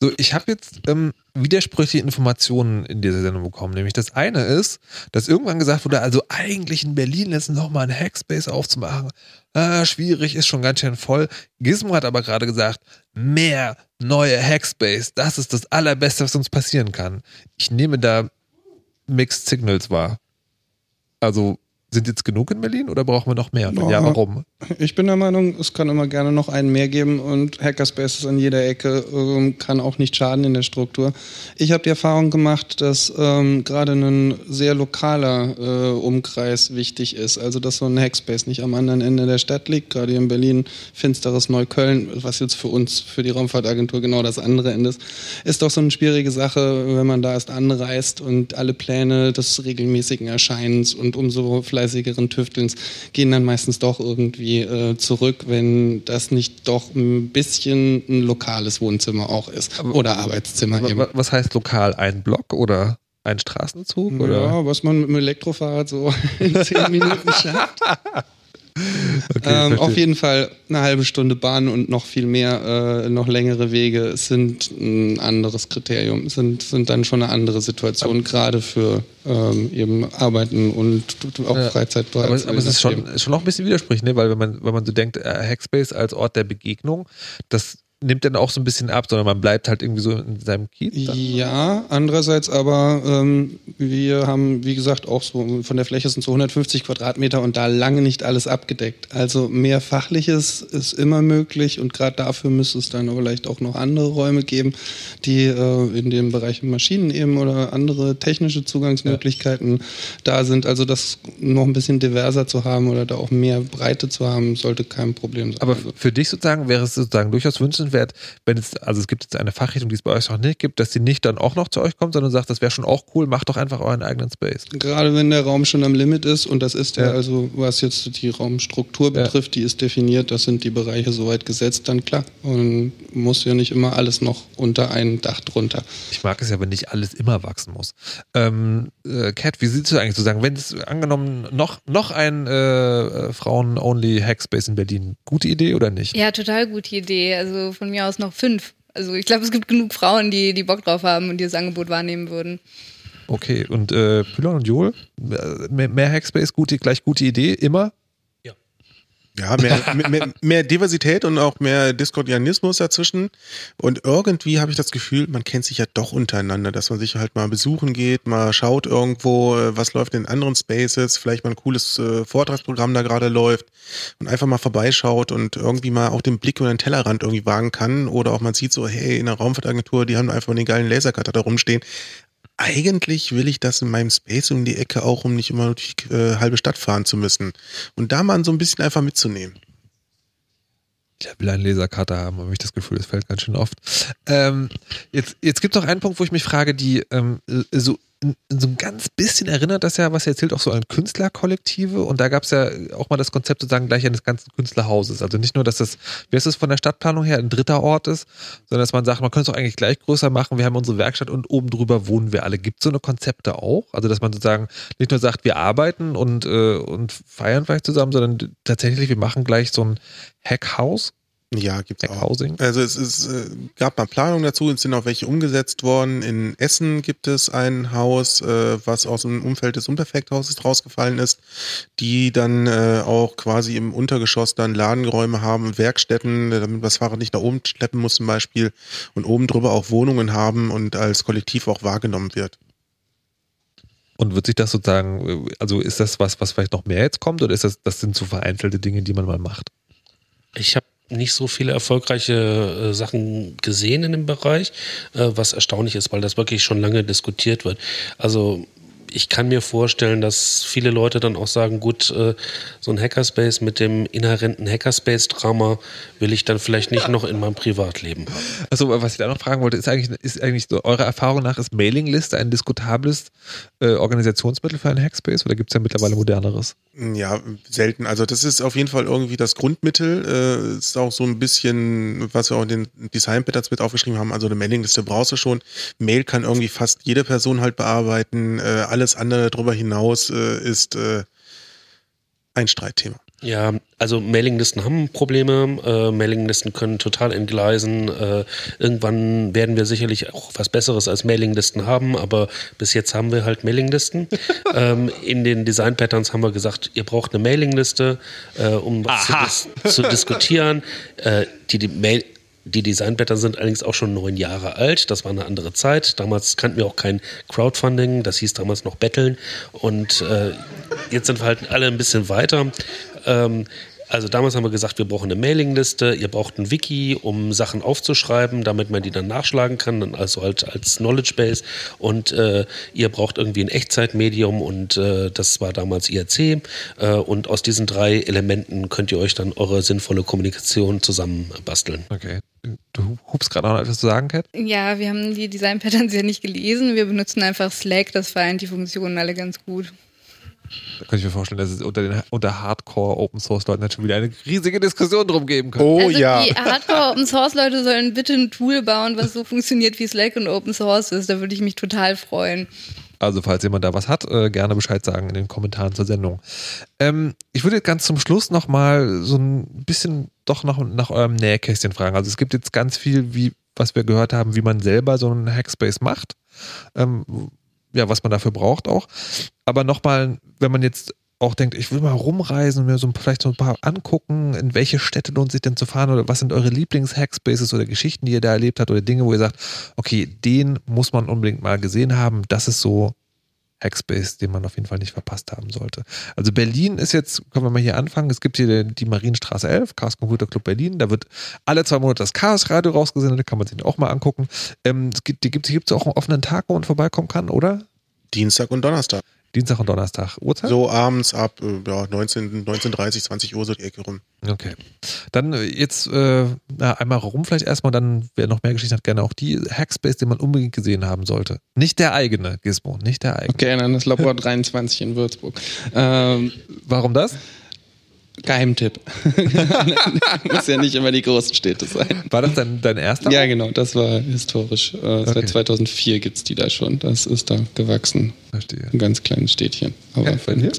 So, ich habe jetzt ähm, widersprüchliche Informationen in dieser Sendung bekommen. Nämlich das eine ist, dass irgendwann gesagt wurde, also eigentlich in Berlin jetzt nochmal einen Hackspace aufzumachen, ah, schwierig, ist schon ganz schön voll. Gizmo hat aber gerade gesagt, mehr neue Hackspace, das ist das Allerbeste, was uns passieren kann. Ich nehme da Mixed Signals wahr. Also sind jetzt genug in Berlin oder brauchen wir noch mehr? Boah. ja, warum? Ich bin der Meinung, es kann immer gerne noch einen mehr geben und Hackerspaces an jeder Ecke ähm, kann auch nicht schaden in der Struktur. Ich habe die Erfahrung gemacht, dass ähm, gerade ein sehr lokaler äh, Umkreis wichtig ist. Also dass so ein Hackspace nicht am anderen Ende der Stadt liegt, gerade hier in Berlin, finsteres Neukölln, was jetzt für uns, für die Raumfahrtagentur genau das andere Ende ist, ist doch so eine schwierige Sache, wenn man da erst anreist und alle Pläne des regelmäßigen Erscheinens und umso fleißigeren Tüftelns gehen dann meistens doch irgendwie äh, zurück, wenn das nicht doch ein bisschen ein lokales Wohnzimmer auch ist oder Arbeitszimmer eben. Wa- Was heißt lokal? Ein Block oder ein Straßenzug? Oder? Ja, was man mit dem Elektrofahrrad so [LAUGHS] in zehn Minuten schafft. [LAUGHS] ähm, verstehe. auf jeden Fall eine halbe Stunde Bahn und noch viel mehr, äh, noch längere Wege sind ein anderes Kriterium, sind, sind dann schon eine andere Situation, gerade für ähm, eben Arbeiten und auch Ja. Freizeit. Aber, es- aber es ist schon, schon noch ein bisschen widersprüchlich, ne? weil wenn man, wenn man so denkt, äh, Hackspace als Ort der Begegnung, das nimmt dann auch so ein bisschen ab, sondern man bleibt halt irgendwie so in seinem Kiez. dann. Ja, andererseits aber, ähm, wir haben, wie gesagt, auch so von der Fläche sind so 150 Quadratmeter und da lange nicht alles abgedeckt. Also mehr Fachliches ist immer möglich und gerade dafür müsste es dann vielleicht auch noch andere Räume geben, die äh, in dem Bereich Maschinen eben oder andere technische Zugangsmöglichkeiten da sind. Also das noch ein bisschen diverser zu haben oder da auch mehr Breite zu haben, sollte kein Problem sein. Aber für dich sozusagen wäre es sozusagen durchaus wünschenswert, wenn es, also es gibt jetzt eine Fachrichtung, die es bei euch noch nicht gibt, dass sie nicht dann auch noch zu euch kommt, sondern sagt, das wäre schon auch cool, macht doch einfach euren eigenen Space. Gerade wenn der Raum schon am Limit ist, und das ist der, Ja. also was jetzt die Raumstruktur betrifft, die ist definiert, das sind die Bereiche soweit gesetzt, dann klar. Und muss ja nicht immer alles noch unter ein Dach drunter. Ich mag es ja, wenn nicht alles immer wachsen muss. Ähm, äh, Kat, wie siehst du eigentlich sozusagen, wenn es angenommen noch, noch ein äh, Frauen-only Hackspace in Berlin, gute Idee oder nicht? Ja, total gute Idee. Also von mir aus noch fünf. Also ich glaube, es gibt genug Frauen, die, die Bock drauf haben und dieses Angebot wahrnehmen würden. Okay, und äh, Pylon und Joel? Äh, Mehr, mehr Hackspace, gute, gleich gute Idee, immer? Ja, [LAUGHS] mehr, mehr- mehr, Diversität und auch mehr Diskordianismus dazwischen. Und irgendwie habe ich das Gefühl, man kennt sich ja doch untereinander, dass man sich halt mal besuchen geht, mal schaut irgendwo, äh, was läuft in anderen Spaces, vielleicht mal ein cooles äh, Vortragsprogramm da gerade läuft und einfach mal vorbeischaut und irgendwie mal auch den Blick über den Tellerrand irgendwie wagen kann. Oder auch man sieht so, hey, in der Raumfahrtagentur, die haben einfach den geilen Lasercutter da rumstehen. Eigentlich will ich das in meinem Space um die Ecke auch, um nicht immer durch die äh, halbe Stadt fahren zu müssen. Und da mal so ein bisschen einfach mitzunehmen. Ich will einen Lasercutter haben, habe ich das Gefühl, das fällt ganz schön oft. Ähm, jetzt jetzt gibt es noch einen Punkt, wo ich mich frage, die ähm, so, so ein ganz bisschen erinnert das ja, was ihr erzählt, auch so an Künstlerkollektive. Und da gab es ja auch mal das Konzept sozusagen gleich eines ganzen Künstlerhauses. Also nicht nur, dass das, wie ist es von der Stadtplanung her, ein dritter Ort ist, sondern dass man sagt, man könnte es auch eigentlich gleich größer machen. Wir haben unsere Werkstatt und oben drüber wohnen wir alle. Gibt es so eine Konzepte auch? Also, dass man sozusagen nicht nur sagt, wir arbeiten und, äh, und feiern vielleicht zusammen, sondern tatsächlich, wir machen gleich so ein Hackhaus. Ja, gibt's auch. Hackhousing. Also es ist, äh, gab mal Planungen dazu, es sind auch welche umgesetzt worden. In Essen gibt es ein Haus, äh, was aus dem Umfeld des Unperfekthauses rausgefallen ist, die dann äh, auch quasi im Untergeschoss dann Ladenräume haben und Werkstätten, damit man das Fahrrad nicht nach oben schleppen muss zum Beispiel und oben drüber auch Wohnungen haben und als Kollektiv auch wahrgenommen wird. Und wird sich das sozusagen, also ist das was, was vielleicht noch mehr jetzt kommt oder ist das, das sind so vereinzelte Dinge, die man mal macht? Ich habe nicht so viele erfolgreiche äh, Sachen gesehen in dem Bereich, äh, was erstaunlich ist, weil das wirklich schon lange diskutiert wird. Also ich kann mir vorstellen, dass viele Leute dann auch sagen, gut, äh, so ein Hackerspace mit dem inhärenten Hackerspace-Drama will ich dann vielleicht nicht noch in meinem Privatleben haben. Also, was ich da noch fragen wollte, ist eigentlich, ist eigentlich so, eurer Erfahrung nach, ist Mailingliste ein diskutables äh, Organisationsmittel für einen Hackspace oder gibt es ja mittlerweile moderneres? Ja, selten. Also das ist auf jeden Fall irgendwie das Grundmittel. Äh, ist auch so ein bisschen, was wir auch in den Design Patterns mit aufgeschrieben haben. Also eine Mailingliste brauchst du schon. Mail kann irgendwie fast jede Person halt bearbeiten. Äh, alles andere darüber hinaus äh, ist äh, ein Streitthema. Ja, also Mailinglisten haben Probleme. Äh, Mailinglisten können total entgleisen. Äh, irgendwann werden wir sicherlich auch was Besseres als Mailinglisten haben, aber bis jetzt haben wir halt Mailinglisten. [LAUGHS] ähm, in den Design Patterns haben wir gesagt, ihr braucht eine Mailingliste, äh, um was zu, dis zu diskutieren. Äh, die, die Mail Die Designblätter sind allerdings auch schon neun Jahre alt. Das war eine andere Zeit. Damals kannten wir auch kein Crowdfunding. Das hieß damals noch Betteln. Und äh, jetzt sind wir halt alle ein bisschen weiter. Ähm, also damals haben wir gesagt, wir brauchen eine Mailingliste, ihr braucht ein Wiki, um Sachen aufzuschreiben, damit man die dann nachschlagen kann, also halt als Knowledge Base. Und äh, ihr braucht irgendwie ein Echtzeitmedium und äh, das war damals IRC. Äh, und aus diesen drei Elementen könnt ihr euch dann eure sinnvolle Kommunikation zusammenbasteln. Okay. Du hubst gerade noch etwas zu sagen, Kat? Ja, wir haben die Design Patterns ja nicht gelesen. Wir benutzen einfach Slack, das vereint die Funktionen alle ganz gut. Da könnte ich mir vorstellen, dass es unter, den, unter Hardcore Open Source Leuten natürlich wieder eine riesige Diskussion drum geben könnte. Oh also ja. die Hardcore Open Source Leute sollen bitte ein Tool bauen, was so funktioniert wie Slack und Open Source ist. Da würde ich mich total freuen. Also, falls jemand da was hat, äh, gerne Bescheid sagen in den Kommentaren zur Sendung. Ähm, ich würde ganz zum Schluss nochmal so ein bisschen doch nach, nach eurem Nähkästchen fragen. Also, es gibt jetzt ganz viel, wie, was wir gehört haben, wie man selber so einen Hackspace macht. Ähm, ja, was man dafür braucht auch. Aber nochmal, wenn man jetzt auch denkt, ich will mal rumreisen und mir so vielleicht so ein paar angucken, in welche Städte lohnt sich denn zu fahren oder was sind eure Lieblings-Hackspaces oder Geschichten, die ihr da erlebt habt oder Dinge, wo ihr sagt, okay, den muss man unbedingt mal gesehen haben. Das ist so Hackspace, den man auf jeden Fall nicht verpasst haben sollte. Also Berlin ist jetzt, können wir mal hier anfangen, es gibt hier die Marienstraße 11, Chaos Computer Club Berlin, da wird alle zwei Monate das Chaos Radio rausgesendet, kann man sich auch mal angucken. Ähm, es gibt, die gibt es auch einen offenen Tag, wo man vorbeikommen kann, oder? Dienstag und Donnerstag. Dienstag und Donnerstag. Uhrzeit? So abends ab äh, ja, 19, 19.30, 20 Uhr so die Ecke rum. Okay. Dann äh, jetzt äh, na, einmal rum vielleicht erstmal, dann wer noch mehr Geschichten hat, gerne auch die Hackspace, den man unbedingt gesehen haben sollte. Nicht der eigene, Gizmo, nicht der eigene. Okay, dann das Labor 23 in Würzburg. Ähm, Warum das? Geheimtipp. [LAUGHS] Muss ja nicht immer die großen Städte sein. War das dein, dein erster? Ja, genau, das war historisch. Äh, Okay. Seit 2004 gibt es die da schon. Das ist da gewachsen. Verstehe. Ein ganz kleines Städtchen. Aber Ja, dir?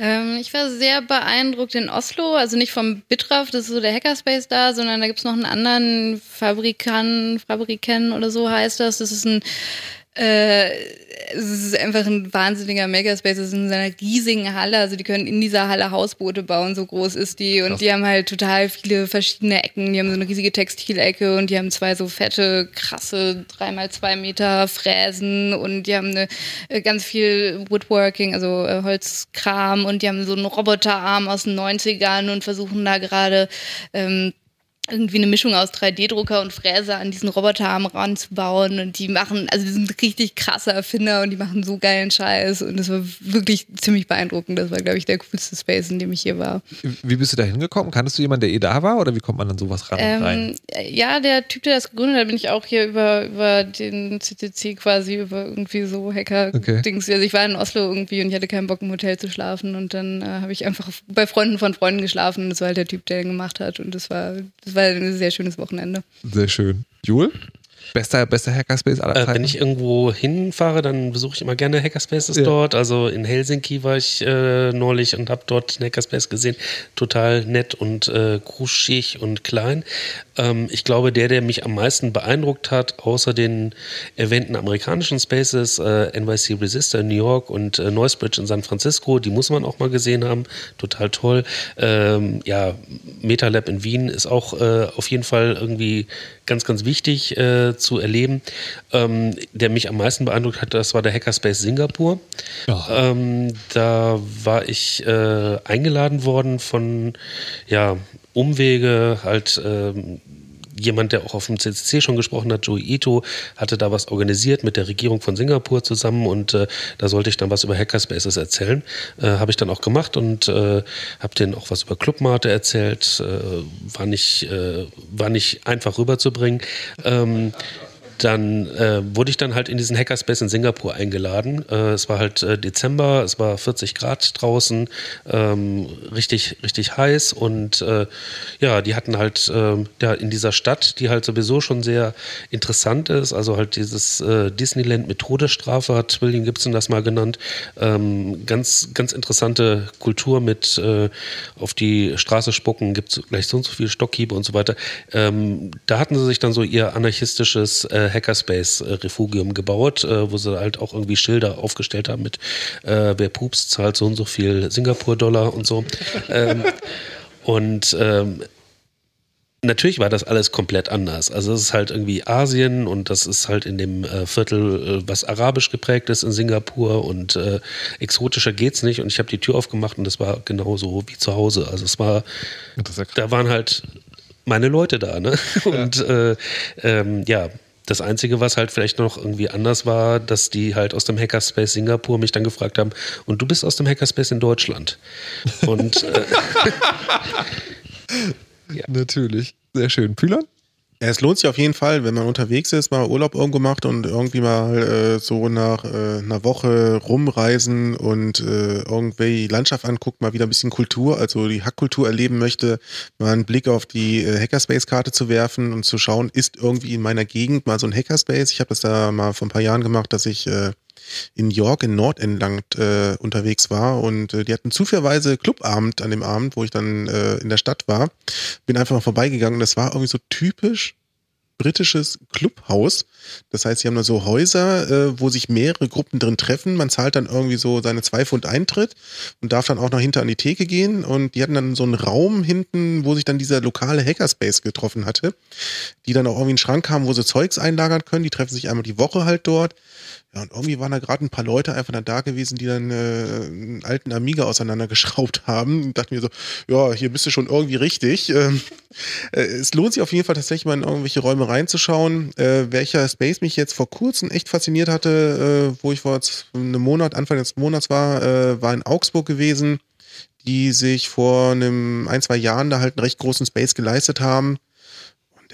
Ähm, ich war sehr beeindruckt in Oslo, also nicht vom Bitraf, das ist so der Hackerspace da, sondern da gibt es noch einen anderen Fabrikan, Fabriken oder so heißt das. Das ist ein äh, es ist einfach ein wahnsinniger Makerspace. Es ist in seiner riesigen Halle. Also die können in dieser Halle Hausboote bauen, so groß ist die. Und Krass. die haben halt total viele verschiedene Ecken. Die haben so eine riesige Textilecke und die haben zwei so fette, krasse, dreimal zwei Meter Fräsen und die haben eine, äh, ganz viel Woodworking, also äh, Holzkram und die haben so einen Roboterarm aus den 90ern und versuchen da gerade ähm, irgendwie eine Mischung aus 3D-Drucker und Fräse an diesen Roboterarm ranzubauen und die machen, also die sind richtig krasse Erfinder und die machen so geilen Scheiß und das war wirklich ziemlich beeindruckend. Das war, glaube ich, der coolste Space, in dem ich hier war. Wie bist du da hingekommen? Kanntest du jemanden, der eh da war oder wie kommt man an sowas ran? rein? Ähm, ja, der Typ, der das gegründet hat, bin ich auch hier über, über den CCC quasi, über irgendwie so Hacker-Dings. Also ich war in Oslo irgendwie und ich hatte keinen Bock im Hotel zu schlafen und dann äh, habe ich einfach bei Freunden von Freunden geschlafen und das war halt der Typ, der den gemacht hat und das war, das war ein sehr schönes Wochenende. Sehr schön. Jule? Bester, bester Hackerspace aller Äh, Zeiten? wenn ich irgendwo hinfahre, dann besuche ich immer gerne Hackerspaces Ja. dort. Also in Helsinki war ich äh, neulich und habe dort einen Hackerspace gesehen. Total nett und äh, kruschig und klein. Ähm, ich glaube, der, der mich am meisten beeindruckt hat, außer den erwähnten amerikanischen Spaces, äh, NYC Resistor in New York und äh, Noisebridge in San Francisco, die muss man auch mal gesehen haben. Total toll. Ähm, ja, MetaLab in Wien ist auch äh, auf jeden Fall irgendwie ganz, ganz wichtig äh, zu erleben. Ähm, der mich am meisten beeindruckt hat, das war der Hackerspace Singapur. Ähm, da war ich äh, eingeladen worden von ja, Umwege, halt ähm, jemand, der auch auf dem CCC schon gesprochen hat, Joey Ito, hatte da was organisiert mit der Regierung von Singapur zusammen und äh, da sollte ich dann was über Hackerspaces erzählen. Äh, habe ich dann auch gemacht und äh, habe denen auch was über Clubmate erzählt. Äh, war, nicht, äh, war nicht einfach rüberzubringen. Ähm, dann äh, wurde ich dann halt in diesen Hackerspace in Singapur eingeladen. Äh, es war halt äh, Dezember, es war 40 Grad draußen, ähm, richtig, richtig heiß und äh, ja, die hatten halt ähm, ja, in dieser Stadt, die halt sowieso schon sehr interessant ist, also halt dieses äh, Disneyland mit Todesstrafe, hat William Gibson das mal genannt, ähm, ganz, ganz interessante Kultur mit äh, auf die Straße spucken, gibt es gleich so und so viele Stockhiebe und so weiter. Ähm, da hatten sie sich dann so ihr anarchistisches äh, Hackerspace-Refugium gebaut, äh, wo sie halt auch irgendwie Schilder aufgestellt haben mit äh, wer pups, zahlt so und so viel Singapur-Dollar und so. [LAUGHS] ähm, und ähm, natürlich war das alles komplett anders. Also es ist halt irgendwie Asien und das ist halt in dem äh, Viertel, äh, was arabisch geprägt ist in Singapur und äh, exotischer geht's nicht. Und ich habe die Tür aufgemacht und das war genauso wie zu Hause. Also es war, ja da waren halt meine Leute da, ne? Und äh, ähm, ja, das Einzige, was halt vielleicht noch irgendwie anders war, dass die halt aus dem Hackerspace Singapur mich dann gefragt haben, und du bist aus dem Hackerspace in Deutschland. Und äh, [LAUGHS] [LAUGHS] Natürlich. Sehr schön. Pylon? Ja, es lohnt sich auf jeden Fall, wenn man unterwegs ist, mal Urlaub irgendwo macht und irgendwie mal äh, so nach äh, einer Woche rumreisen und äh, irgendwie Landschaft anguckt, mal wieder ein bisschen Kultur, also die Hackkultur erleben möchte, mal einen Blick auf die äh, Hackerspace-Karte zu werfen und zu schauen, ist irgendwie in meiner Gegend mal so ein Hackerspace. Ich habe das da mal vor ein paar Jahren gemacht, dass ich äh, in York in Nordengland äh, unterwegs war und äh, die hatten zufälligerweise Clubabend an dem Abend, wo ich dann äh, in der Stadt war. Bin einfach mal vorbeigegangen und das war irgendwie so typisch britisches Clubhaus. Das heißt, sie haben da so Häuser, äh, wo sich mehrere Gruppen drin treffen. Man zahlt dann irgendwie so seine zwei Pfund Eintritt und darf dann auch noch hinter an die Theke gehen. Und die hatten dann so einen Raum hinten, wo sich dann dieser lokale Hackerspace getroffen hatte, die dann auch irgendwie einen Schrank haben, wo sie Zeugs einlagern können. Die treffen sich einmal die Woche halt dort. Ja, und irgendwie waren da gerade ein paar Leute einfach da gewesen, die dann äh, einen alten Amiga auseinandergeschraubt [LAUGHS] haben. Und dachte mir so, ja, hier bist du schon irgendwie richtig. Ähm, äh, es lohnt sich auf jeden Fall tatsächlich mal in irgendwelche Räume reinzuschauen. Äh, welcher Space mich jetzt vor kurzem echt fasziniert hatte, äh, wo ich vor einem Monat, Anfang des Monats war, äh, war in Augsburg gewesen, die sich vor einem ein, zwei Jahren da halt einen recht großen Space geleistet haben.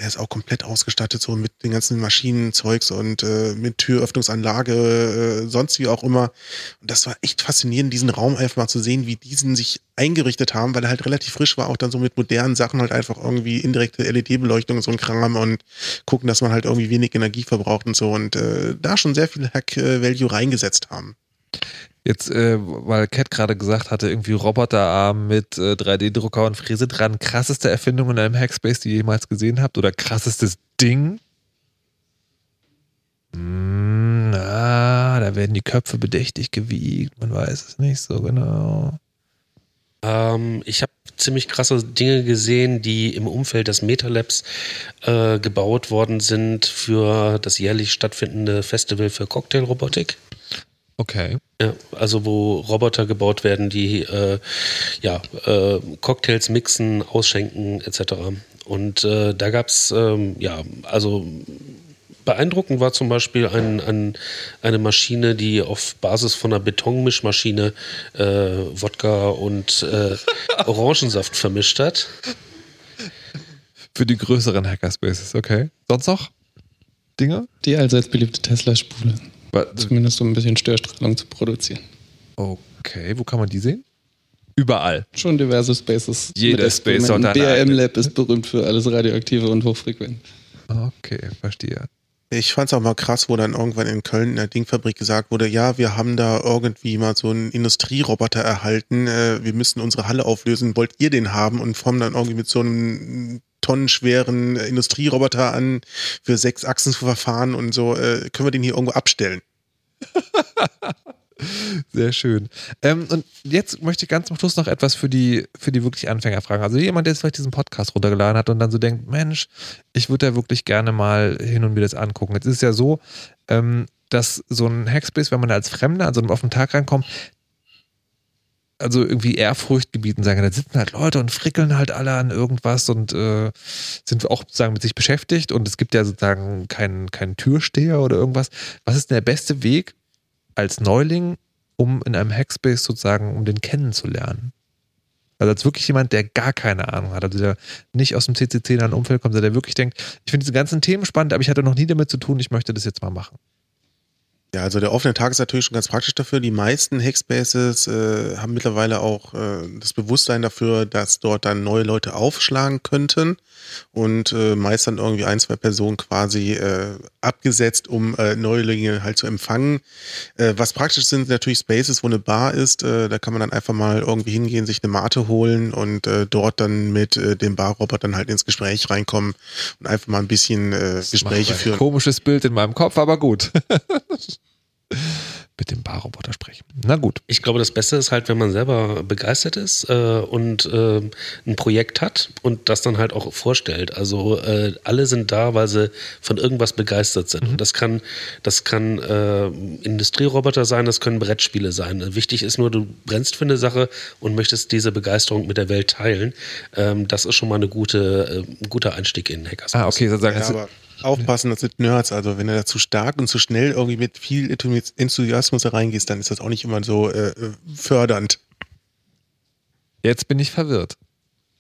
Der ist auch komplett ausgestattet, so mit den ganzen Maschinenzeugs und äh, mit Türöffnungsanlage, äh, sonst wie auch immer. Und das war echt faszinierend, diesen Raum einfach mal zu sehen, wie diesen sich eingerichtet haben, weil er halt relativ frisch war, auch dann so mit modernen Sachen halt einfach irgendwie indirekte LED-Beleuchtung und so ein Kram und gucken, dass man halt irgendwie wenig Energie verbraucht und so und äh, da schon sehr viel Hack-Value reingesetzt haben. Jetzt, äh, weil Cat gerade gesagt hatte, irgendwie Roboterarm mit äh, 3D-Drucker und Fräse dran. Krasseste Erfindung in einem Hackspace, die ihr jemals gesehen habt? Oder krassestes Ding? Hm, na, da werden die Köpfe bedächtig gewiegt. Man weiß es nicht so genau. Ähm, ich habe ziemlich krasse Dinge gesehen, die im Umfeld des MetaLabs äh, gebaut worden sind für das jährlich stattfindende Festival für Cocktailrobotik. Okay. Ja, also wo Roboter gebaut werden, die äh, ja, äh, Cocktails mixen, ausschenken etc. Und äh, da gab es, ähm, ja, also beeindruckend war zum Beispiel ein, ein, eine Maschine, die auf Basis von einer Betonmischmaschine äh, Wodka und äh, [LAUGHS] Orangensaft vermischt hat. Für die größeren Hackerspaces, okay. Sonst noch Dinge? Die allseits beliebte Tesla-Spule. Zumindest um ein bisschen Störstrahlung zu produzieren. Okay, wo kann man die sehen? Überall. Schon diverse Spaces. Jeder Space sollte eine DRM Lab ist berühmt für alles Radioaktive und hochfrequent. Okay, verstehe. Ich fand es auch mal krass, wo dann irgendwann in Köln in der Dingfabrik gesagt wurde, ja, wir haben da irgendwie mal so einen Industrieroboter erhalten, äh, wir müssen unsere Halle auflösen, wollt ihr den haben? Und formen dann irgendwie mit so einem tonnenschweren Industrieroboter an, für sechs Achsen zu verfahren und so, äh, können wir den hier irgendwo abstellen? [LAUGHS] Sehr schön. Ähm, und jetzt möchte ich ganz zum Schluss noch etwas für die, für die wirklich Anfänger fragen. Also jemand, der jetzt vielleicht diesen Podcast runtergeladen hat und dann so denkt, Mensch, ich würde da wirklich gerne mal hin und mir das angucken. Jetzt ist es ja so, ähm, dass so ein Hackspace, wenn man da als Fremder an so einem offenen Tag reinkommt, also irgendwie Ehrfurcht gebieten sagen. Da sitzen halt Leute und frickeln halt alle an irgendwas und äh, sind auch sozusagen mit sich beschäftigt und es gibt ja sozusagen keinen, keinen Türsteher oder irgendwas. Was ist denn der beste Weg als Neuling, um in einem Hackspace sozusagen, um den kennenzulernen? Also als wirklich jemand, der gar keine Ahnung hat, also der nicht aus dem CCC in ein Umfeld kommt, der wirklich denkt, ich finde diese ganzen Themen spannend, aber ich hatte noch nie damit zu tun, ich möchte das jetzt mal machen. Ja, also der offene Tag ist natürlich schon ganz praktisch dafür. Die meisten Hackspaces äh, haben mittlerweile auch äh, das Bewusstsein dafür, dass dort dann neue Leute aufschlagen könnten und äh, meist dann irgendwie ein, zwei Personen quasi äh, abgesetzt, um äh, Neulinge halt zu empfangen. Äh, was praktisch sind natürlich Spaces, wo eine Bar ist. Äh, da kann man dann einfach mal irgendwie hingehen, sich eine Mate holen und äh, dort dann mit äh, dem Barrobotern halt ins Gespräch reinkommen und einfach mal ein bisschen äh, Gespräche führen. Komisches Bild in meinem Kopf, aber gut. [LAUGHS] Mit dem Barroboter widersprechen. Na gut. Ich glaube, das Beste ist halt, wenn man selber begeistert ist äh, und äh, ein Projekt hat und das dann halt auch vorstellt. Also äh, alle sind da, weil sie von irgendwas begeistert sind. Und das kann, das kann äh, Industrieroboter sein, das können Brettspiele sein. Wichtig ist nur, du brennst für eine Sache und möchtest diese Begeisterung mit der Welt teilen. Ähm, das ist schon mal eine gute, äh, ein guter Einstieg in Hackerspace. Ah, okay, sozusagen. Ja, aber aufpassen, das sind Nerds. Also wenn du da zu stark und zu schnell irgendwie mit viel Enthusiasmus da reingehst, dann ist das auch nicht immer so äh, fördernd. jetzt bin ich verwirrt.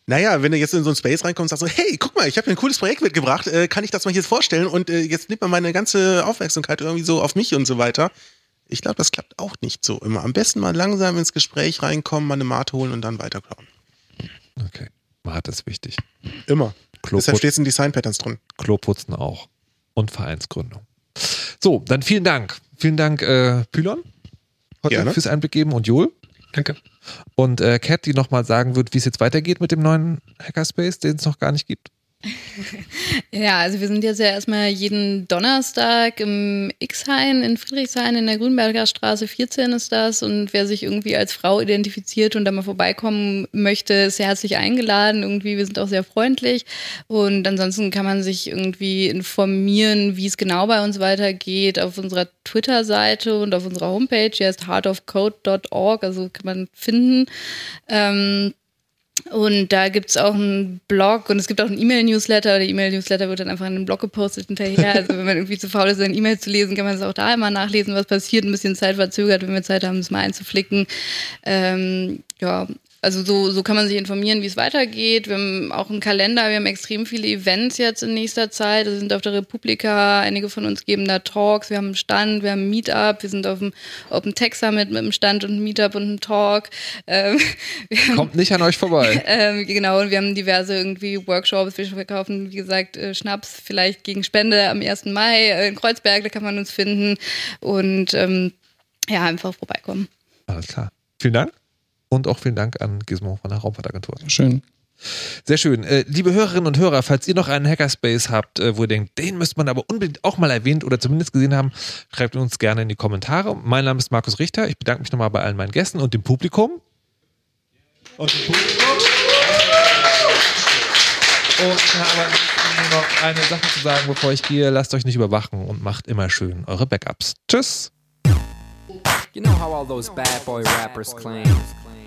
Naja, wenn du jetzt in so ein Space reinkommst und sagst so, hey, guck mal, ich habe hier ein cooles Projekt mitgebracht, äh, kann ich das mal jetzt vorstellen und äh, jetzt nimmt man meine ganze Aufmerksamkeit irgendwie so auf mich und so weiter. Ich glaube, das klappt auch nicht so immer. Am besten mal langsam ins Gespräch reinkommen, mal eine Mate holen und dann weiterklauen. Okay. Mart ist wichtig. Immer. Klo Deshalb steht es in Design Patterns drin. Kloputzen auch. Und Vereinsgründung. So, dann vielen Dank. Vielen Dank, äh, Pylon, heute Gerne. fürs Einblick geben und Joel. Danke. Und äh, Kat, die nochmal sagen wird, wie es jetzt weitergeht mit dem neuen Hackerspace, den es noch gar nicht gibt. [LAUGHS] Ja, also wir sind jetzt ja erstmal jeden Donnerstag im X-Hain in Friedrichshain in der Grünberger Straße 14 ist das. Und wer sich irgendwie als Frau identifiziert und da mal vorbeikommen möchte, ist herzlich eingeladen. Irgendwie, wir sind auch sehr freundlich. Und ansonsten kann man sich irgendwie informieren, wie es genau bei uns weitergeht, auf unserer Twitter-Seite und auf unserer Homepage. Die heißt heartofcode.org, also kann man finden. Ähm, und da gibt's auch einen Blog und es gibt auch einen E-Mail-Newsletter. Der E-Mail-Newsletter wird dann einfach in den Blog gepostet hinterher. [LAUGHS] Also wenn man irgendwie zu faul ist, seine E-Mail zu lesen, kann man es auch da immer nachlesen, was passiert. Ein bisschen Zeit verzögert, wenn wir Zeit haben, das mal einzuflicken. Ähm, ja, also so, so kann man sich informieren, wie es weitergeht. Wir haben auch einen Kalender, wir haben extrem viele Events jetzt in nächster Zeit. Wir sind auf der Republika, einige von uns geben da Talks, wir haben einen Stand, wir haben ein Meetup, wir sind auf dem Open Tech Summit mit einem Stand und einem Meetup und einem Talk. Ähm, [LAUGHS] haben Kommt nicht an euch vorbei. [LAUGHS] ähm, genau, und wir haben diverse irgendwie Workshops. Wir verkaufen, wie gesagt, äh, Schnaps vielleicht gegen Spende am 1. Mai äh, in Kreuzberg, da kann man uns finden. Und ähm, ja, einfach vorbeikommen. Alles klar. Vielen Dank. Und auch vielen Dank an Gizmo von der Raumfahrtagentur. Schön. Sehr schön. Äh, liebe Hörerinnen und Hörer, falls ihr noch einen Hackerspace habt, äh, wo ihr denkt, den müsste man aber unbedingt auch mal erwähnt oder zumindest gesehen haben, schreibt uns gerne in die Kommentare. Mein Name ist Markus Richter. Ich bedanke mich nochmal bei allen meinen Gästen und dem Publikum. Und dem Publikum. Und ich habe nur noch eine Sache zu sagen, bevor ich gehe. Lasst euch nicht überwachen und macht immer schön eure Backups. Tschüss. You know how all those bad boy rappers claim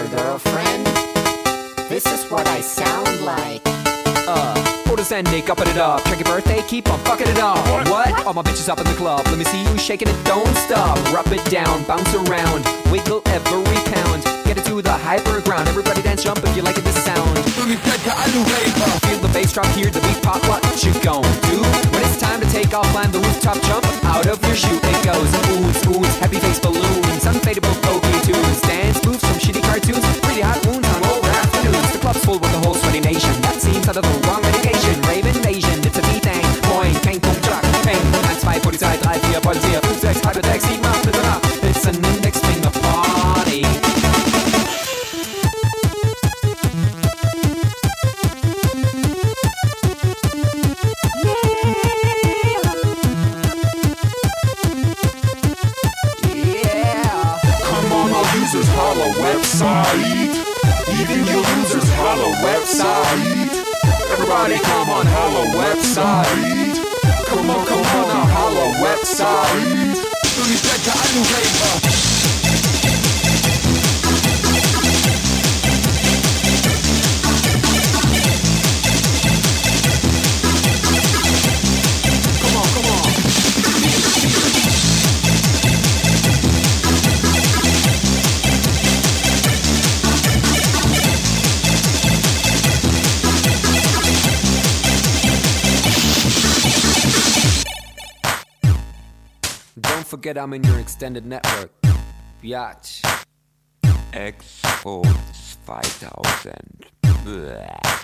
My future girlfriend. This is what I sound like. Uh, photos and Nick upping it up. Check your birthday, keep on fucking it up. What? All my bitches up in the club. Let me see you shaking it, don't stop. Rub it down, bounce around, wiggle every pound. Get it to the hyper ground. Everybody dance, jump if you like it, this sound. Feel the bass drop, hear the beat pop. What you gon' do? time to take off, climb the rooftop, jump out of your shoe. It goes oohs, oohs, happy face balloons, unfadable pokey tunes, dance moves from shitty cartoons, pretty hot wounds on over afternoons. The club's full with the whole sweaty nation. That seems out of the wrong medication. Rave invasion, it's a V-Thang, Moin, Kang, Pum, Jack, Peng, 1, 2, Polizei, 3, 4, Polizei, 5, 6, 7, 8, 9, website. Even you losers holla website. Everybody come on holla website. Come on, come on, holla website. Do you check the? Forget I'm in your extended network. Biatch. Expo 2000. Blah.